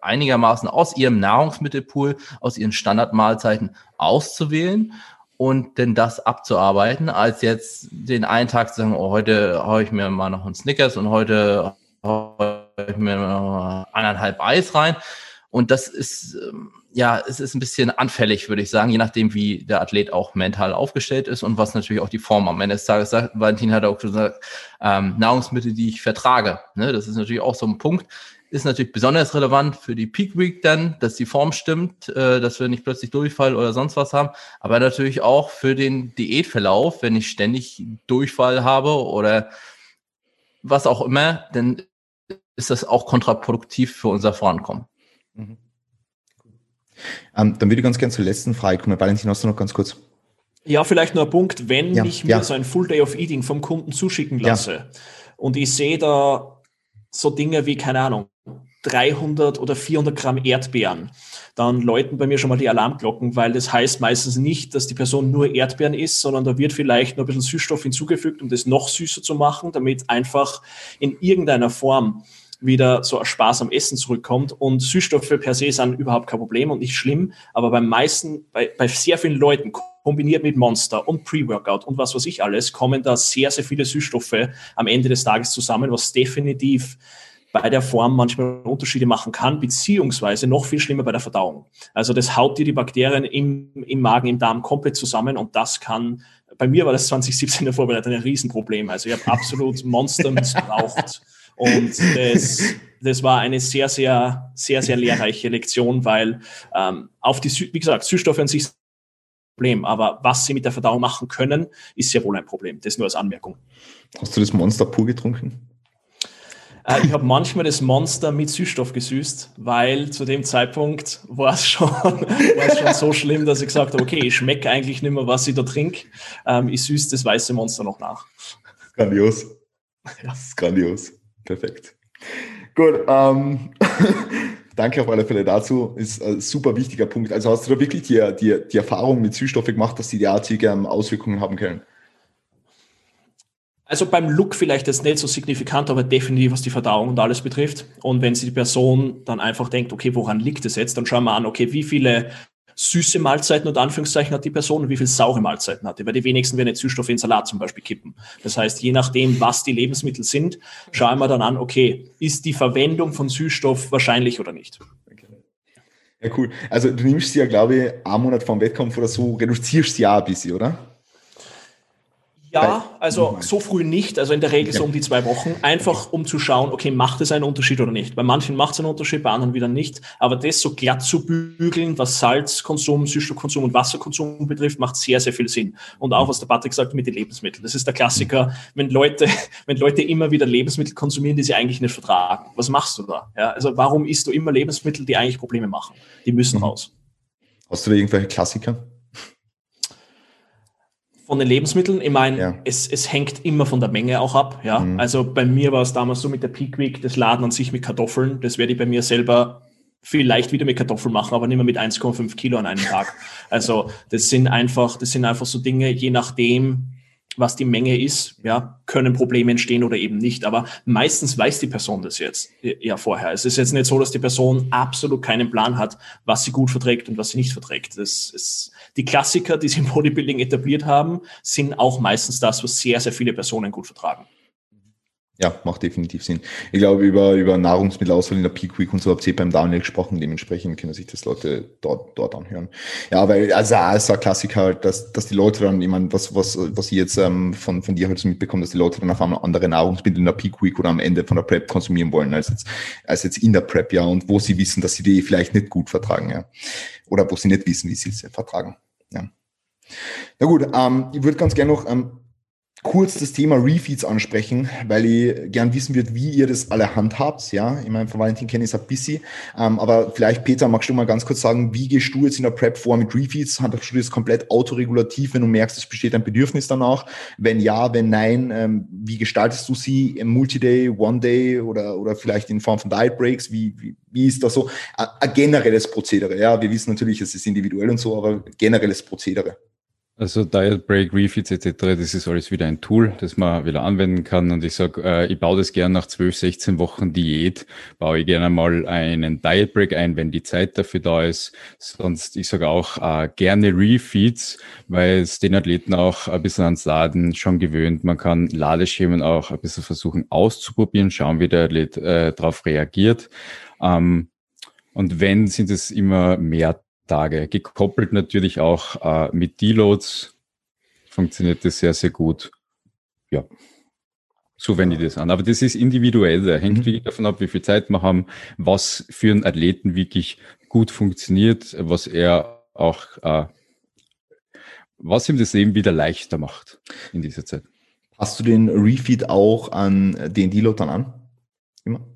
einigermaßen aus ihrem Nahrungsmittelpool, aus ihren Standardmahlzeiten auszuwählen und denn das abzuarbeiten, als jetzt den einen Tag zu sagen, oh, heute haue ich mir mal noch einen Snickers und heute haue ich mir noch anderthalb Eis rein. Und das ist, ähm, ja, es ist ein bisschen anfällig, würde ich sagen, je nachdem, wie der Athlet auch mental aufgestellt ist und was natürlich auch die Form am Ende des Tages sagt. Valentin hat auch gesagt, ähm, Nahrungsmittel, die ich vertrage. Ne? Das ist natürlich auch so ein Punkt ist natürlich besonders relevant für die Peak Week dann, dass die Form stimmt, äh, dass wir nicht plötzlich Durchfall oder sonst was haben, aber natürlich auch für den Diätverlauf, wenn ich ständig Durchfall habe oder was auch immer, dann ist das auch kontraproduktiv für unser Vorankommen. Mhm. Ähm, dann würde ich ganz gerne zur letzten Frage kommen. Valentin, hast du noch ganz kurz? Ja, vielleicht nur ein Punkt, wenn ja, ich mir ja. so ein Full Day of Eating vom Kunden zuschicken lasse ja. und ich sehe da so Dinge wie, keine Ahnung, 300 oder 400 Gramm Erdbeeren, dann läuten bei mir schon mal die Alarmglocken, weil das heißt meistens nicht, dass die Person nur Erdbeeren isst, sondern da wird vielleicht noch ein bisschen Süßstoff hinzugefügt, um das noch süßer zu machen, damit einfach in irgendeiner Form wieder so ein Spaß am Essen zurückkommt. Und Süßstoffe per se sind überhaupt kein Problem und nicht schlimm, aber beim meisten, bei, bei sehr vielen Leuten kombiniert mit Monster und Pre-Workout und was weiß ich alles, kommen da sehr, sehr viele Süßstoffe am Ende des Tages zusammen, was definitiv bei der Form manchmal Unterschiede machen kann, beziehungsweise noch viel schlimmer bei der Verdauung. Also das haut dir die Bakterien im, im Magen, im Darm komplett zusammen und das kann, bei mir war das 2017 in der Vorbereitung ein Riesenproblem. Also ich habe absolut Monster missbraucht und das, das war eine sehr, sehr, sehr, sehr lehrreiche Lektion, weil ähm, auf die, wie gesagt, Süßstoffe an sich Problem. Aber was sie mit der Verdauung machen können, ist sehr wohl ein Problem. Das nur als Anmerkung. Hast du das Monster pur getrunken? Äh, ich habe manchmal das Monster mit Süßstoff gesüßt, weil zu dem Zeitpunkt war es schon, schon so schlimm, dass ich gesagt habe, okay, ich schmecke eigentlich nicht mehr, was ich da trinke. Ähm, ich süße das weiße Monster noch nach. Grandios. Ja. Das ist grandios. Perfekt. Gut, ähm, danke auf alle Fälle dazu. Ist ein super wichtiger Punkt. Also hast du da wirklich die, die, die Erfahrung mit Süßstoffe gemacht, dass die derartige ähm, Auswirkungen haben können? Also beim Look vielleicht jetzt nicht so signifikant, aber definitiv, was die Verdauung und alles betrifft. Und wenn sich die Person dann einfach denkt, okay, woran liegt es jetzt, dann schauen wir an, okay, wie viele süße Mahlzeiten und Anführungszeichen hat die Person und wie viel saure Mahlzeiten hat die. Weil die wenigsten werden jetzt Süßstoffe in Salat zum Beispiel kippen. Das heißt, je nachdem, was die Lebensmittel sind, schauen wir dann an, okay, ist die Verwendung von Süßstoff wahrscheinlich oder nicht. Ja, cool. Also du nimmst sie ja, glaube ich, einen Monat vom Wettkampf oder so, reduzierst sie ja ein bisschen, oder? Ja, also so früh nicht, also in der Regel so um die zwei Wochen, einfach um zu schauen, okay, macht es einen Unterschied oder nicht. Bei manchen macht es einen Unterschied, bei anderen wieder nicht. Aber das so glatt zu bügeln, was Salzkonsum, Süßstoffkonsum und Wasserkonsum betrifft, macht sehr, sehr viel Sinn. Und auch, was der Patrick sagt, mit den Lebensmitteln. Das ist der Klassiker, wenn Leute, wenn Leute immer wieder Lebensmittel konsumieren, die sie eigentlich nicht vertragen. Was machst du da? Ja, also warum isst du immer Lebensmittel, die eigentlich Probleme machen? Die müssen mhm. raus. Hast du da irgendwelche Klassiker? Von den Lebensmitteln. Ich meine, ja. es, es hängt immer von der Menge auch ab. Ja, mhm. also bei mir war es damals so mit der Peak Week, das Laden an sich mit Kartoffeln. Das werde ich bei mir selber vielleicht wieder mit Kartoffeln machen, aber nicht mehr mit 1,5 Kilo an einem Tag. Also das sind einfach, das sind einfach so Dinge, je nachdem, was die Menge ist, ja, können Probleme entstehen oder eben nicht. Aber meistens weiß die Person das jetzt ja vorher. Es ist jetzt nicht so, dass die Person absolut keinen Plan hat, was sie gut verträgt und was sie nicht verträgt. Das ist, die Klassiker, die sie im Bodybuilding etabliert haben, sind auch meistens das, was sehr, sehr viele Personen gut vertragen. Ja, macht definitiv Sinn. Ich glaube, über, über Nahrungsmittelauswahl in der Peak Week und so habt ihr beim Daniel gesprochen. Dementsprechend können sich das Leute dort, dort anhören. Ja, weil, also, ist ein Klassiker halt, dass, dass die Leute dann, ich meine, was, was, was ich jetzt ähm, von, von dir halt so mitbekomme, dass die Leute dann auf einmal andere Nahrungsmittel in der Peak Week oder am Ende von der Prep konsumieren wollen, als jetzt, als jetzt in der Prep, ja, und wo sie wissen, dass sie die vielleicht nicht gut vertragen, ja. Oder wo sie nicht wissen, wie sie es vertragen. Ja. Na gut, ähm, ich würde ganz gerne noch ähm, kurz das Thema Refeeds ansprechen, weil ich gern wissen würde, wie ihr das alle handhabt. Ja, ich meine, von Valentin kenne ich es ein bisschen. Ähm, aber vielleicht, Peter, magst du mal ganz kurz sagen, wie gehst du jetzt in der Prep vor mit Refeeds? Handhabst du das komplett autoregulativ, wenn du merkst, es besteht ein Bedürfnis danach? Wenn ja, wenn nein, ähm, wie gestaltest du sie? Im Multi-Day, One-Day oder, oder vielleicht in Form von Diet Breaks? Wie, wie, wie ist das so? Ein generelles Prozedere. Ja, wir wissen natürlich, es ist individuell und so, aber generelles Prozedere. Also Diet Break, Refeeds etc., das ist alles wieder ein Tool, das man wieder anwenden kann. Und ich sage, äh, ich baue das gerne nach 12, 16 Wochen Diät, baue ich gerne mal einen Diet Break ein, wenn die Zeit dafür da ist. Sonst, ich sage auch äh, gerne Refeeds, weil es den Athleten auch ein bisschen ans Laden schon gewöhnt. Man kann Ladeschemen auch ein bisschen versuchen auszuprobieren, schauen, wie der Athlet äh, darauf reagiert. Ähm, und wenn, sind es immer mehr Tage. Gekoppelt natürlich auch äh, mit Deloads funktioniert das sehr, sehr gut. Ja, so wende ich das an. Aber das ist individuell, da hängt mhm. wirklich davon ab, wie viel Zeit wir haben, was für einen Athleten wirklich gut funktioniert, was er auch, äh, was ihm das Leben wieder leichter macht in dieser Zeit. Hast du den Refeed auch an den Deload dann an? Immer?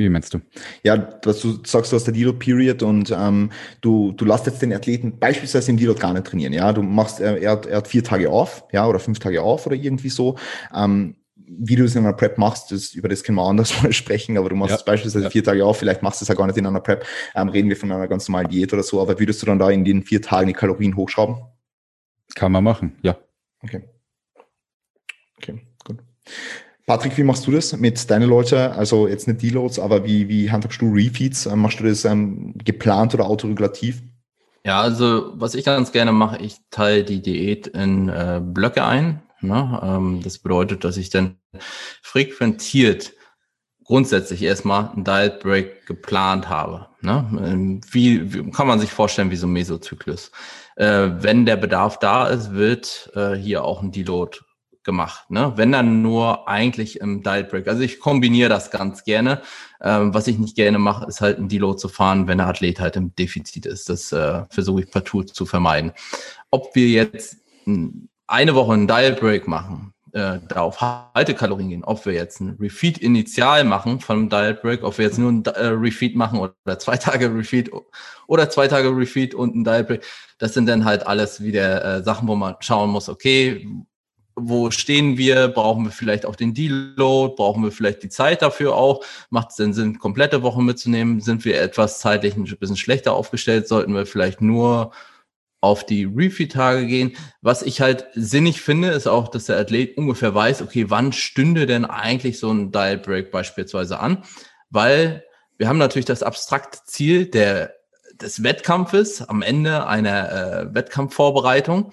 Wie meinst du? Ja, dass du sagst, du hast der Deload-Period und ähm, du, du lässt jetzt den Athleten beispielsweise im Deload gar nicht trainieren. Ja, du machst, er, er, hat, er hat vier Tage auf, ja, oder fünf Tage auf oder irgendwie so. Ähm, wie du es in einer Prep machst, das, über das können wir anders mal sprechen, aber du machst ja, beispielsweise ja. vier Tage auf, vielleicht machst du es ja gar nicht in einer Prep, ähm, reden wir von einer ganz normalen Diät oder so, aber würdest du dann da in den vier Tagen die Kalorien hochschrauben? Kann man machen, ja. Okay. Okay, gut. Patrick, wie machst du das mit deinen Leuten? Also jetzt nicht Deloads, aber wie, wie handhabst du Refeeds? Ähm, machst du das ähm, geplant oder autoregulativ? Ja, also was ich ganz gerne mache, ich teile die Diät in äh, Blöcke ein. Ne? Ähm, das bedeutet, dass ich dann frequentiert grundsätzlich erstmal einen Diet Break geplant habe. Ne? Ähm, wie, wie kann man sich vorstellen, wie so ein Mesozyklus? Äh, wenn der Bedarf da ist, wird äh, hier auch ein Deload gemacht. Ne? Wenn dann nur eigentlich im Diet Break. Also ich kombiniere das ganz gerne. Ähm, was ich nicht gerne mache, ist halt ein Deload zu fahren, wenn der Athlet halt im Defizit ist. Das äh, versuche ich partout zu vermeiden. Ob wir jetzt eine Woche einen Diet Break machen, äh, da auf Haltekalorien gehen, ob wir jetzt ein Refeed initial machen von einem Diet Break, ob wir jetzt nur ein äh, Refeed machen oder zwei Tage Refeed oder zwei Tage Refeed und ein Diet Break, das sind dann halt alles wieder äh, Sachen, wo man schauen muss, okay, wo stehen wir? Brauchen wir vielleicht auch den Deload? Brauchen wir vielleicht die Zeit dafür auch? Macht es denn Sinn, komplette Woche mitzunehmen? Sind wir etwas zeitlich ein bisschen schlechter aufgestellt? Sollten wir vielleicht nur auf die Refeed-Tage gehen. Was ich halt sinnig finde, ist auch, dass der Athlet ungefähr weiß, okay, wann stünde denn eigentlich so ein Diet Break beispielsweise an? Weil wir haben natürlich das abstrakte Ziel der, des Wettkampfes am Ende einer äh, Wettkampfvorbereitung.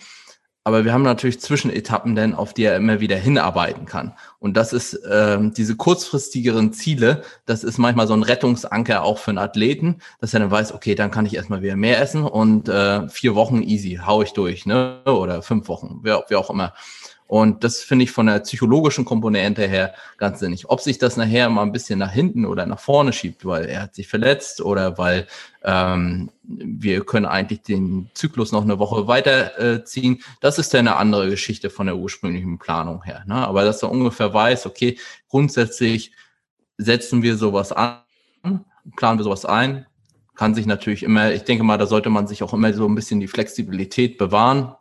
Aber wir haben natürlich Zwischenetappen, denn auf die er immer wieder hinarbeiten kann. Und das ist ähm, diese kurzfristigeren Ziele, das ist manchmal so ein Rettungsanker auch für einen Athleten, dass er dann weiß, okay, dann kann ich erstmal wieder mehr essen und äh, vier Wochen easy, hau ich durch, ne? Oder fünf Wochen, wer auch immer. Und das finde ich von der psychologischen Komponente her ganz sinnig. Ob sich das nachher mal ein bisschen nach hinten oder nach vorne schiebt, weil er hat sich verletzt oder weil ähm, wir können eigentlich den Zyklus noch eine Woche weiterziehen, äh, das ist dann eine andere Geschichte von der ursprünglichen Planung her. Ne? Aber dass er ungefähr weiß, okay, grundsätzlich setzen wir sowas an, planen wir sowas ein, kann sich natürlich immer, ich denke mal, da sollte man sich auch immer so ein bisschen die Flexibilität bewahren.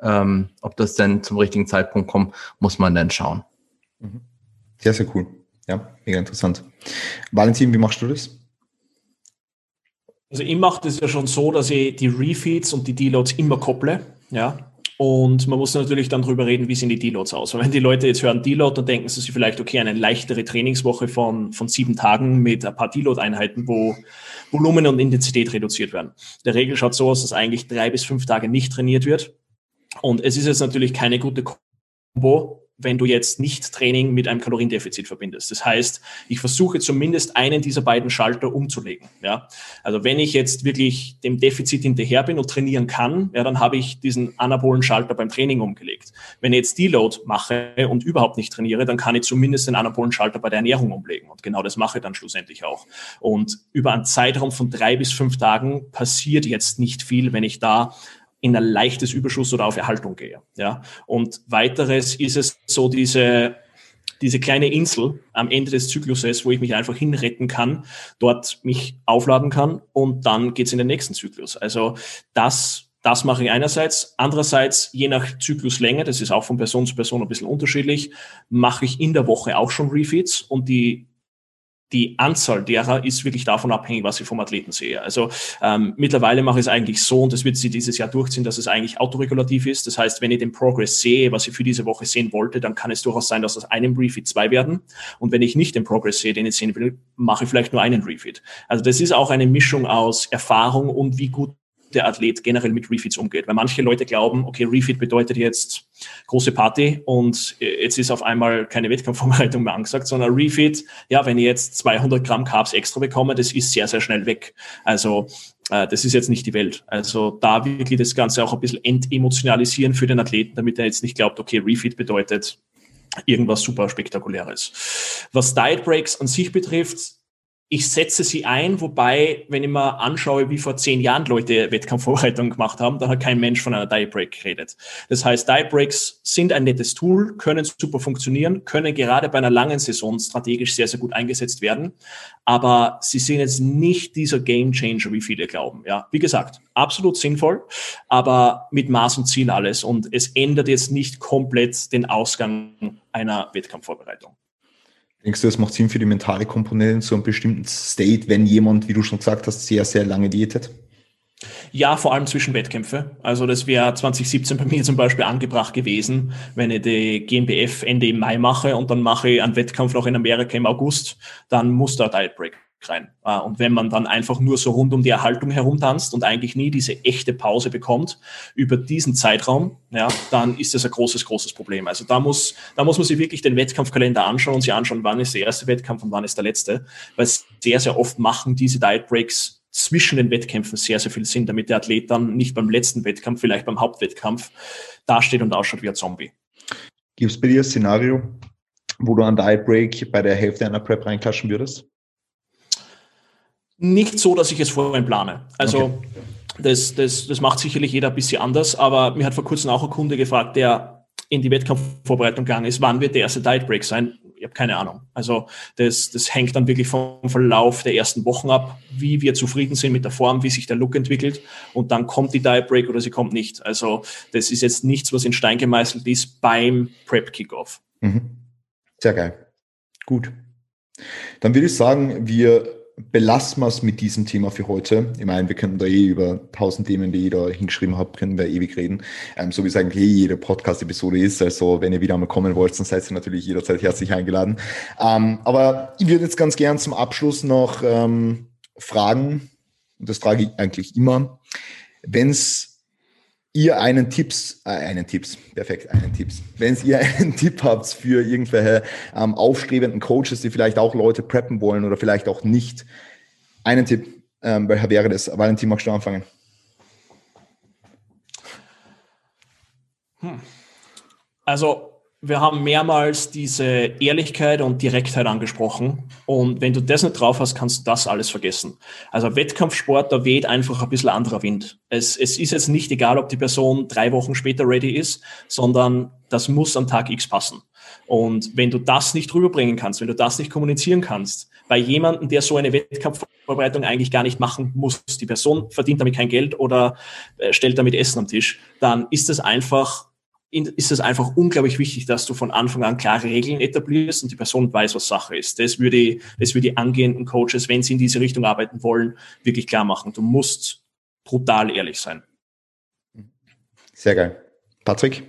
Ähm, ob das denn zum richtigen Zeitpunkt kommt, muss man dann schauen. Mhm. Sehr, sehr cool. Ja, mega interessant. Valentin, wie machst du das? Also ich mache das ja schon so, dass ich die Refeeds und die Deloads immer kopple. Ja, und man muss natürlich dann drüber reden, wie sehen die Deloads aus. Und wenn die Leute jetzt hören Deload, dann denken sie sich vielleicht, okay, eine leichtere Trainingswoche von, von sieben Tagen mit ein paar Deload-Einheiten, wo Volumen und Intensität reduziert werden. Der Regel schaut so aus, dass eigentlich drei bis fünf Tage nicht trainiert wird. Und es ist jetzt natürlich keine gute Kombo, wenn du jetzt nicht Training mit einem Kaloriendefizit verbindest. Das heißt, ich versuche zumindest einen dieser beiden Schalter umzulegen. Ja? Also wenn ich jetzt wirklich dem Defizit hinterher bin und trainieren kann, ja, dann habe ich diesen anabolen Schalter beim Training umgelegt. Wenn ich jetzt Deload mache und überhaupt nicht trainiere, dann kann ich zumindest den anabolen Schalter bei der Ernährung umlegen. Und genau das mache ich dann schlussendlich auch. Und über einen Zeitraum von drei bis fünf Tagen passiert jetzt nicht viel, wenn ich da in ein leichtes Überschuss oder auf Erhaltung gehe. Ja? Und weiteres ist es so diese, diese kleine Insel am Ende des Zykluses, wo ich mich einfach hinretten kann, dort mich aufladen kann und dann geht's in den nächsten Zyklus. Also das das mache ich einerseits. Andererseits, je nach Zykluslänge, das ist auch von Person zu Person ein bisschen unterschiedlich, mache ich in der Woche auch schon Refeeds und die die Anzahl derer ist wirklich davon abhängig, was ich vom Athleten sehe. Also ähm, mittlerweile mache ich es eigentlich so, und das wird sich dieses Jahr durchziehen, dass es eigentlich autoregulativ ist. Das heißt, wenn ich den Progress sehe, was ich für diese Woche sehen wollte, dann kann es durchaus sein, dass aus einem Refeed zwei werden. Und wenn ich nicht den Progress sehe, den ich sehen will, mache ich vielleicht nur einen Refeed. Also das ist auch eine Mischung aus Erfahrung und wie gut der Athlet generell mit Refeeds umgeht. Weil manche Leute glauben, okay, Refeed bedeutet jetzt große Party und jetzt ist auf einmal keine Wettkampfvorbereitung mehr angesagt, sondern Refeed, ja, wenn ich jetzt 200 Gramm Carbs extra bekomme, das ist sehr, sehr schnell weg. Also äh, das ist jetzt nicht die Welt. Also da wirklich das Ganze auch ein bisschen entemotionalisieren für den Athleten, damit er jetzt nicht glaubt, okay, Refeed bedeutet irgendwas super spektakuläres. Was Diet Breaks an sich betrifft, ich setze sie ein, wobei, wenn ich mir anschaue, wie vor zehn Jahren Leute Wettkampfvorbereitung gemacht haben, dann hat kein Mensch von einer Diet Break geredet. Das heißt, Diet Breaks sind ein nettes Tool, können super funktionieren, können gerade bei einer langen Saison strategisch sehr, sehr gut eingesetzt werden. Aber sie sind jetzt nicht dieser Game Changer, wie viele glauben. Ja, wie gesagt, absolut sinnvoll, aber mit Maß und Ziel alles. Und es ändert jetzt nicht komplett den Ausgang einer Wettkampfvorbereitung. Denkst du, es macht Sinn für die mentale Komponente in so einem bestimmten State, wenn jemand, wie du schon gesagt hast, sehr, sehr lange Diät hat? Ja, vor allem zwischen Wettkämpfe. Also das wäre 2017 bei mir zum Beispiel angebracht gewesen, wenn ich die GmbF Ende im Mai mache und dann mache ich einen Wettkampf noch in Amerika im August, dann muss da Diet Break rein. Äh, und wenn man dann einfach nur so rund um die Erhaltung herumtanzt und eigentlich nie diese echte Pause bekommt über diesen Zeitraum, ja, dann ist das ein großes, großes Problem. Also da muss, da muss man sich wirklich den Wettkampfkalender anschauen und sich anschauen, wann ist der erste Wettkampf und wann ist der letzte. Weil sehr, sehr oft machen diese Diet Breaks zwischen den Wettkämpfen sehr, sehr viel Sinn, damit der Athlet dann nicht beim letzten Wettkampf, vielleicht beim Hauptwettkampf dasteht und ausschaut wie ein Zombie. Gibt es bei dir ein Szenario, wo du an Diet Break bei der Hälfte einer Prep reinklatschen würdest? Nicht so, dass ich es vorhin plane. Also okay. das, das, das macht sicherlich jeder ein bisschen anders, aber mir hat vor kurzem auch ein Kunde gefragt, der in die Wettkampfvorbereitung gegangen ist, wann wird der erste Diet Break sein? Ich habe keine Ahnung. Also das, das hängt dann wirklich vom Verlauf der ersten Wochen ab, wie wir zufrieden sind mit der Form, wie sich der Look entwickelt und dann kommt die Diet Break oder sie kommt nicht. Also das ist jetzt nichts, was in Stein gemeißelt ist beim Prep Kickoff. Mhm. Sehr geil. Gut. Dann würde ich sagen, wir belassen wir es mit diesem Thema für heute. Ich meine, wir können da eh über tausend Themen, die ich da hingeschrieben habe, können wir ewig reden. Ähm, so wie es eigentlich eh jede Podcast-Episode ist. Also wenn ihr wieder einmal kommen wollt, dann seid ihr natürlich jederzeit herzlich eingeladen. Ähm, aber ich würde jetzt ganz gern zum Abschluss noch ähm, fragen, und das frage ich eigentlich immer, wenn es ihr einen Tipps, äh, einen Tipps, perfekt, einen Tipps. Wenn ihr einen Tipp habt für irgendwelche ähm, aufstrebenden Coaches, die vielleicht auch Leute preppen wollen oder vielleicht auch nicht, einen Tipp, ähm, welcher wäre das? Valentin, magst du anfangen? Hm. Also wir haben mehrmals diese Ehrlichkeit und Direktheit angesprochen. Und wenn du das nicht drauf hast, kannst du das alles vergessen. Also Wettkampfsport, da weht einfach ein bisschen anderer Wind. Es, es ist jetzt nicht egal, ob die Person drei Wochen später ready ist, sondern das muss am Tag X passen. Und wenn du das nicht rüberbringen kannst, wenn du das nicht kommunizieren kannst, bei jemandem, der so eine Wettkampfvorbereitung eigentlich gar nicht machen muss, die Person verdient damit kein Geld oder äh, stellt damit Essen am Tisch, dann ist das einfach ist es einfach unglaublich wichtig, dass du von Anfang an klare Regeln etablierst und die Person weiß, was Sache ist. Das würde, das würde die angehenden Coaches, wenn sie in diese Richtung arbeiten wollen, wirklich klar machen. Du musst brutal ehrlich sein. Sehr geil. Patrick?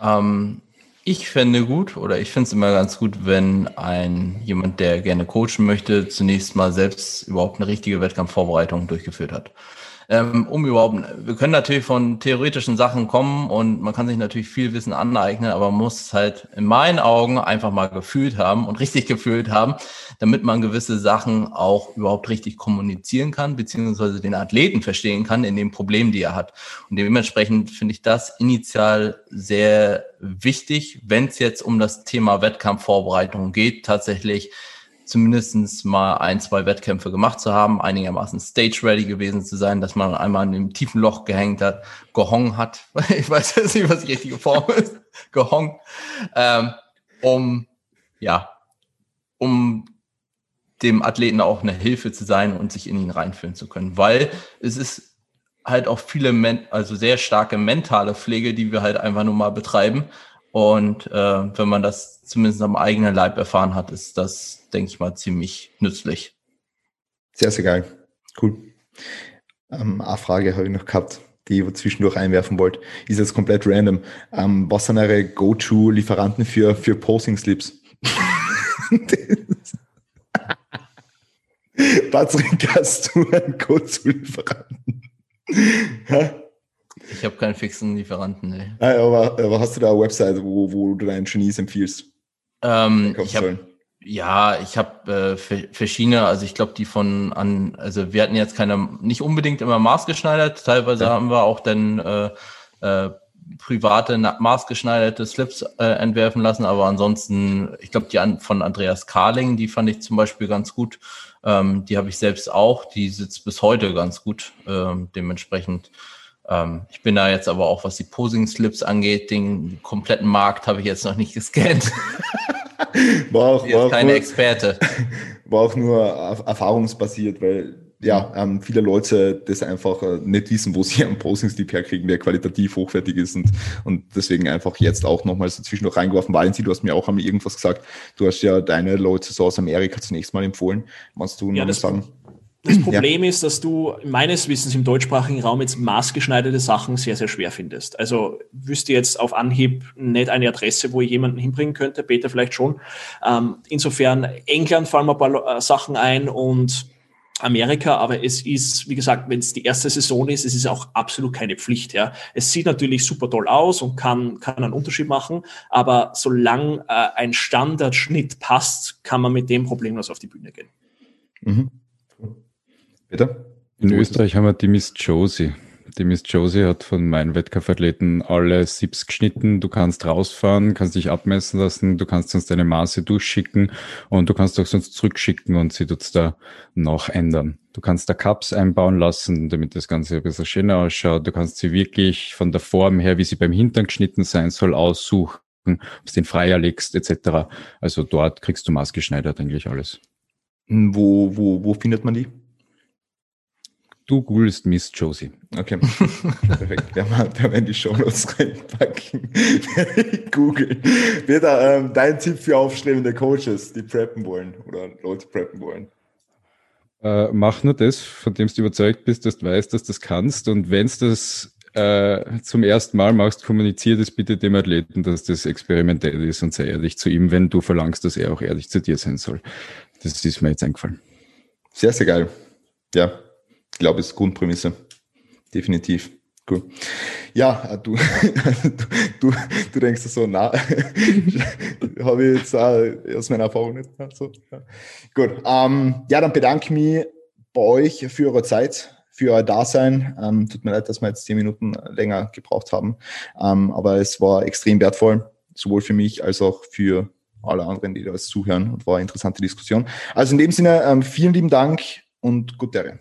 Ähm, ich fände gut oder ich finde es immer ganz gut, wenn ein jemand, der gerne coachen möchte, zunächst mal selbst überhaupt eine richtige Wettkampfvorbereitung durchgeführt hat ähm, um überhaupt, wir können natürlich von theoretischen Sachen kommen und man kann sich natürlich viel Wissen aneignen, aber man muss halt in meinen Augen einfach mal gefühlt haben und richtig gefühlt haben, damit man gewisse Sachen auch überhaupt richtig kommunizieren kann, beziehungsweise den Athleten verstehen kann in den Problemen, die er hat. Und dementsprechend finde ich das initial sehr wichtig, wenn es jetzt um das Thema Wettkampfvorbereitung geht, tatsächlich zumindestens mal ein, zwei Wettkämpfe gemacht zu haben, einigermaßen stage-ready gewesen zu sein, dass man einmal in dem tiefen Loch gehängt hat, gehongen hat, ich weiß jetzt nicht, was die richtige Form ist, gehongen, ähm, um, ja, um dem Athleten auch eine Hilfe zu sein und sich in ihn reinfühlen zu können, weil es ist halt auch viele, also sehr starke mentale Pflege, die wir halt einfach nur mal betreiben. Und äh, wenn man das zumindest am eigenen Leib erfahren hat, ist das, denke ich mal, ziemlich nützlich. Sehr, sehr geil. Cool. Ähm, eine Frage habe ich noch gehabt, die ich zwischendurch einwerfen wollte. Ist jetzt komplett random. Ähm, was sind eure Go-To-Lieferanten für, für Posting-Slips? Patrick, hast du einen Go-To-Lieferanten? Ich habe keinen fixen Lieferanten, nee. Ah, aber, aber, hast du da eine Website, wo, wo du deinen Genies empfiehlst? Ähm, ich hab, ja, ich habe äh, verschiedene, also ich glaube, die von an, also wir hatten jetzt keine, nicht unbedingt immer maßgeschneidert, teilweise ja. haben wir auch dann äh, äh, private maßgeschneiderte Slips äh, entwerfen lassen, aber ansonsten, ich glaube, die an, von Andreas Karling, die fand ich zum Beispiel ganz gut. Ähm, die habe ich selbst auch, die sitzt bis heute ganz gut. Ähm, dementsprechend ähm, ich bin da jetzt aber auch, was die Posing-Slips angeht, den kompletten Markt habe ich jetzt noch nicht gescannt. war auch, war auch keine nur, Experte. War auch nur erfahrungsbasiert, weil ja, ähm, viele Leute das einfach äh, nicht wissen, wo sie einen Posing-Slip herkriegen, der qualitativ hochwertig ist und, und deswegen einfach jetzt auch nochmal so zwischendurch reingeworfen. Valentin, du hast mir auch einmal irgendwas gesagt. Du hast ja deine Leute so aus Amerika zunächst mal empfohlen. Kannst du ja, noch das, sagen? Das Problem ja. ist, dass du meines Wissens im deutschsprachigen Raum jetzt maßgeschneiderte Sachen sehr, sehr schwer findest. Also wüsste jetzt auf Anhieb nicht eine Adresse, wo ich jemanden hinbringen könnte, Peter vielleicht schon. Ähm, insofern, England fallen mir ein paar äh, Sachen ein und Amerika, aber es ist, wie gesagt, wenn es die erste Saison ist, es ist auch absolut keine Pflicht. Ja. Es sieht natürlich super toll aus und kann, kann einen Unterschied machen, aber solange äh, ein Standardschnitt passt, kann man mit dem problemlos auf die Bühne gehen. Mhm. Bitte? In Österreich haben wir die Miss Josie. Die Miss Josie hat von meinen Wettkampfathleten alle Sips geschnitten. Du kannst rausfahren, kannst dich abmessen lassen, du kannst sonst deine Maße durchschicken und du kannst auch sonst zurückschicken und sie tut's da noch ändern. Du kannst da Cups einbauen lassen, damit das Ganze ein bisschen schöner ausschaut. Du kannst sie wirklich von der Form her, wie sie beim Hintern geschnitten sein soll, aussuchen, ob du den freier legst, etc. Also dort kriegst du maßgeschneidert eigentlich alles. Wo, wo, wo findet man die? Du googelst Miss Josie. Okay. Perfekt. Wir werden die Show Notes reinpacken. Google. Peter, ähm, dein Tipp für aufstrebende Coaches, die preppen wollen oder Leute preppen wollen. Äh, mach nur das, von dem du überzeugt bist, dass du weißt, dass du das kannst. Und wenn du das äh, zum ersten Mal machst, kommuniziere das bitte dem Athleten, dass das experimentell ist und sei ehrlich zu ihm, wenn du verlangst, dass er auch ehrlich zu dir sein soll. Das ist mir jetzt eingefallen. Sehr, sehr geil. Ja, glaube, ist Grundprämisse. Definitiv. Cool. Ja, du, du, du denkst so, na, habe ich jetzt äh, aus meiner Erfahrung nicht. So, ja. Gut. Ähm, ja, dann bedanke ich mich bei euch für eure Zeit, für euer Dasein. Ähm, tut mir leid, dass wir jetzt zehn Minuten länger gebraucht haben. Ähm, aber es war extrem wertvoll, sowohl für mich als auch für alle anderen, die da zuhören und war eine interessante Diskussion. Also in dem Sinne, ähm, vielen lieben Dank und gute Ehre.